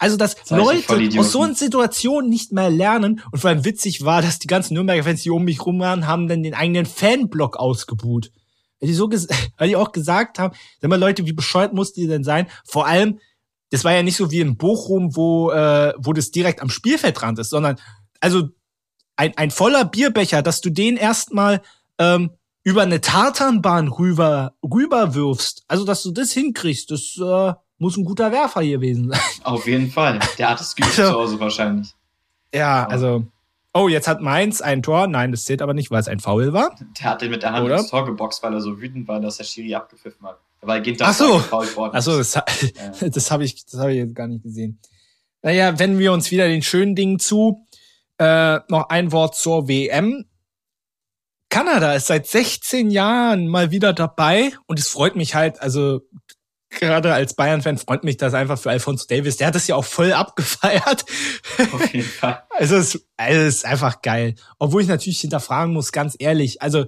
Also, dass das Leute aus so einer Situation nicht mehr lernen und vor allem witzig war, dass die ganzen Nürnberger Fans, die um mich rum waren, haben dann den eigenen Fanblock ausgebuht. Weil die, so weil die auch gesagt haben, sag mal Leute, wie bescheuert muss die denn sein? Vor allem, das war ja nicht so wie in Bochum, wo, äh, wo das direkt am Spielfeldrand ist, sondern also ein, ein voller Bierbecher, dass du den erstmal ähm, über eine Tartanbahn rüber, rüber wirfst. Also, dass du das hinkriegst, das äh, muss ein guter Werfer gewesen sein. Auf jeden Fall. Der hat es geübt also, zu Hause wahrscheinlich. Ja, also. Oh, jetzt hat Mainz ein Tor. Nein, das zählt aber nicht, weil es ein Foul war. Der hat den mit der Hand Oder? ins Tor geboxt, weil er so wütend war, dass der Schiri abgepfiffen hat. Weil Ginter Ach so. Ach so, das, ja. das habe ich, das habe ich jetzt gar nicht gesehen. Naja, wenden wir uns wieder den schönen Dingen zu. Äh, noch ein Wort zur WM. Kanada ist seit 16 Jahren mal wieder dabei und es freut mich halt, also gerade als Bayern-Fan freut mich das einfach für Alfonso Davis. Der hat das ja auch voll abgefeiert. Auf jeden Fall. Also es, also es ist einfach geil. Obwohl ich natürlich hinterfragen muss, ganz ehrlich, also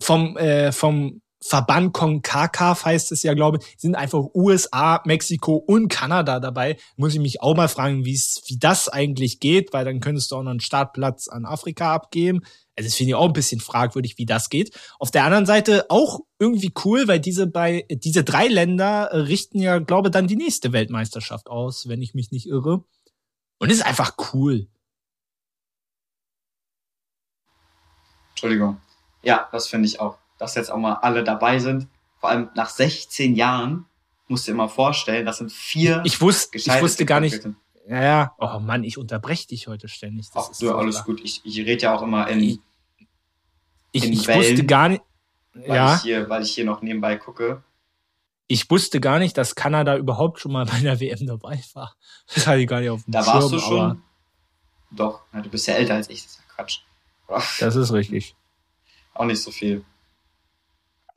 vom, äh, vom Verband CONCACAF heißt es ja, glaube ich, sind einfach USA, Mexiko und Kanada dabei. Muss ich mich auch mal fragen, wie das eigentlich geht, weil dann könntest du auch noch einen Startplatz an Afrika abgeben. Also das finde ich auch ein bisschen fragwürdig, wie das geht. Auf der anderen Seite auch irgendwie cool, weil diese bei diese drei Länder richten ja, glaube dann die nächste Weltmeisterschaft aus, wenn ich mich nicht irre. Und ist einfach cool. Entschuldigung. Ja, das finde ich auch. Dass jetzt auch mal alle dabei sind. Vor allem nach 16 Jahren musst du dir immer vorstellen, das sind vier. Ich, wusste, ich wusste gar nicht. Ja, ja. Oh Mann, ich unterbreche dich heute ständig. Das Ach, du, alles gut. Ich, ich rede ja auch immer in, ich, ich wusste gar nicht. Weil, ja. ich hier, weil ich hier noch nebenbei gucke. Ich wusste gar nicht, dass Kanada überhaupt schon mal bei der WM dabei war. Das hatte ich gar nicht auf dem Da Schirm, warst du schon? Doch, ja, du bist ja älter als ich, das ist ja Quatsch. Das ist richtig. Auch nicht so viel.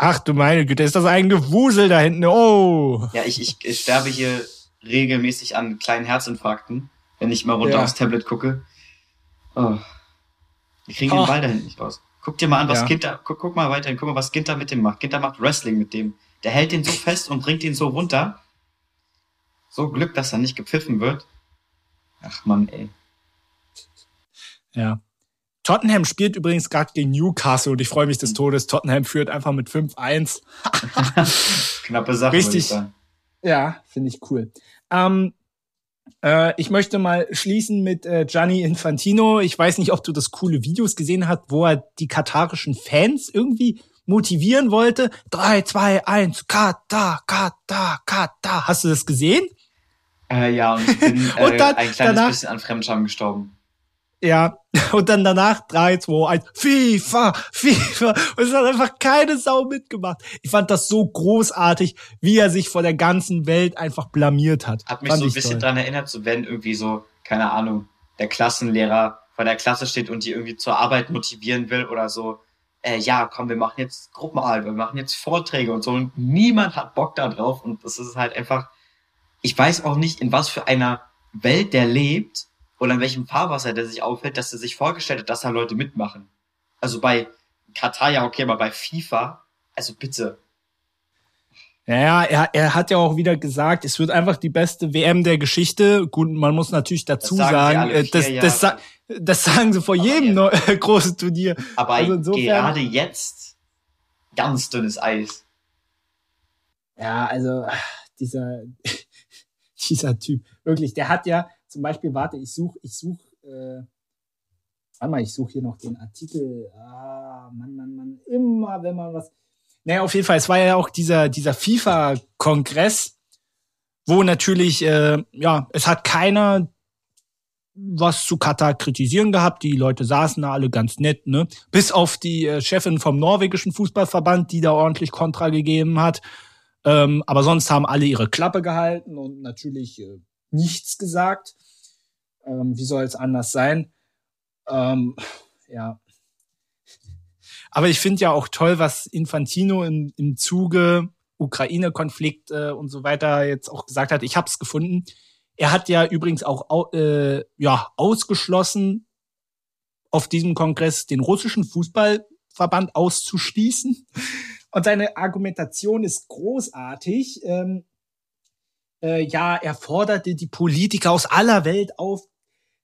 Ach du meine Güte, ist das ein Gewusel da hinten? Oh! Ja, ich, ich, ich sterbe hier regelmäßig an kleinen Herzinfarkten, wenn ich mal runter ja. aufs Tablet gucke. Oh. Wir kriegen oh. den Ball da hinten nicht raus. Guck dir mal an, was ja. Ginter, guck, guck mal weiterhin, guck mal, was Ginter mit dem macht. Ginter macht Wrestling mit dem. Der hält den so fest und bringt ihn so runter. So Glück, dass er nicht gepfiffen wird. Ach man, ey. Ja. Tottenham spielt übrigens gerade gegen Newcastle und ich freue mich des Todes. Tottenham führt einfach mit 5-1. Knappe Sache. Richtig. Ja, finde ich cool. Ähm, äh, ich möchte mal schließen mit äh, Gianni Infantino. Ich weiß nicht, ob du das coole Videos gesehen hast, wo er die katarischen Fans irgendwie motivieren wollte. Drei, zwei, eins, Katar, Katar, Katar. Hast du das gesehen? Äh, ja, und ich bin äh, und dann, ein kleines danach, bisschen an Fremdscham gestorben. Ja, und dann danach 3, 2, 1, FIFA, FIFA. Und es hat einfach keine Sau mitgemacht. Ich fand das so großartig, wie er sich vor der ganzen Welt einfach blamiert hat. Hat mich fand so ein bisschen toll. dran erinnert, so wenn irgendwie so, keine Ahnung, der Klassenlehrer vor der Klasse steht und die irgendwie zur Arbeit motivieren will oder so. Äh, ja, komm, wir machen jetzt Gruppenarbeit, wir machen jetzt Vorträge und so. Und niemand hat Bock da drauf. Und das ist halt einfach, ich weiß auch nicht, in was für einer Welt der lebt, oder in welchem Fahrwasser der sich aufhält, dass er sich vorgestellt hat, dass da Leute mitmachen. Also bei Katar ja okay, aber bei FIFA, also bitte. Ja, er, er hat ja auch wieder gesagt, es wird einfach die beste WM der Geschichte. Gut, man muss natürlich dazu das sagen, äh, das, das, das, das, sagen sie vor aber jedem ja. großen Turnier. Aber also insofern, gerade jetzt ganz dünnes Eis. Ja, also dieser, dieser Typ, wirklich, der hat ja, zum Beispiel, warte, ich suche, ich suche, äh, warte mal, ich suche hier noch den Artikel. Ah, Mann, Mann, Mann, immer wenn man was. Naja, auf jeden Fall, es war ja auch dieser, dieser FIFA-Kongress, wo natürlich, äh, ja, es hat keiner was zu Katar kritisieren gehabt. Die Leute saßen da alle ganz nett, ne? Bis auf die äh, Chefin vom norwegischen Fußballverband, die da ordentlich Kontra gegeben hat. Ähm, aber sonst haben alle ihre Klappe gehalten und natürlich äh, nichts gesagt. Ähm, wie soll es anders sein? Ähm, ja. Aber ich finde ja auch toll, was Infantino im, im Zuge Ukraine-Konflikt äh, und so weiter jetzt auch gesagt hat. Ich habe es gefunden. Er hat ja übrigens auch äh, ja ausgeschlossen, auf diesem Kongress den russischen Fußballverband auszuschließen. Und seine Argumentation ist großartig. Ähm, äh, ja, er forderte die Politiker aus aller Welt auf,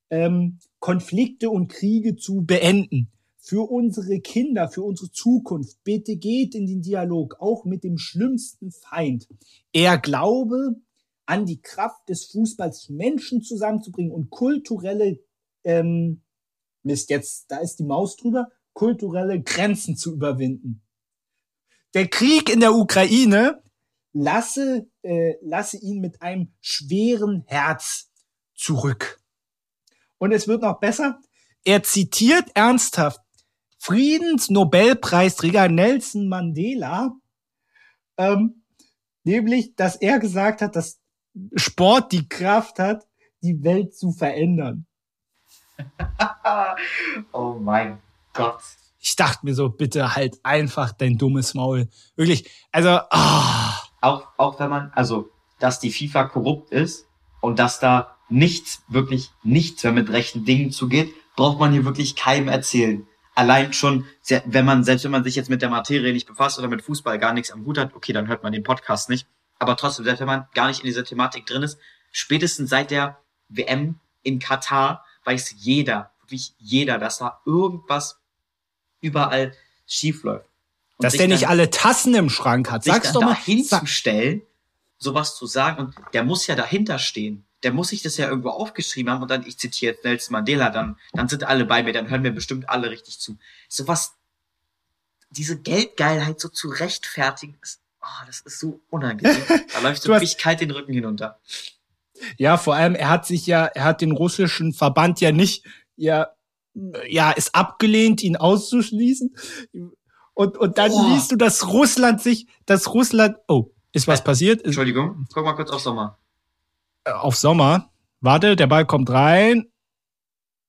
ähm, Konflikte und Kriege zu beenden. Für unsere Kinder, für unsere Zukunft, bitte geht in den Dialog, auch mit dem schlimmsten Feind. Er glaube an die Kraft des Fußballs, Menschen zusammenzubringen und kulturelle, ähm, Mist, jetzt, da ist die Maus drüber, kulturelle Grenzen zu überwinden. Der Krieg in der Ukraine lasse, äh, lasse ihn mit einem schweren Herz zurück. Und es wird noch besser. Er zitiert ernsthaft Friedensnobelpreisträger Nelson Mandela, ähm, nämlich, dass er gesagt hat, dass Sport die Kraft hat, die Welt zu verändern. oh mein Gott. Ich dachte mir so, bitte halt einfach dein dummes Maul. Wirklich, also, ah. Oh auch, auch wenn man, also, dass die FIFA korrupt ist und dass da nichts, wirklich nichts mehr mit rechten Dingen zugeht, braucht man hier wirklich keinem erzählen. Allein schon, wenn man, selbst wenn man sich jetzt mit der Materie nicht befasst oder mit Fußball gar nichts am Hut hat, okay, dann hört man den Podcast nicht. Aber trotzdem, selbst wenn man gar nicht in dieser Thematik drin ist, spätestens seit der WM in Katar weiß jeder, wirklich jeder, dass da irgendwas überall schief läuft. Dass der nicht alle Tassen im Schrank hat. Sag's doch mal. hinzustellen, sowas zu sagen, und der muss ja dahinter stehen. Der muss sich das ja irgendwo aufgeschrieben haben und dann, ich zitiere jetzt Nelson Mandela, dann, dann sind alle bei mir, dann hören mir bestimmt alle richtig zu. Sowas, diese Geldgeilheit so zu rechtfertigen, ist, oh, das ist so unangenehm. Da läuft so wirklich kalt den Rücken hinunter. Ja, vor allem, er hat sich ja, er hat den russischen Verband ja nicht, ja, ja, ist abgelehnt, ihn auszuschließen. Und, und dann oh. liest du, dass Russland sich, dass Russland, oh, ist was äh, passiert? Entschuldigung, guck mal kurz auf Sommer. Äh, auf Sommer? Warte, der Ball kommt rein.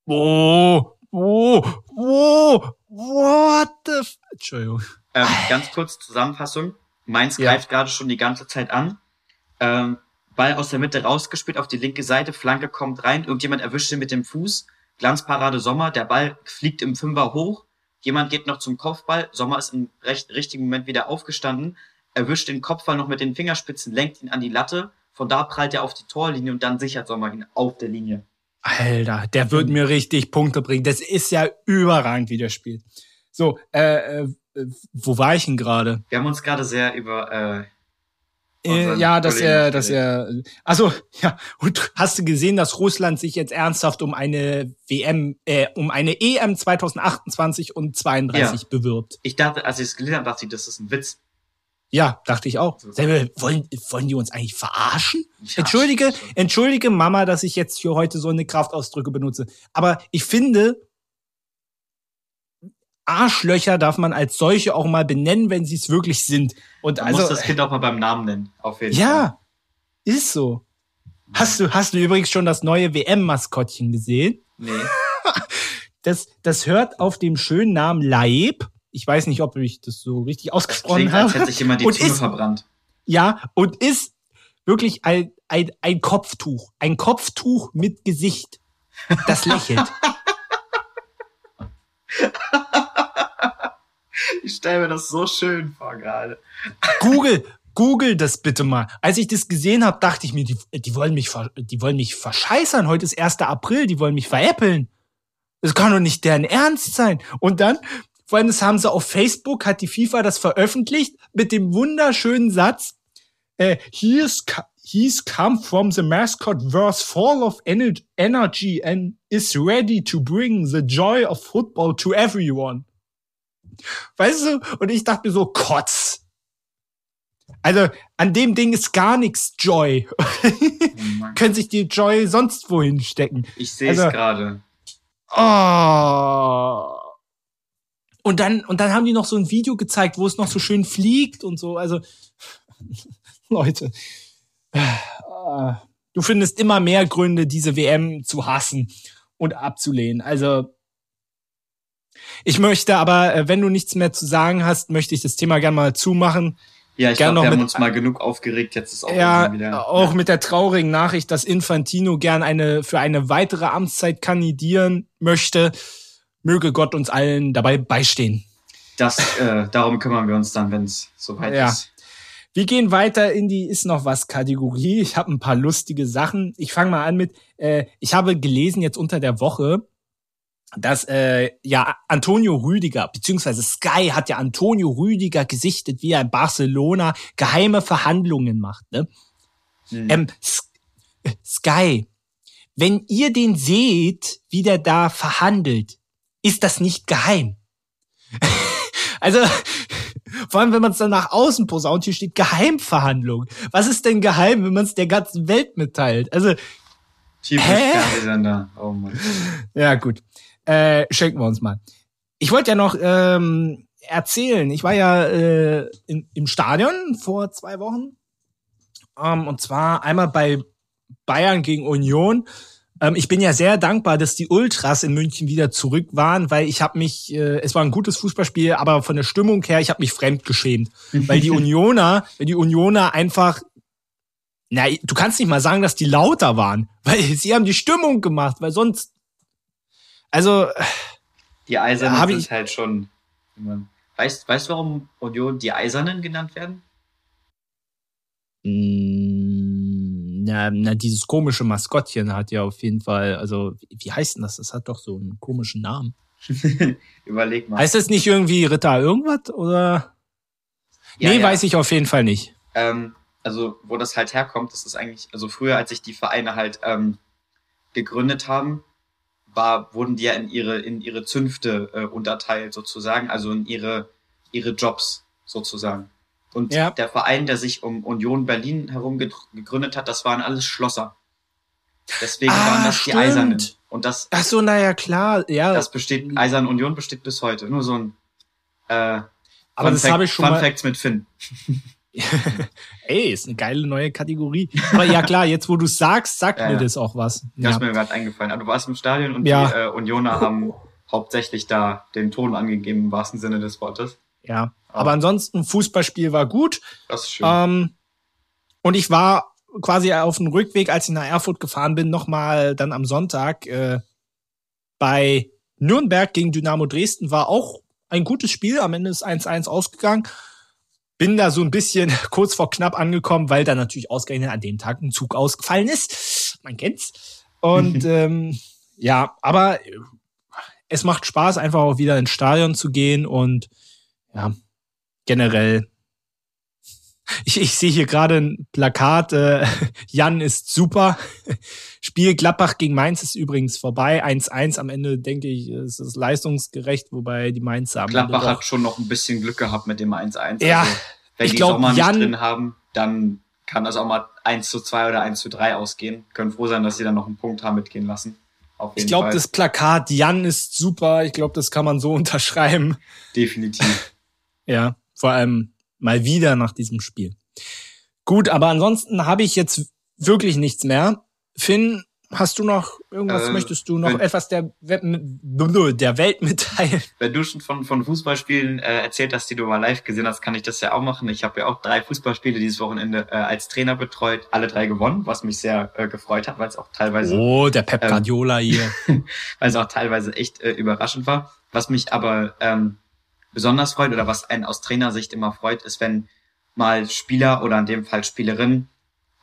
Oh, oh, oh, what the f Entschuldigung. Ähm, ganz kurz Zusammenfassung. Mainz ja. greift gerade schon die ganze Zeit an. Ähm, Ball aus der Mitte rausgespielt auf die linke Seite, Flanke kommt rein, irgendjemand erwischt ihn mit dem Fuß, Glanzparade Sommer, der Ball fliegt im Fünfer hoch, Jemand geht noch zum Kopfball. Sommer ist im recht, richtigen Moment wieder aufgestanden, erwischt den Kopfball noch mit den Fingerspitzen, lenkt ihn an die Latte. Von da prallt er auf die Torlinie und dann sichert Sommer ihn auf der Linie. Alter, der wird mir richtig Punkte bringen. Das ist ja überragend, wie der spielt. So, äh, äh, wo war ich denn gerade? Wir haben uns gerade sehr über äh, äh, ja, dass er, dass er, also ja, und hast du gesehen, dass Russland sich jetzt ernsthaft um eine WM, äh, um eine EM 2028 und 32 ja. bewirbt? Ich dachte, als ich es gelesen habe, dachte ich, das ist ein Witz. Ja, dachte ich auch. Selber, wollen, wollen die uns eigentlich verarschen? Ja, entschuldige, entschuldige Mama, dass ich jetzt hier heute so eine Kraftausdrücke benutze. Aber ich finde, Arschlöcher darf man als solche auch mal benennen, wenn sie es wirklich sind. Und man also, muss das Kind auch mal beim Namen nennen, auf jeden ja, Fall. Ja, ist so. Hast du, hast du übrigens schon das neue WM-Maskottchen gesehen? Nee. Das, das hört auf dem schönen Namen Laib. Ich weiß nicht, ob ich das so richtig ausgesprochen habe. Als hätte sich jemand die und Zunge ist, verbrannt. Ja, und ist wirklich ein, ein, ein Kopftuch. Ein Kopftuch mit Gesicht. Das lächelt. ich stelle mir das so schön vor gerade. Google, Google das bitte mal. Als ich das gesehen habe, dachte ich mir, die, die, wollen mich, die wollen mich verscheißern. Heute ist 1. April, die wollen mich veräppeln. Das kann doch nicht deren Ernst sein. Und dann, vor allem das haben sie auf Facebook, hat die FIFA das veröffentlicht mit dem wunderschönen Satz, äh, he's, he's come from the mascot verse full of energy and is ready to bring the joy of football to everyone. Weißt du? Und ich dachte mir so, Kotz. Also an dem Ding ist gar nichts Joy. Oh Können sich die Joy sonst wohin stecken. Ich sehe es also, gerade. Oh. Und dann, und dann haben die noch so ein Video gezeigt, wo es noch so schön fliegt und so. Also, Leute, du findest immer mehr Gründe, diese WM zu hassen und abzulehnen. Also, ich möchte aber, äh, wenn du nichts mehr zu sagen hast, möchte ich das Thema gerne mal zumachen. Ja, ich glaube, wir haben uns mal genug aufgeregt. Jetzt ist auch ja, wieder. Auch ja. mit der traurigen Nachricht, dass Infantino gern eine für eine weitere Amtszeit kandidieren möchte. Möge Gott uns allen dabei beistehen. Das, äh, darum kümmern wir uns dann, wenn es soweit ja. ist. Wir gehen weiter in die ist noch was Kategorie. Ich habe ein paar lustige Sachen. Ich fange mal an mit. Äh, ich habe gelesen jetzt unter der Woche, dass äh, ja Antonio Rüdiger beziehungsweise Sky hat ja Antonio Rüdiger gesichtet, wie er in Barcelona geheime Verhandlungen macht. Ne? Mhm. Ähm, Sky, wenn ihr den seht, wie der da verhandelt, ist das nicht geheim. also vor allem, wenn man es dann nach außen posaunt, hier steht Geheimverhandlung. Was ist denn geheim, wenn man es der ganzen Welt mitteilt? Also Hä? Oh Mann. Ja, gut äh, schenken wir uns mal. Ich wollte ja noch ähm, erzählen, ich war ja äh, in, im Stadion vor zwei Wochen. Ähm, und zwar einmal bei Bayern gegen Union. Ähm, ich bin ja sehr dankbar, dass die Ultras in München wieder zurück waren, weil ich habe mich, äh, es war ein gutes Fußballspiel, aber von der Stimmung her, ich habe mich fremdgeschämt. weil die Unioner, weil die Unioner einfach na, du kannst nicht mal sagen, dass die lauter waren, weil sie haben die Stimmung gemacht, weil sonst also. Die Eisernen sind halt schon. Weißt, weißt du, warum Union die Eisernen genannt werden? Mm, na, na, dieses komische Maskottchen hat ja auf jeden Fall, also, wie heißt denn das? Das hat doch so einen komischen Namen. Überleg mal. Heißt das nicht irgendwie Ritter irgendwas oder? Ja, nee, ja. weiß ich auf jeden Fall nicht. Ähm, also, wo das halt herkommt, das ist eigentlich, also früher, als sich die Vereine halt ähm, gegründet haben, war, wurden die ja in ihre, in ihre Zünfte äh, unterteilt sozusagen, also in ihre, ihre Jobs sozusagen. Und ja. der Verein, der sich um Union Berlin herum gegründet hat, das waren alles Schlosser. Deswegen ah, waren das stimmt. die Eisernen. Und das. Ach so, naja, klar, ja. Das besteht, Eisern Union besteht bis heute. Nur so ein, äh, aber Fun das habe ich schon Fun mal. Facts mit Finn. Ey, ist eine geile neue Kategorie. Aber ja klar, jetzt wo du sagst, sagt ja, mir das auch was. Das ist mir gerade eingefallen. Aber du warst im Stadion und ja. die äh, Unioner haben hauptsächlich da den Ton angegeben, im wahrsten Sinne des Wortes. Ja, aber, aber ansonsten, Fußballspiel war gut. Das ist schön. Ähm, und ich war quasi auf dem Rückweg, als ich nach Erfurt gefahren bin, nochmal dann am Sonntag äh, bei Nürnberg gegen Dynamo Dresden. War auch ein gutes Spiel. Am Ende ist 1-1 ausgegangen bin da so ein bisschen kurz vor knapp angekommen, weil da natürlich ausgerechnet an dem Tag ein Zug ausgefallen ist. Man kennt's. Und ähm, ja, aber es macht Spaß, einfach auch wieder ins Stadion zu gehen und ja, generell. Ich, ich sehe hier gerade ein Plakat, äh, Jan ist super. Spiel Gladbach gegen Mainz ist übrigens vorbei. 1-1 am Ende, denke ich, ist es leistungsgerecht, wobei die Mainzer am Gladbach hat schon noch ein bisschen Glück gehabt mit dem 1-1. Ja, also. Wenn ich die glaub, Sommer nicht Jan- drin haben, dann kann das auch mal 1 zu 2 oder 1 zu 3 ausgehen. Können froh sein, dass sie dann noch einen Punkt haben mitgehen lassen. Ich glaube, das Plakat Jan ist super. Ich glaube, das kann man so unterschreiben. Definitiv. Ja, vor allem mal wieder nach diesem Spiel. Gut, aber ansonsten habe ich jetzt wirklich nichts mehr. Finn, hast du noch irgendwas? Äh, möchtest du noch wenn- etwas der, der Welt mitteilen? Wenn du schon von, von Fußballspielen äh, erzählt hast, die du mal live gesehen hast, kann ich das ja auch machen. Ich habe ja auch drei Fußballspiele dieses Wochenende äh, als Trainer betreut, alle drei gewonnen, was mich sehr äh, gefreut hat, weil es auch teilweise Oh, der Pep Ähm, Guardiola hier. weil es auch teilweise echt äh, überraschend war. Was mich aber ähm, besonders freut oder was einen aus Trainersicht immer freut, ist, wenn mal Spieler oder in dem Fall Spielerinnen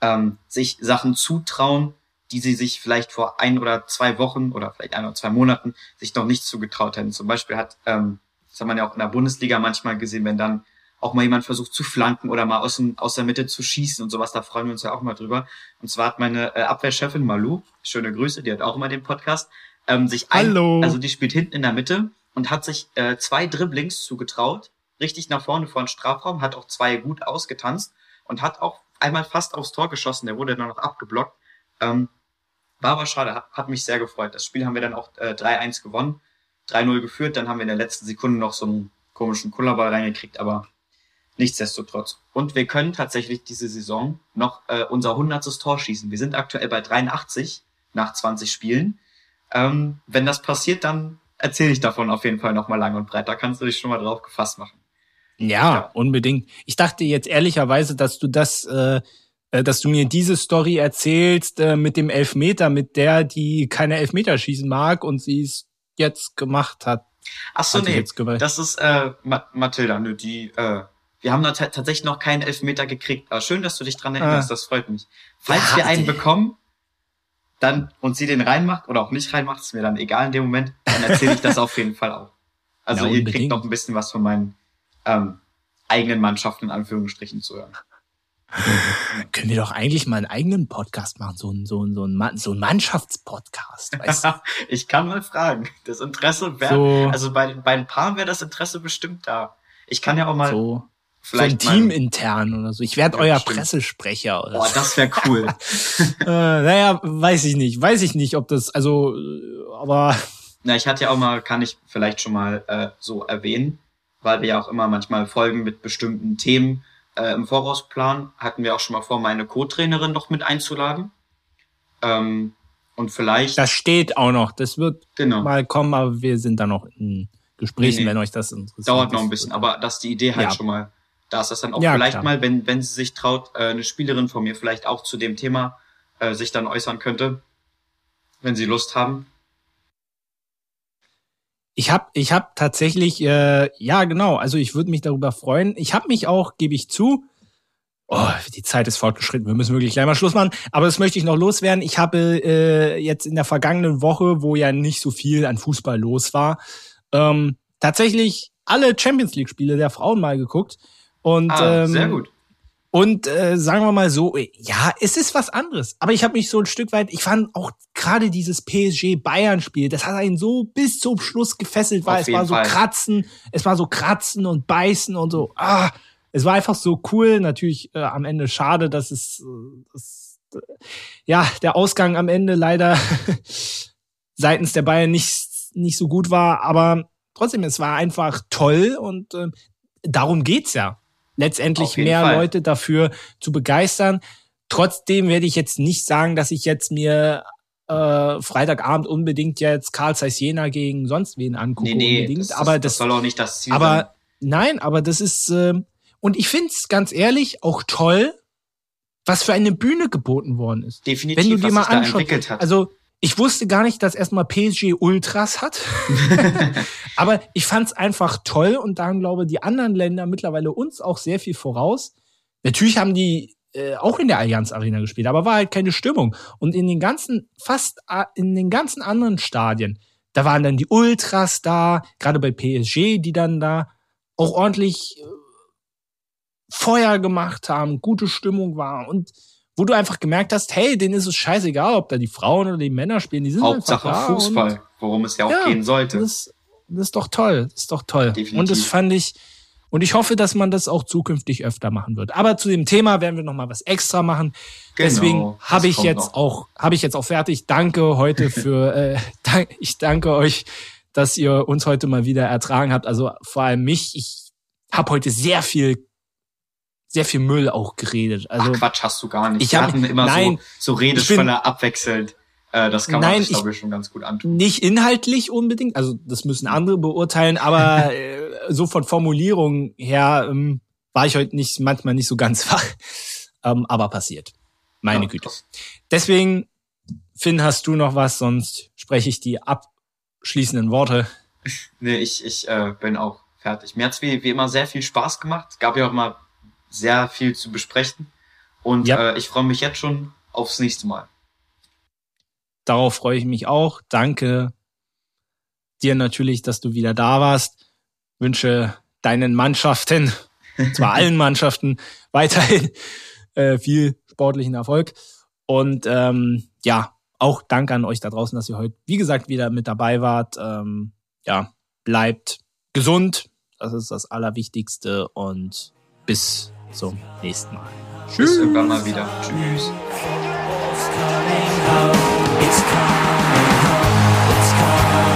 ähm, sich Sachen zutrauen, die sie sich vielleicht vor ein oder zwei Wochen oder vielleicht ein oder zwei Monaten sich noch nicht zugetraut hätten. Zum Beispiel hat, ähm, das hat man ja auch in der Bundesliga manchmal gesehen, wenn dann auch mal jemand versucht zu flanken oder mal aus, dem, aus der Mitte zu schießen und sowas, da freuen wir uns ja auch mal drüber. Und zwar hat meine äh, Abwehrchefin Malu, schöne Grüße, die hat auch immer den Podcast, ähm, sich ein, Hallo. also die spielt hinten in der Mitte und hat sich äh, zwei Dribblings zugetraut, richtig nach vorne vor den Strafraum, hat auch zwei gut ausgetanzt und hat auch einmal fast aufs Tor geschossen, der wurde dann noch abgeblockt. Ähm, war aber schade, hat, hat mich sehr gefreut. Das Spiel haben wir dann auch äh, 3-1 gewonnen, 3-0 geführt, dann haben wir in der letzten Sekunde noch so einen komischen Kullerball reingekriegt, aber nichtsdestotrotz. Und wir können tatsächlich diese Saison noch äh, unser 100. Tor schießen. Wir sind aktuell bei 83 nach 20 Spielen. Ähm, wenn das passiert, dann erzähle ich davon auf jeden Fall nochmal lang und breit. Da kannst du dich schon mal drauf gefasst machen. Ja, Ja. unbedingt. Ich dachte jetzt ehrlicherweise, dass du das, äh, äh, dass du mir diese Story erzählst äh, mit dem Elfmeter, mit der die keine Elfmeter schießen mag und sie es jetzt gemacht hat. Ach so, nee, das ist äh, Ma Mathilda, nö, die, äh, wir haben da ta- tatsächlich noch keinen Elfmeter gekriegt. Aber schön, dass du dich dran erinnerst, Ah. das freut mich. Falls Ja, wir einen bekommen, dann und sie den reinmacht oder auch nicht reinmacht, ist mir dann egal in dem Moment, dann erzähle ich das auf jeden Fall auch. Also Ja, ihr kriegt noch ein bisschen was von meinen ähm, eigenen Mannschaften in Anführungsstrichen zu hören. Können wir doch eigentlich mal einen eigenen Podcast machen, so ein, so ein, so ein, Mann- so ein Mannschaftspodcast, weißt du? ich kann mal fragen. Das Interesse wäre, So, also bei, den- bei den Paaren wäre das Interesse bestimmt da. Ich kann ja auch mal so, so ein vielleicht Team intern oder so. Ich werde Ja, euer stimmt. Pressesprecher oder Boah, so. das wäre cool. Äh, naja, weiß ich nicht. Weiß ich nicht, ob das, also, äh, aber Na, ich hatte ja auch mal, kann ich vielleicht schon mal äh, so erwähnen, weil wir ja auch immer manchmal Folgen mit bestimmten Themen äh, im Voraus planen, hatten wir auch schon mal vor, meine Co-Trainerin noch mit einzuladen. Ähm, und vielleicht, das steht auch noch. Das wird genau, mal kommen, aber wir sind da noch in Gesprächen, Nee, nee. wenn euch das interessiert. dauert noch ein bisschen, aber dass die Idee halt Ja. schon mal da ist, dass dann auch Ja, vielleicht klar. mal, wenn, wenn sie sich traut, äh, eine Spielerin von mir vielleicht auch zu dem Thema äh, sich dann äußern könnte, wenn sie Lust haben. Ich habe ich hab tatsächlich, äh, ja genau, also ich würde mich darüber freuen. Ich habe mich auch, gebe ich zu, oh, die Zeit ist fortgeschritten, wir müssen wirklich gleich mal Schluss machen, aber das möchte ich noch loswerden. Ich habe äh, jetzt in der vergangenen Woche, wo ja nicht so viel an Fußball los war, ähm, tatsächlich alle Champions League-Spiele der Frauen mal geguckt. Und, Ah, ähm, sehr gut. Und äh, sagen wir mal so, äh, ja, es ist was anderes. Aber ich habe mich so ein Stück weit, ich fand auch gerade dieses PSG-Bayern-Spiel, das hat einen so bis zum Schluss gefesselt, weil Auf es war so Fall. kratzen, es war so kratzen und beißen und so. Ah, es war einfach so cool. Natürlich äh, am Ende schade, dass es, äh, das, äh, ja, der Ausgang am Ende leider seitens der Bayern nicht, nicht so gut war. Aber trotzdem, es war einfach toll und äh, darum geht's ja. Letztendlich mehr Fall. Leute dafür zu begeistern. Trotzdem werde ich jetzt nicht sagen, dass ich jetzt mir äh, Freitagabend unbedingt jetzt Karl Zeiss Jena gegen sonst wen angucke Nee, nee, unbedingt. das, das, aber das das, soll auch nicht das Ziel sein. aber nein, aber das ist äh, und ich find's ganz ehrlich auch toll, was für eine Bühne geboten worden ist. Definitiv, Wenn du dir was mal anschaust, hat. Also ich wusste gar nicht, dass erstmal PSG Ultras hat, aber ich fand's einfach toll und da haben, glaube die anderen Länder mittlerweile uns auch sehr viel voraus. Natürlich haben die äh, auch in der Allianz Arena gespielt, aber war halt keine Stimmung. Und in den ganzen, fast in den ganzen anderen Stadien, da waren dann die Ultras da, gerade bei PSG, die dann da auch ordentlich äh, Feuer gemacht haben, gute Stimmung war und wo du einfach gemerkt hast, hey, denen ist es scheißegal, ob da die Frauen oder die Männer spielen, die sind Hauptsache einfach da Fußball, worum es ja auch Ja, gehen sollte. das, das ist doch toll, das ist doch toll. Definitiv. Und das fand ich, Und ich hoffe, dass man das auch zukünftig öfter machen wird. Aber zu dem Thema werden wir noch mal was extra machen. Genau, Deswegen habe ich jetzt noch. auch habe ich jetzt auch fertig. Danke heute für äh, dank, ich danke euch, dass ihr uns heute mal wieder ertragen habt. Also vor allem mich. Ich habe heute sehr viel sehr viel Müll auch geredet. Also Ach, Quatsch hast du gar nicht. Ich habe immer nein, so, so Redespanne abwechselnd. Äh, das kann man Nein, sich, glaube ich, schon ganz gut antun. Nicht inhaltlich unbedingt, also das müssen andere beurteilen, aber äh, so von Formulierung her ähm, war ich heute nicht manchmal nicht so ganz wach. Ähm, aber passiert. Meine ja, Güte. Krass. Deswegen, Finn, hast du noch was, sonst spreche ich die abschließenden Worte. Nee, ich, ich äh, bin auch fertig. Mir hat's wie, wie immer sehr viel Spaß gemacht. Es gab ja auch immer sehr viel zu besprechen. Und ja. äh, ich freue mich jetzt schon aufs nächste Mal. Darauf freue ich mich auch. Danke dir natürlich, dass du wieder da warst. Wünsche deinen Mannschaften, zwar allen Mannschaften, weiterhin äh, viel sportlichen Erfolg. Und ähm, ja, auch danke an euch da draußen, dass ihr heute, wie gesagt, wieder mit dabei wart. Ähm, ja, bleibt gesund. Das ist das Allerwichtigste. Und bis zum nächsten Mal. Tschüss. Bis irgendwann mal wieder. Tschüss. It's coming home.